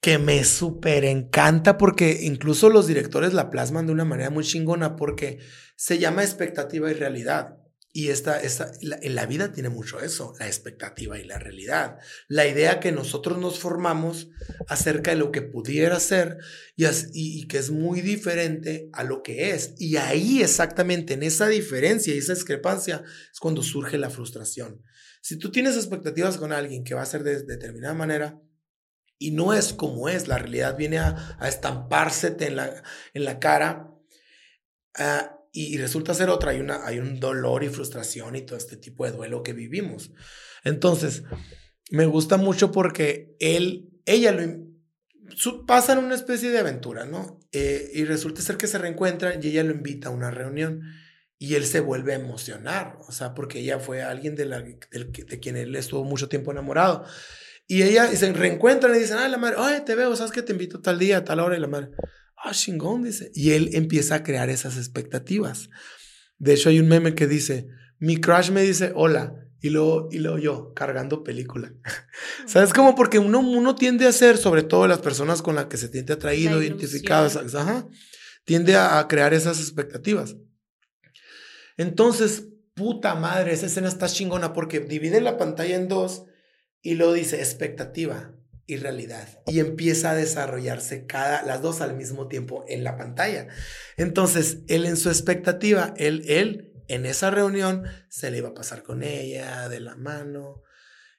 que me súper encanta porque incluso los directores la plasman de una manera muy chingona porque se llama expectativa y realidad. Y esta, esta en la vida tiene mucho eso, la expectativa y la realidad. La idea que nosotros nos formamos acerca de lo que pudiera ser y, y, que es muy diferente a lo que es. Y ahí exactamente, en esa diferencia y esa discrepancia, es cuando surge la frustración. Si tú tienes expectativas con alguien que va a ser de, determinada manera, y no es como es, la realidad viene a, estampársete en la, en la cara. Uh, y, resulta ser otra, hay, una, hay un dolor y frustración y todo este tipo de duelo que vivimos. Entonces, me gusta mucho porque él, ella lo, su, pasan una especie de aventura, ¿no? Eh, y resulta ser que se reencuentran y ella lo invita a una reunión y él se vuelve a emocionar, o sea, porque ella fue alguien de, la, de quien él estuvo mucho tiempo enamorado. Y ella se reencuentran y dicen, ay, la madre, ay, te veo, ¿sabes que te invito tal día, tal hora? Y la madre, ah, chingón, dice. Y él empieza a crear esas expectativas. De hecho, hay un meme que dice, mi crush me dice hola, y luego, y luego yo cargando película. ¿Sabes cómo? Porque uno, uno tiende a ser, sobre todo las personas con las que se tiende atraído, identificado, ajá, tiende a, crear esas expectativas. Entonces, puta madre, esa escena está chingona porque divide la pantalla en dos y luego dice expectativa y realidad. Y empieza a desarrollarse cada, las dos al mismo tiempo en la pantalla. Entonces, él en su expectativa, él, él en esa reunión se le iba a pasar con ella de la mano,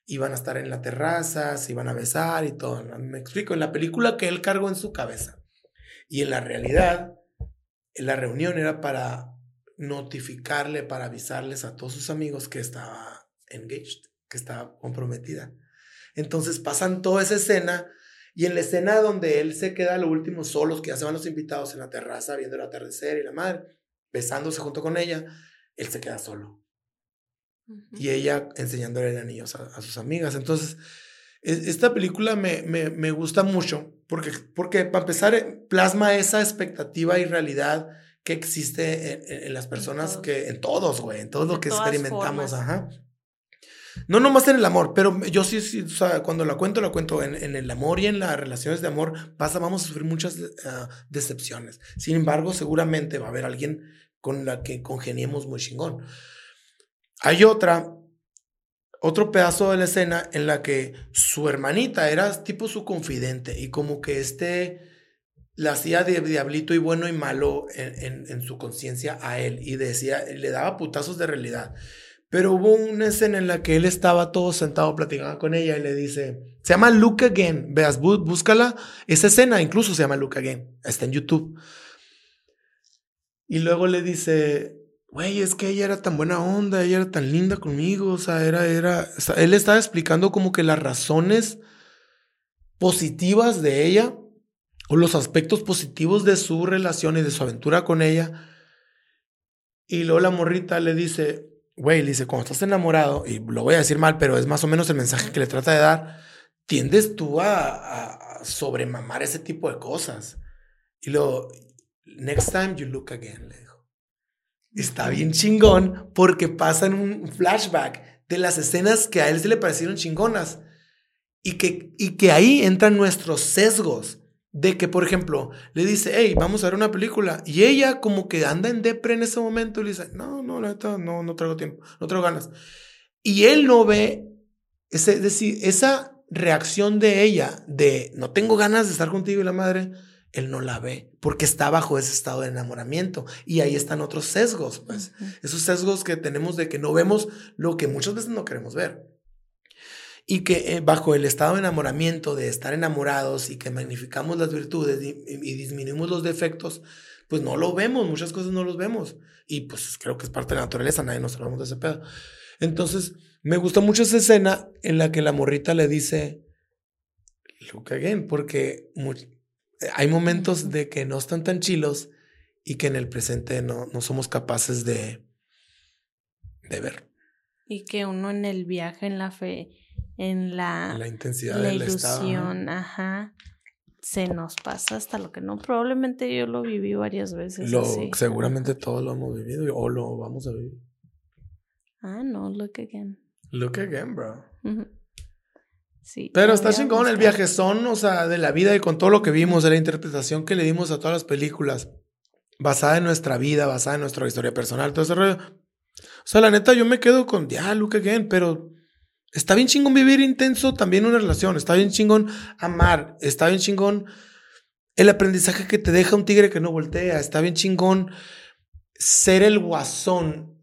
iban a estar en la terraza, se iban a besar y todo. Me explico, en la película que él cargó en su cabeza. Y en la realidad, la reunión era para notificarle, para avisarles a todos sus amigos que estaba engaged, que estaba comprometida. Entonces pasan toda esa escena y en la escena donde él se queda lo último solos, que ya se van los invitados en la terraza viendo el atardecer y la madre, besándose junto con ella, él se queda solo. Y ella enseñándole anillos a, a sus amigas. Entonces, esta película me, me, me, gusta mucho porque, porque, para empezar, eh, plasma esa expectativa y realidad que existe en, las personas, que en todos, güey, en todo lo que experimentamos. Ajá. No nomás en el amor, pero yo sí, sí o sea, cuando la cuento, la cuento en, en, el amor y en las relaciones de amor, pasa, vamos a sufrir muchas uh, decepciones. Sin embargo, seguramente va a haber alguien con la que congeniemos muy chingón. Hay otra, otro pedazo de la escena en la que su hermanita era tipo su confidente y como que este la hacía de diablito y bueno y malo en, en, su conciencia a él y decía, le daba putazos de realidad. Pero hubo una escena en la que él estaba todo sentado platicando con ella y le dice, se llama Look Again, veas, búscala, esa escena incluso se llama Look Again, está en YouTube. Y luego le dice, güey, es que ella era tan buena onda, ella era tan linda conmigo, o sea, era, era, él estaba explicando como que las razones positivas de ella o los aspectos positivos de su relación y de su aventura con ella. Y luego la morrita le dice, güey, le dice, cuando estás enamorado, y lo voy a decir mal, pero es más o menos el mensaje que le trata de dar, tiendes tú a, a sobremamar ese tipo de cosas. Y luego, next time you look again, le dijo. Está bien chingón porque pasa en un flashback de las escenas que a él se le parecieron chingonas y que, y que ahí entran nuestros sesgos de que, por ejemplo, le dice, hey, vamos a ver una película. Y ella como que anda en depre en ese momento y le dice, no, no, no, no traigo tiempo, no traigo ganas. Y él no ve, ese, decir, esa reacción de ella de, no tengo ganas de estar contigo y la madre, él no la ve porque está bajo ese estado de enamoramiento. Y ahí están otros sesgos, pues. Esos sesgos que tenemos de que no vemos lo que muchas veces no queremos ver y que eh, bajo el estado de enamoramiento, de estar enamorados y que magnificamos las virtudes y, disminuimos los defectos, pues no lo vemos, muchas cosas no los vemos. Y pues creo que es parte de la naturaleza, nadie nos hablamos de ese pedo. Entonces, me gusta mucho esa escena en la que la morrita le dice, look again, porque hay momentos de que no están tan chilos y que en el presente no, no somos capaces de, de ver. Y que uno en el viaje, en la fe, en la, la intensidad la ilusión, ajá. Se nos pasa hasta lo que no. Probablemente yo lo viví varias veces. Lo, Seguramente todos lo hemos vivido o lo vamos a vivir. Ah, no, look again. Look again, bro. Sí. Pero está chingón el viaje son, o sea, de la vida y con todo lo que vimos, de la interpretación que le dimos a todas las películas, basada en nuestra vida, basada en nuestra historia personal, todo ese rollo. O sea, la neta, yo me quedo con, ya, look again, pero Está bien chingón vivir intenso también una relación. Está bien chingón amar. Está bien chingón el aprendizaje que te deja un tigre que no voltea. Está bien chingón ser el guasón,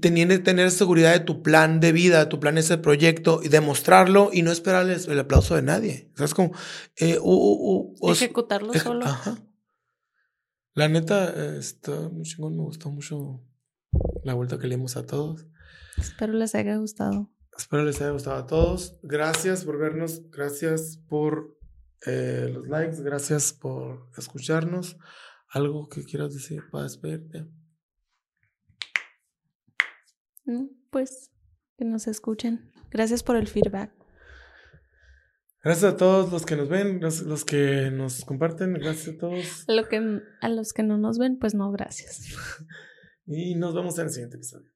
teniendo tener seguridad de tu plan de vida, de tu plan ese proyecto y demostrarlo y no esperar el, aplauso de nadie. O sea, es como eh, ejecutarlo solo. La neta está muy chingón. Me gustó mucho la vuelta que le dimos a todos. Espero les haya gustado. Espero les haya gustado a todos. Gracias por vernos, gracias por eh, los likes, gracias por escucharnos. ¿Algo que quieras decir para despedirte? pues que nos escuchen. Gracias por el feedback. Gracias a todos los que nos ven, los, que nos comparten, gracias a todos. Lo que, a los que no nos ven, pues no, gracias. y nos vemos en el siguiente episodio.